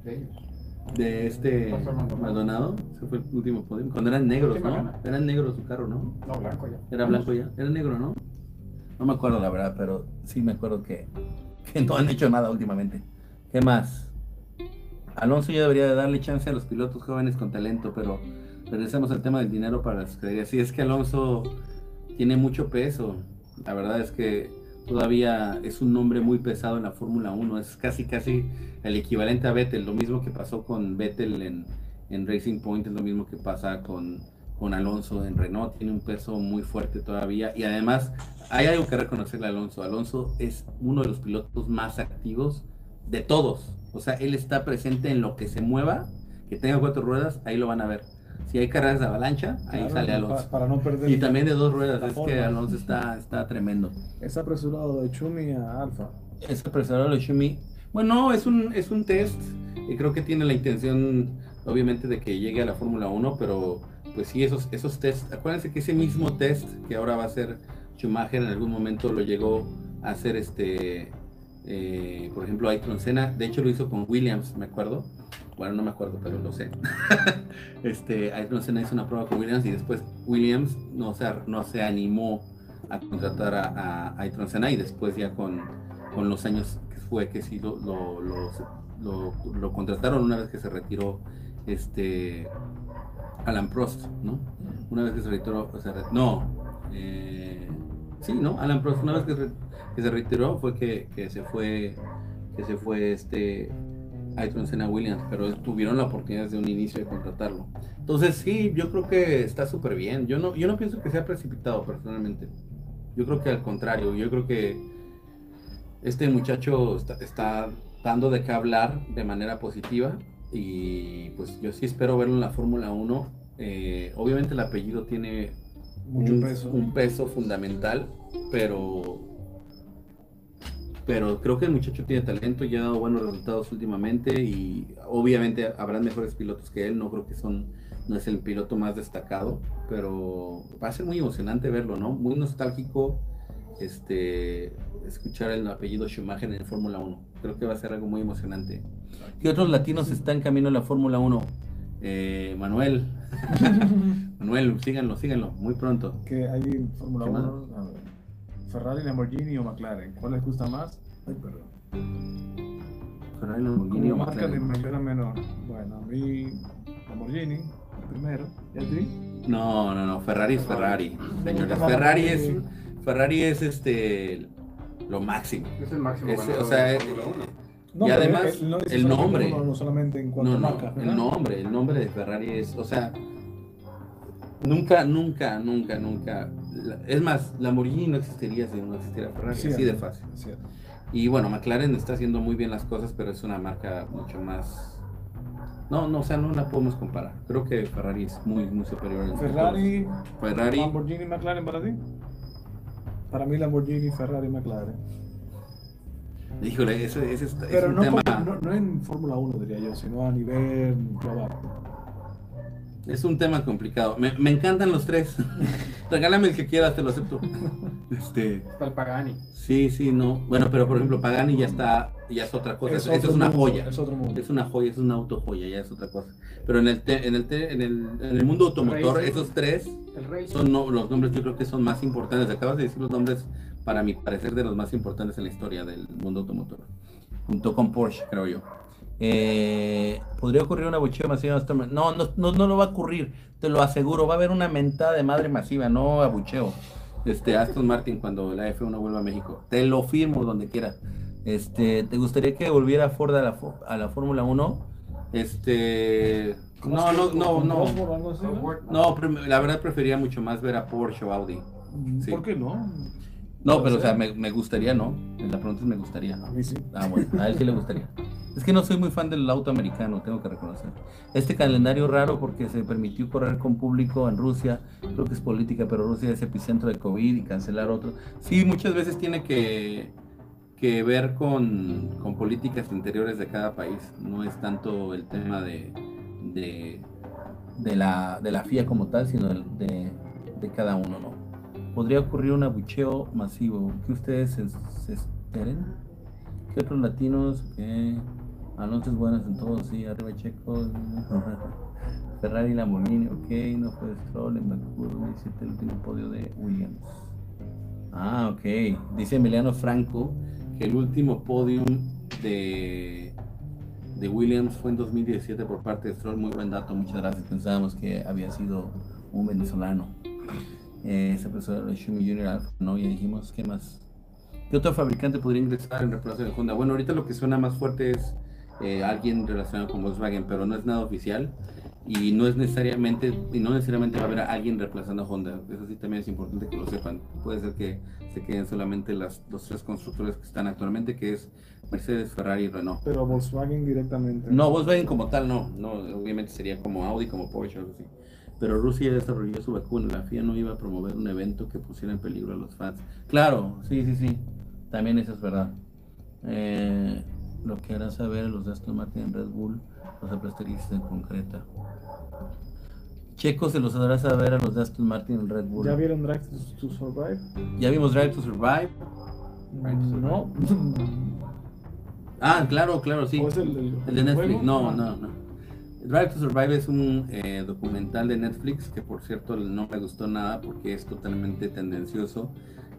De ellos de este Maldonado, ese fue el último podio, cuando eran negros, ¿no? Eran negros su carro, ¿no? No, blanco ya. Era blanco ya, era negro, ¿no? No me acuerdo la verdad, pero sí me acuerdo que, que no han hecho nada últimamente. ¿Qué más? Alonso ya debería de darle chance a los pilotos jóvenes con talento, pero regresamos al tema del dinero para las escuderías. Sí, es que Alonso tiene mucho peso. La verdad es que todavía es un nombre muy pesado en la Fórmula 1. Es casi, casi el equivalente a Vettel. Lo mismo que pasó con Vettel en, Racing Point, es lo mismo que pasa con, con Alonso en Renault. Tiene un peso muy fuerte todavía. Y además, hay algo que reconocerle a Alonso. Alonso es uno de los pilotos más activos de todos. O sea, él está presente en lo que se mueva, que tenga cuatro ruedas, ahí lo van a ver si hay carreras de avalancha, ahí sale Alonso. Para, no perder y también de dos ruedas, es que Alonso está, está tremendo. Es apresurado de Chumi a Alfa. Es apresurado de Chumi. Bueno, es un, es un test y creo que tiene la intención, obviamente, de que llegue a la Fórmula 1, pero pues sí, esos, esos tests, acuérdense que ese mismo test que ahora va a ser Schumacher en algún momento lo llegó a hacer este, eh, por ejemplo, Ayrton Senna, de hecho lo hizo con Williams, me acuerdo bueno, no me acuerdo, pero lo sé. este, Ayrton Senna hizo una prueba con Williams y después Williams no se, no se animó a contratar a, a Ayrton Senna y después ya con, con los años que fue que sí lo, lo, lo, contrataron una vez que se retiró este Alan Prost, ¿no? Una vez que se retiró, o sea, no, eh, sí, ¿no? Alan Prost, una vez que, que se retiró fue que, que se fue, que se fue este Ayrton Senna Williams, pero tuvieron la oportunidad desde un inicio de contratarlo. Entonces sí, yo creo que está súper bien. Yo no, yo no pienso que sea precipitado personalmente. Yo creo que al contrario, yo creo que este muchacho está, dando de qué hablar de manera positiva y pues yo sí espero verlo en la Fórmula 1. Eh, obviamente el apellido tiene Mucho peso. un peso fundamental, pero pero creo que el muchacho tiene talento y ha dado buenos resultados últimamente y obviamente habrán mejores pilotos que él, no creo que son, no es el piloto más destacado, pero va a ser muy emocionante verlo, ¿no? Muy nostálgico este escuchar el apellido Schumacher en Fórmula 1. Creo que va a ser algo muy emocionante. ¿Qué otros latinos están en camino en la Fórmula 1? Eh, Manuel. Manuel, síganlo, síganlo, muy pronto. Que hay Fórmula 1. Ferrari, Lamborghini o McLaren. ¿Cuál les gusta más? Ay, perdón. Ferrari, Lamborghini o marca de mayor menor. Bueno, a mí Lamborghini, el primero. ¿Y a ti? No, no, no. Ferrari es Ferrari. Señores, Ferrari es, Ferrari es este lo máximo. Es el máximo. Es, o sea, no, y además el, nombre. No, solamente en cuanto no, no, marca, el nombre, el nombre de Ferrari es, o sea, nunca, nunca, nunca, nunca es más, Lamborghini no existiría si no existiera Ferrari, así de fácil. Y bueno, McLaren está haciendo muy bien las cosas, pero es una marca mucho más... No, no, o sea, no la podemos comparar. Creo que Ferrari es muy, muy superior. Ferrari, Ferrari, Lamborghini, McLaren para ti. Para mí Lamborghini, Ferrari, McLaren. Híjole, ese, ese es, Pero un no, tema. no, no en Fórmula 1, diría yo, sino a nivel global. Es un tema complicado. Me, me encantan los tres. Regálame el que quieras, te lo acepto. Este, Está el Pagani. sí, sí, no. Bueno, pero por ejemplo, Pagani ya está, ya es otra cosa. Eso es una mundo, joya. Es otro mundo. Es una joya, es una auto joya, ya es otra cosa. Pero en el te- en el te- en el, en el mundo automotor, Racing. esos tres Rey. son no- los nombres yo creo que son más importantes. Acabas de decir los nombres, para mi parecer, de los más importantes en la historia del mundo automotor. Junto con Porsche, creo yo. Eh, ¿Podría ocurrir una bucheo masiva? hasta- No, no, no, no lo va a ocurrir, te lo aseguro. Va a haber una mentada de madre masiva, no abucheo. Este, Aston Martin cuando la F1 vuelva a México. Te lo firmo donde quiera. Este, ¿te gustaría que volviera Ford a la, a la Fórmula 1? Este, ¿Cómo no, no, no, no. ¿no? No, la verdad prefería mucho más ver a Porsche o Audi. Sí. ¿Por qué no? No, pero o sea, me, me gustaría, ¿no? La pregunta es me gustaría. A mí sí. Ah, bueno, a él sí le gustaría. Es que no soy muy fan del auto americano, tengo que reconocer. Este calendario raro porque se permitió correr con público en Rusia, creo que es política, pero Rusia es epicentro de COVID y cancelar otro. Sí, muchas veces tiene que, que ver con, políticas interiores de cada país, no es tanto el tema de, la, de FIA como tal, sino de, cada uno, ¿no? Podría ocurrir un abucheo masivo, que ustedes se, se esperen. ¿Qué otros latinos? ¿Qué? Es buenas en todos, sí, arriba Checo. Ferrari, Lamborghini, ok, no fue Stroll en Bakú 2017, el último podio de Williams. Ah, ok. Dice Emiliano Franco que el último podium de, de Williams fue en 2017 por parte de Stroll. Muy buen dato, muchas gracias. Pensábamos que había sido un venezolano. Eh, se presentó el Schumi Junior Alfa, ¿no? Ya dijimos, ¿qué más? ¿Qué otro fabricante podría ingresar en reemplazo de Honda? Bueno, ahorita lo que suena más fuerte es eh, alguien relacionado con Volkswagen, pero no es nada oficial y no es necesariamente y no necesariamente va a haber a alguien reemplazando a Honda. Eso sí también es importante que lo sepan. Puede ser que se queden solamente las, los tres constructores que están actualmente, que es Mercedes, Ferrari y Renault. Pero Volkswagen directamente. No, Volkswagen como tal no, no, obviamente sería como Audi, como Porsche, algo así. Pero Rusia desarrolló su vacuna, la FIA no iba a promover un evento que pusiera en peligro a los fans. Claro, sí, sí, sí, también eso es verdad. Eh, lo que hará saber a los de Aston Martin en Red Bull, los aplasterices en concreta. Checo se los hará saber a los de Aston Martin en Red Bull. ¿Ya vieron Drive to, to Survive? Ya vimos Drive to Survive. Drive to Survive. No. Ah, claro, claro, sí. ¿O es el, el- El de Netflix, juego? no, Ah. no, no. Drive to Survive es un eh, documental de Netflix que por cierto no me gustó nada porque es totalmente tendencioso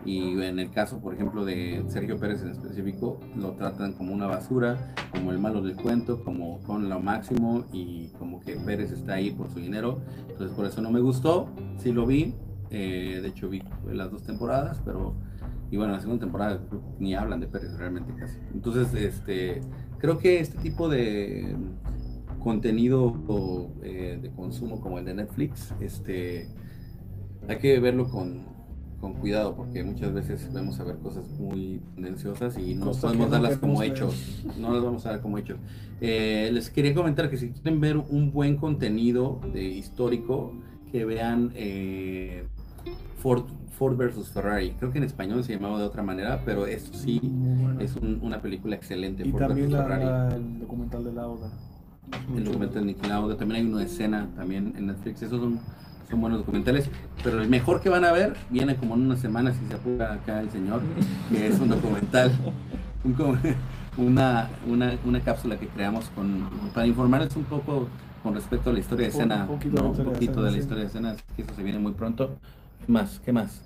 y en el caso por ejemplo de Sergio Pérez en específico lo tratan como una basura, como el malo del cuento, como con lo máximo y como que Pérez está ahí por su dinero, entonces por eso no me gustó, sí lo vi, eh, de hecho vi las dos temporadas, pero y bueno, la segunda temporada ni hablan de Pérez realmente casi. Entonces, este, creo que este tipo de contenido eh, de consumo como el de Netflix, este, hay que verlo con, con cuidado porque muchas veces vamos a ver cosas muy tendenciosas y no podemos no darlas como hechos. No las vamos a dar como hechos. Eh, les quería comentar que si quieren ver un buen contenido de histórico, que vean eh, Ford, Ford versus Ferrari. Creo que en español se llamaba de otra manera, pero eso sí bueno. es un- una película excelente. Y Ford también la- Ferrari. el documental de Lauda. El documental de Nicky Lauda. También hay de escena también en Netflix. Esos son, son buenos documentales. Pero el mejor que van a ver viene como en unas semanas si se apura acá el señor, que es un documental. un una, una, una cápsula que creamos con, para informarles un poco con respecto a la historia de Un escena. poquito de ¿no? la Un de poquito de la historia de escena, que eso se viene muy pronto. ¿Qué más? ¿Qué más?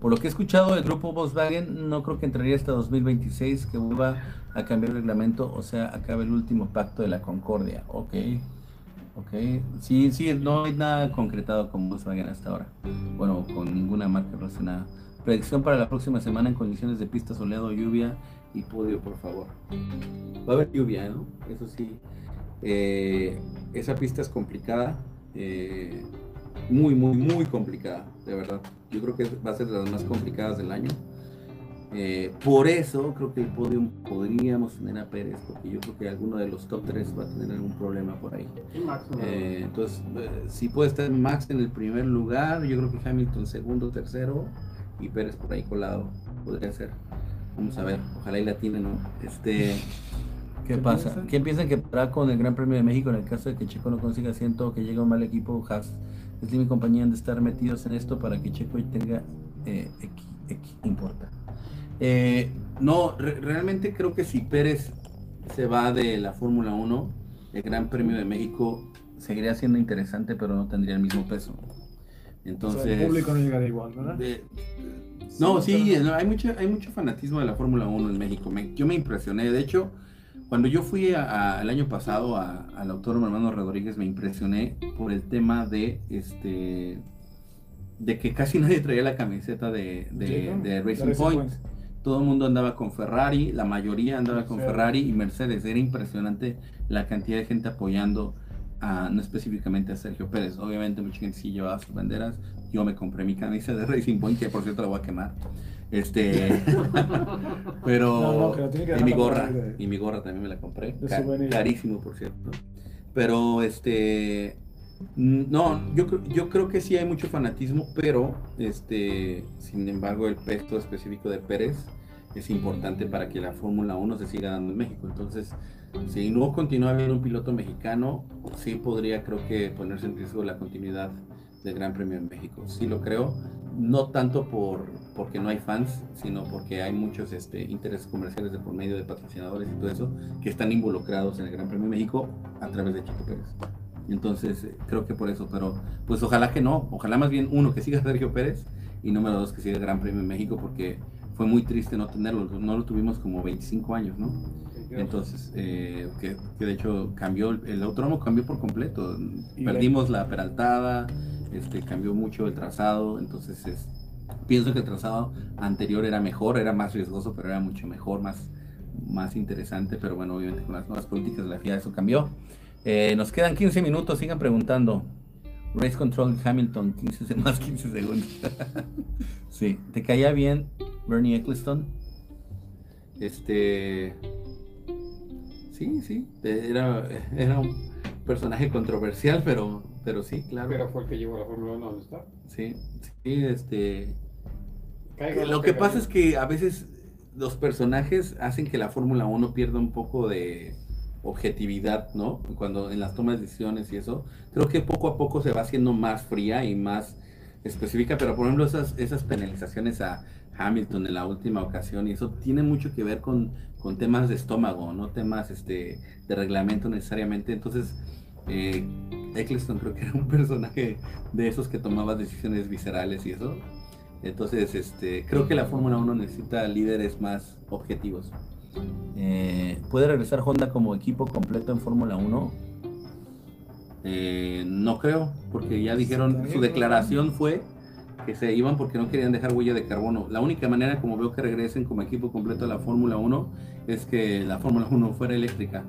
Por lo que he escuchado del grupo Volkswagen, no creo que entraría hasta 2026 que vuelva a cambiar el reglamento, o sea, acabe el último pacto de la Concordia. Ok, ok. Sí, sí, no hay nada concretado con Volkswagen hasta ahora. Bueno, con ninguna marca relacionada. Predicción para la próxima semana en condiciones de pista soleado, lluvia y podio, por favor. Va a haber lluvia, ¿no? Eso sí. Eh, esa pista es complicada. eh, muy, muy, muy complicada, de verdad. Yo creo que va a ser de las más complicadas del año. Eh, por eso creo que el podium podríamos tener a Pérez, porque yo creo que alguno de los top 3 va a tener algún problema por ahí. Y Max, ¿no? Eh, entonces, eh, si puede estar Max en el primer lugar, yo creo que Hamilton segundo, tercero y Pérez por ahí colado, podría ser. Vamos a ver, ojalá y la tiene, ¿no? Este, ¿Qué pasa? ¿Quién piensan que para con el Gran Premio de México en el caso de que Checo no consiga asiento o que llegue un mal equipo? Haas, es mi compañía han de estar metidos en esto para que Checo tenga eh, importa. Eh, no, realmente creo que si Pérez se va de la Fórmula 1, el Gran Premio de México seguiría siendo interesante, pero no tendría el mismo peso. Entonces, el público no llegaría igual, ¿verdad? no, sí, hay, mucho, hay mucho fanatismo de la Fórmula 1 en México. yo me impresioné. De hecho, cuando yo fui el año pasado al autónomo hermano Rodríguez, me impresioné por el tema de este de que casi nadie traía la camiseta de, de, Racing Point. Todo el mundo andaba con Ferrari, la mayoría andaba con Ferrari y Mercedes. Era impresionante la cantidad de gente apoyando a, no específicamente a Sergio Pérez. Obviamente mucha gente sí llevaba sus banderas. Yo me compré mi camisa de Racing Point, que por cierto la voy a quemar. Este, pero y mi gorra, y mi gorra también me la compré, carísimo por cierto. Pero este, no, yo, yo creo que sí hay mucho fanatismo, pero este, sin embargo el peso específico de Pérez es importante para que la Fórmula 1 se siga dando en México. Entonces, si no continúa habiendo un piloto mexicano, sí podría creo que ponerse en riesgo la continuidad del Gran Premio en México. Sí lo creo, no tanto por porque no hay fans, sino porque hay muchos este, intereses comerciales de por medio de patrocinadores y todo eso que están involucrados en el Gran Premio de México a través de Chico Pérez. Entonces, eh, creo que por eso, pero pues ojalá que no, ojalá más bien uno que siga Sergio Pérez y número dos que siga el Gran Premio de México porque fue muy triste no tenerlo, no lo tuvimos como 25 años, ¿no? Entonces, eh, que, de hecho cambió, el autónomo cambió por completo, perdimos la peraltada, este, cambió mucho el trazado, entonces es, pienso que el trazado anterior era mejor, era más riesgoso, pero era mucho mejor, más, más interesante, pero bueno, obviamente con las nuevas políticas de la FIA eso cambió. Eh, nos quedan 15 minutos, sigan preguntando. Race Control Hamilton, 15 más 15 segundos. sí, ¿te caía bien Bernie Eccleston. Este. Sí, sí. Era, era un personaje controversial, pero, pero sí, claro. Pero fue el que llevó la Fórmula 1 donde está. Sí, sí, este. lo que pasa es que a veces los personajes hacen que la Fórmula 1 pierda un poco de objetividad, ¿no? Cuando en las tomas de decisiones y eso, creo que poco a poco se va haciendo más fría y más específica, pero por ejemplo esas, esas penalizaciones a Hamilton en la última ocasión y eso tiene mucho que ver con, temas de estómago, no temas este, de reglamento necesariamente. Entonces, eh, Eccleston creo que era un personaje de esos que tomaba decisiones viscerales y eso. Entonces, este, creo que la Fórmula 1 necesita líderes más objetivos. Eh, ¿Puede regresar Honda como equipo completo en Fórmula 1? Eh, no creo, porque ya dijeron, su declaración fue que se iban porque no querían dejar huella de carbono. La única manera como veo que regresen como equipo completo a la Fórmula 1 es que la Fórmula 1 fuera eléctrica.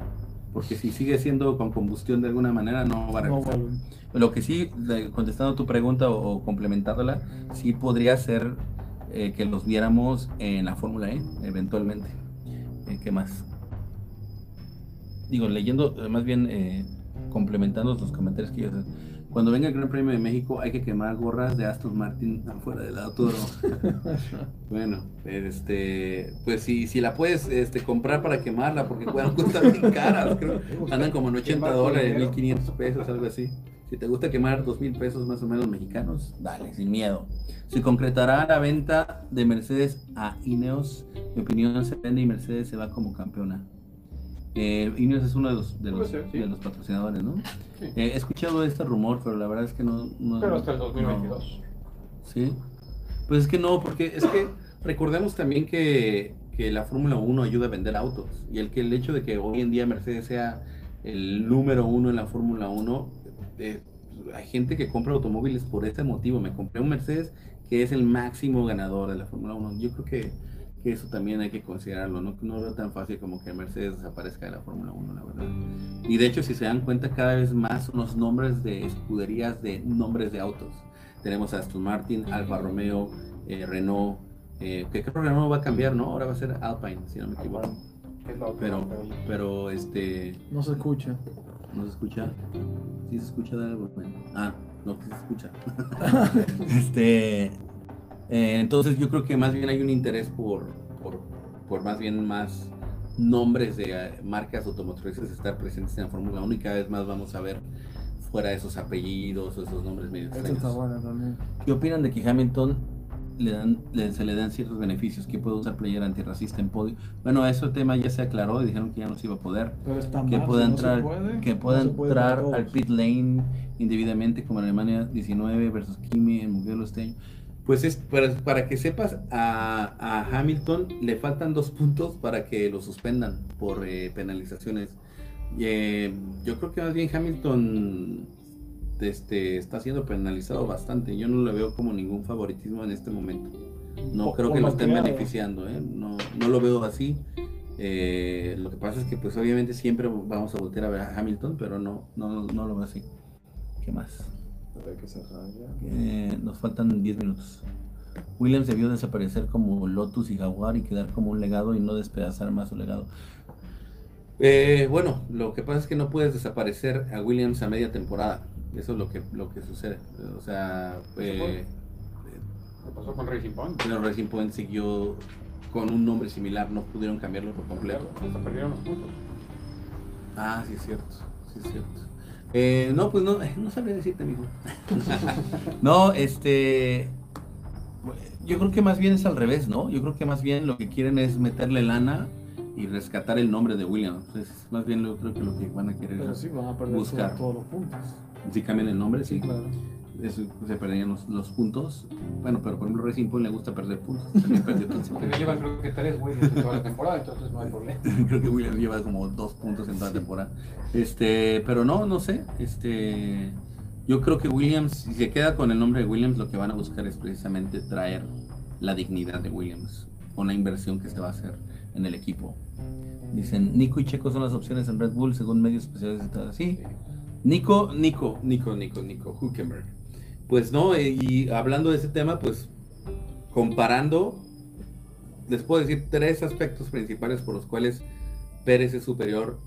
Porque si sigue siendo con combustión de alguna manera, no va a regresar. Lo que sí, contestando tu pregunta o, complementándola, sí podría ser eh, que los viéramos en la Fórmula E, eventualmente. Eh, ¿Qué más? Digo, leyendo, más bien eh, complementando los comentarios que ellos cuando venga el Gran Premio de México hay que quemar gorras de Aston Martin afuera del autódromo. bueno, este, pues si, si la puedes este, comprar para quemarla, porque pueden costar bien caras, creo. Andan como en 80 dólares, 1500 pesos, algo así. Si te gusta quemar 2000 pesos más o menos mexicanos, dale, sin miedo. Se concretará la venta de Mercedes a Ineos. Mi opinión se vende y Mercedes se va como campeona. Eh, Ineos es uno de los, de los, de los patrocinadores, ¿no? Eh, he escuchado este rumor, pero la verdad es que no. no pero hasta el 2022. Sí. Pues es que no, porque es que recordemos también que, que la Fórmula 1 ayuda a vender autos. Y el que el hecho de que hoy en día Mercedes sea el número uno en la Fórmula 1, eh, hay gente que compra automóviles por ese motivo. Me compré un Mercedes que es el máximo ganador de la Fórmula 1. Yo creo que que eso también hay que considerarlo, no, no es tan fácil como que Mercedes desaparezca de la Fórmula 1, la verdad. Y de hecho, si se dan cuenta, cada vez más son los nombres de escuderías de nombres de autos. Tenemos a Aston Martin, Alfa Romeo, eh, Renault, eh, que creo que Renault va a cambiar, ¿no? Ahora va a ser Alpine, si no me equivoco. Pero, pero este... No se escucha. ¿No se escucha? ¿Sí se escucha de algo? Ah, no, sí se escucha. este... Eh, entonces yo creo que más bien hay un interés por, por más bien más nombres de eh, marcas automotrices estar presentes en la Fórmula 1 y cada vez más vamos a ver fuera esos apellidos o esos nombres medio extraños. ¿Qué opinan de que Hamilton le dan, se le dan ciertos beneficios, que puede usar playera antirracista en podio. Bueno, ese tema ya se aclaró y dijeron que ya no se iba a poder. que pueda entrar, que pueda entrar al pit lane indebidamente como en Alemania 19 versus Kimi en modelo este año. Pues es para, para que sepas, a, a, Hamilton le faltan dos puntos para que lo suspendan por eh, penalizaciones. Eh, yo creo que más bien Hamilton este, está siendo penalizado bastante. Yo no le veo como ningún favoritismo en este momento. No creo que lo estén beneficiando, ¿eh? no, no lo veo así. lo que pasa es que pues obviamente siempre vamos a voltear a ver a Hamilton, pero no, no, no lo veo así. ¿Qué más? Eh, nos faltan 10 minutos. Williams debió desaparecer como Lotus y Jaguar y quedar como un legado y no despedazar más su legado. Eh, bueno, lo que pasa es que no puedes desaparecer a Williams a media temporada. Eso es lo que, lo que sucede. O sea, eh, ¿Qué pasó con Racing Point? Pero Racing Point siguió con un nombre similar, no pudieron cambiarlo por completo. perdieron los puntos. Ah, sí es cierto, sí es cierto. Eh, no, pues no, no sabría decirte, amigo. no, este. Yo creo que más bien es al revés, ¿no? Yo creo que más bien lo que quieren es meterle lana y rescatar el nombre de William. Entonces, más bien yo creo que lo que van a querer Pero sí, van a perder buscar. todos los puntos. Si cambian el nombre, sí. Claro se perderían los, puntos. Bueno, pero por ejemplo Racing Point le gusta perder puntos. También perdió Pero lleva creo que tres Williams en toda la temporada, entonces no hay problema. creo que Williams lleva como dos puntos en toda la temporada. Este, pero no, no sé. Este, yo creo que Williams, si se queda con el nombre de Williams, lo que van a buscar es precisamente traer la dignidad de Williams con la inversión que se va a hacer en el equipo. Dicen, Nico y Checo son las opciones en Red Bull según medios especiales y todo así. Nico, Nico, Nico, Nico, Nico, Huckenberg pues no, eh, y hablando de ese tema, pues comparando, les puedo decir tres aspectos principales por los cuales Pérez es superior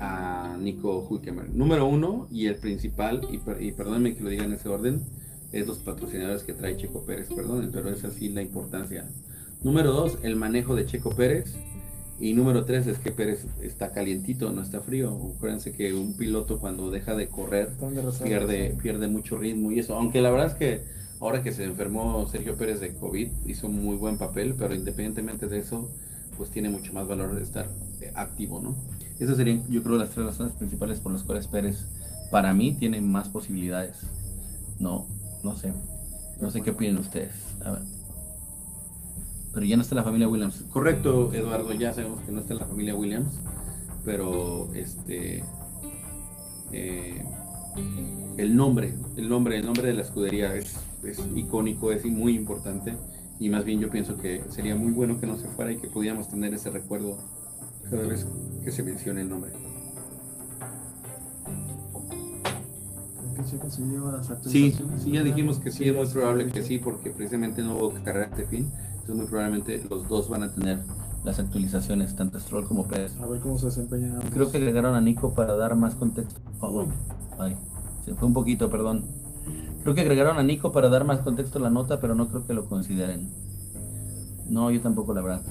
a Nico Hülkenberg. Número uno, y el principal, y, y perdónenme que lo diga en ese orden, es los patrocinadores que trae Checo Pérez, perdonen, pero es así la importancia. Número dos, el manejo de Checo Pérez. Y número tres es que Pérez está calientito, no está frío. Acuérdense que un piloto cuando deja de correr pierde, pierde mucho ritmo y eso. Aunque la verdad es que ahora que se enfermó Sergio Pérez de COVID hizo un muy buen papel, pero independientemente de eso, pues tiene mucho más valor estar eh, activo, ¿no? Esas serían, yo creo, las tres razones principales por las cuales Pérez, para mí, tiene más posibilidades. No, no sé. No sé qué opinan ustedes. A ver. Pero ya no está la familia Williams. Correcto, Eduardo, ya sabemos que no está la familia Williams, pero este eh, el nombre, el nombre, el nombre de la escudería es, icónico, es muy importante y más bien yo pienso que sería muy bueno que no se fuera y que pudiéramos tener ese recuerdo cada vez que se mencione el nombre. Sí, sí, ya dijimos que sí, es muy probable que sí, porque precisamente no hubo carrera de fin. Entonces muy probablemente los dos van a tener las actualizaciones, tanto Stroll como Pérez. A ver cómo se desempeñan. Creo que agregaron a Nico para dar más contexto. Oh, ay, se fue un poquito, perdón. Creo que agregaron a Nico para dar más contexto a la nota, pero no creo que lo consideren. No, yo tampoco, la verdad.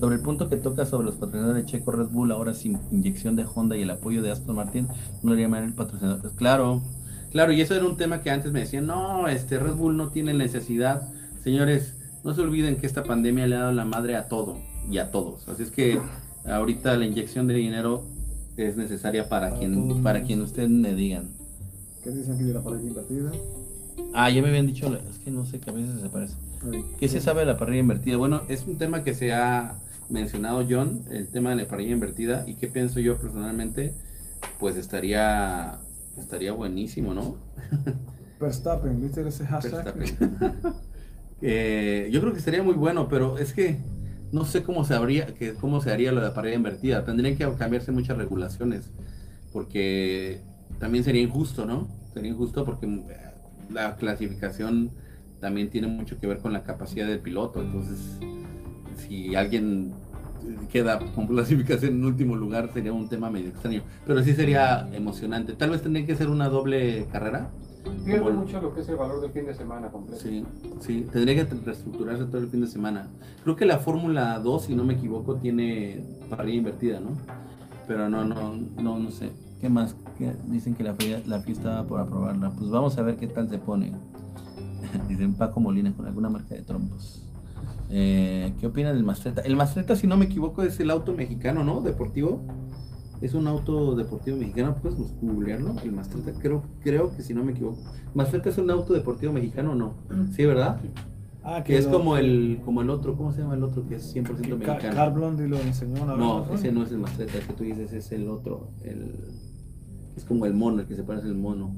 Sobre el punto que toca sobre los patrocinadores de Checo Red Bull, ahora sin inyección de Honda y el apoyo de Aston Martin, no le llaman el patrocinador. Claro, claro, y eso era un tema que antes me decían, no, este Red Bull no tiene necesidad. Señores, no se olviden que esta pandemia le ha dado la madre a todo y a todos. Así es que ahorita la inyección de dinero es necesaria para, quien para quien ustedes me digan. ¿Qué dicen aquí de la parrilla invertida? Ah, ya me habían dicho, es que no sé, que a veces se parece. ¿Qué se sabe de la parrilla invertida? Bueno, es un tema que se ha mencionado John, el tema de la parrilla invertida, y qué pienso yo personalmente, pues estaría estaría buenísimo, ¿no? Verstappen, ¿viste ese hashtag? Eh, yo creo que sería muy bueno, pero es que no sé cómo se habría, que, cómo se haría lo de la pared invertida. Tendrían que cambiarse muchas regulaciones, porque también sería injusto, ¿no? Sería injusto porque mm, la clasificación también tiene mucho que ver con la capacidad del piloto. Entonces, si alguien queda con clasificación en último lugar, sería un tema medio extraño. Pero sí sería emocionante. Tal vez tendría que ser una doble carrera Pierde mucho lo que es el valor del fin de semana completo. Sí, sí, tendría que reestructurarse todo el fin de semana. Creo que la Fórmula 2, si no me equivoco, tiene parrilla invertida, ¿no? Pero no, no, no, no sé. ¿Qué más? Dicen que la, la fiesta por aprobarla. Pues vamos a ver qué tal se pone. Dicen Paco Molina con alguna marca de trompos. Eh, ¿Qué opinan del Mastreta? El Mastreta, si no me equivoco, es el auto mexicano, ¿no? Deportivo. Es un auto deportivo mexicano, ¿puedes googlearlo? El Mastreta, creo, creo que si no me equivoco. ¿Mastreta es un auto deportivo mexicano o no? Sí, ¿verdad? Ah, que es como el, como el otro, ¿cómo se llama el otro que es 100% mexicano? Carl Blondie lo enseñó una No, ese no es el Mastreta, el que tú dices es el otro, el es como el mono, el que se parece al mono,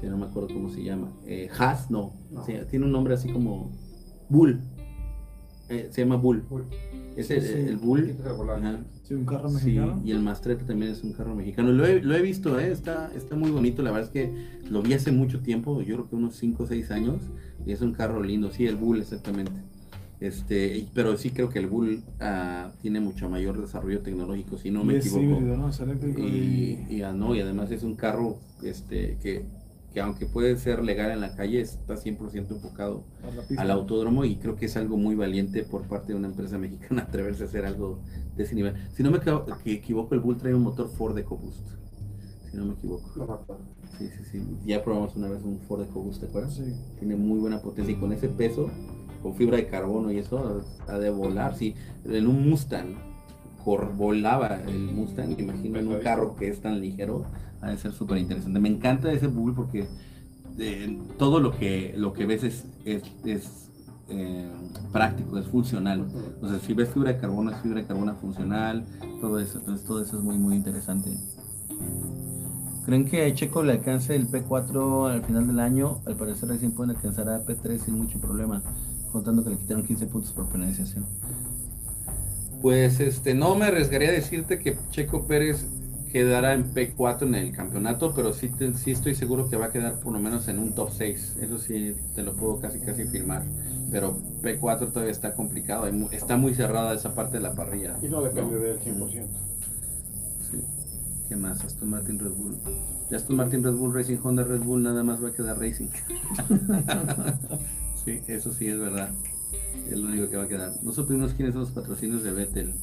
que no me acuerdo cómo se llama. Eh, Haas, no, tiene un nombre así como Bull. Eh, se llama Bull. Es el, Bull. Sí, un carro mexicano. y el Mastreta también es un carro mexicano. Lo he, lo he visto, eh, está, está muy bonito. La verdad es que lo vi hace mucho tiempo, yo creo que unos 5 o 6 años. Y es un carro lindo, sí, el Bull exactamente. Este, pero sí creo que el Bull ah, tiene mucho mayor desarrollo tecnológico, si no me equivoco. y, y, ah, no, y además es un carro este, que, que aunque puede ser legal en la calle, está 100% enfocado al autódromo y creo que es algo muy valiente por parte de una empresa mexicana atreverse a hacer algo de ese nivel. Si no me equivoco, el Bull trae un motor Ford EcoBoost, si no me equivoco. Sí, sí, sí. Ya probamos una vez un Ford EcoBoost, ¿te acuerdas? Sí. Tiene muy buena potencia y con ese peso con fibra de carbono y eso ha de volar. Si en un Mustang volaba el Mustang, imagino en un carro que es tan ligero, ha de ser súper interesante. Me encanta ese Bull porque eh, todo lo que, lo que ves es, es, eh, práctico, es funcional. O sea, si ves fibra de carbono, es fibra de carbono funcional, todo eso. Entonces todo eso es muy, muy interesante. ¿Creen que a Checo le alcance el P4 al final del año? Al parecer recién pueden alcanzar a P3 sin mucho problema contando que le quitaron 15 puntos por penalización. Pues este, no me arriesgaría a decirte que Checo Pérez quedará en P4 en el campeonato, pero sí, sí estoy seguro que va a quedar por lo menos en un top 6. Eso sí, te lo puedo casi casi firmar. Pero P4 todavía está complicado, está muy cerrada esa parte de la parrilla. Y no depende del 100%. Sí. ¿Qué más? Aston Martin Red Bull. Aston Martin Red Bull Racing Honda Red Bull nada más va a quedar Racing. Sí, eso sí es verdad. Es lo único que va a quedar. No supimos quiénes son los patrocinios de Vettel.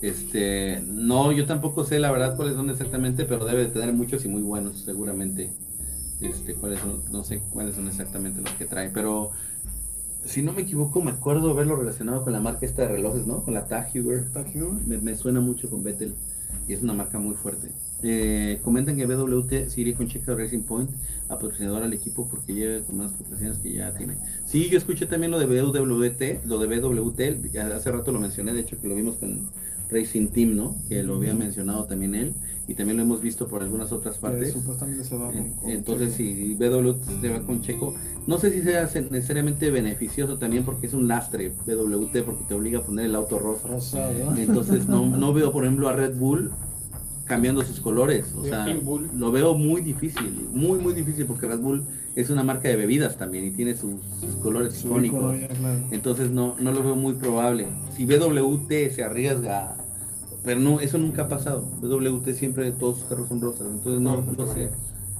Este, no, yo tampoco sé la verdad cuáles son exactamente, pero debe de tener muchos y muy buenos, seguramente. Este, cuáles son, no sé cuáles son exactamente los que trae, pero si no me equivoco, me acuerdo haberlo relacionado con la marca esta de relojes, ¿no? Con la Tag Heuer. Me, me suena mucho con Vettel y es una marca muy fuerte. Eh, comentan que BWT iría con Checa Racing Point patrocinador al equipo porque lleva con más patrocinios que ya tiene. Sí, yo escuché también lo de BWT, lo de BWT, hace rato lo mencioné, de hecho que lo vimos con Racing Team, ¿no? Que lo había mencionado también él y también lo hemos visto por algunas otras partes. Entonces, si BWT se va con Checo, no sé si sea necesariamente beneficioso también porque es un lastre BWT porque te obliga a poner el auto rosa. Entonces no, no veo, por ejemplo, a Red Bull cambiando sus colores. O sea, lo veo muy difícil, muy, muy difícil porque Red Bull es una marca de bebidas también y tiene sus, colores icónicos. Entonces no, no lo veo muy probable. Si BWT se arriesga, pero no, eso nunca ha pasado. BWT siempre todos sus carros son rosas. Entonces no, no, sé,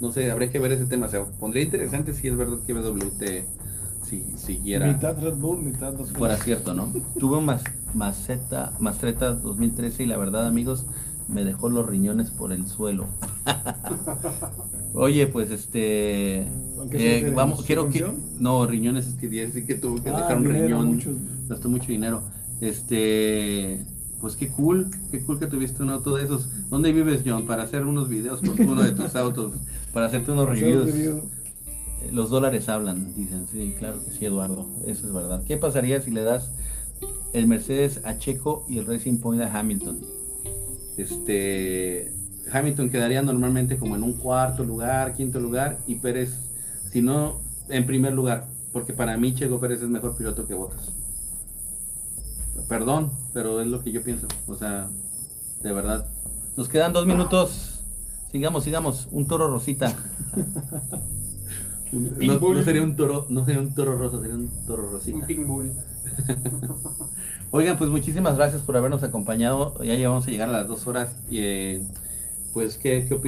no sé, habría que ver ese tema. O sea, pondría interesante si es verdad que BWT si siguiera. Mitad Red Bull, mitad Fuera cierto, ¿no? Tuve más Maceta, Mastreta 2013 y la verdad, amigos, me dejó los riñones por el suelo. Oye, pues este. Eh, vamos, quiero que. No, riñones es que decir que tuve que ah, dejar un riñón. Gastó mucho dinero. Este. Pues qué cool, qué cool que tuviste un auto de esos. ¿Dónde vives, John? Para hacer unos videos con uno de tus autos, para hacerte unos reviews. Eh, los dólares hablan, dicen. Sí, claro que sí, Eduardo. Eso es verdad. ¿Qué pasaría si le das el Mercedes a Checo y el Racing Point a Hamilton? Este, Hamilton quedaría normalmente como en un cuarto lugar, quinto lugar, y Pérez, si no, en primer lugar, porque para mí Checo Pérez es mejor piloto que Bottas. Perdón, pero es lo que yo pienso. O sea, de verdad. Nos quedan dos minutos. Sigamos, sigamos. Un toro rosita. no, sería un toro, no sería un toro rosa, sería un toro rosita. Un Oigan, pues muchísimas gracias por habernos acompañado. Ya llevamos a llegar a las dos horas. Y, eh, coisas que, é, que eu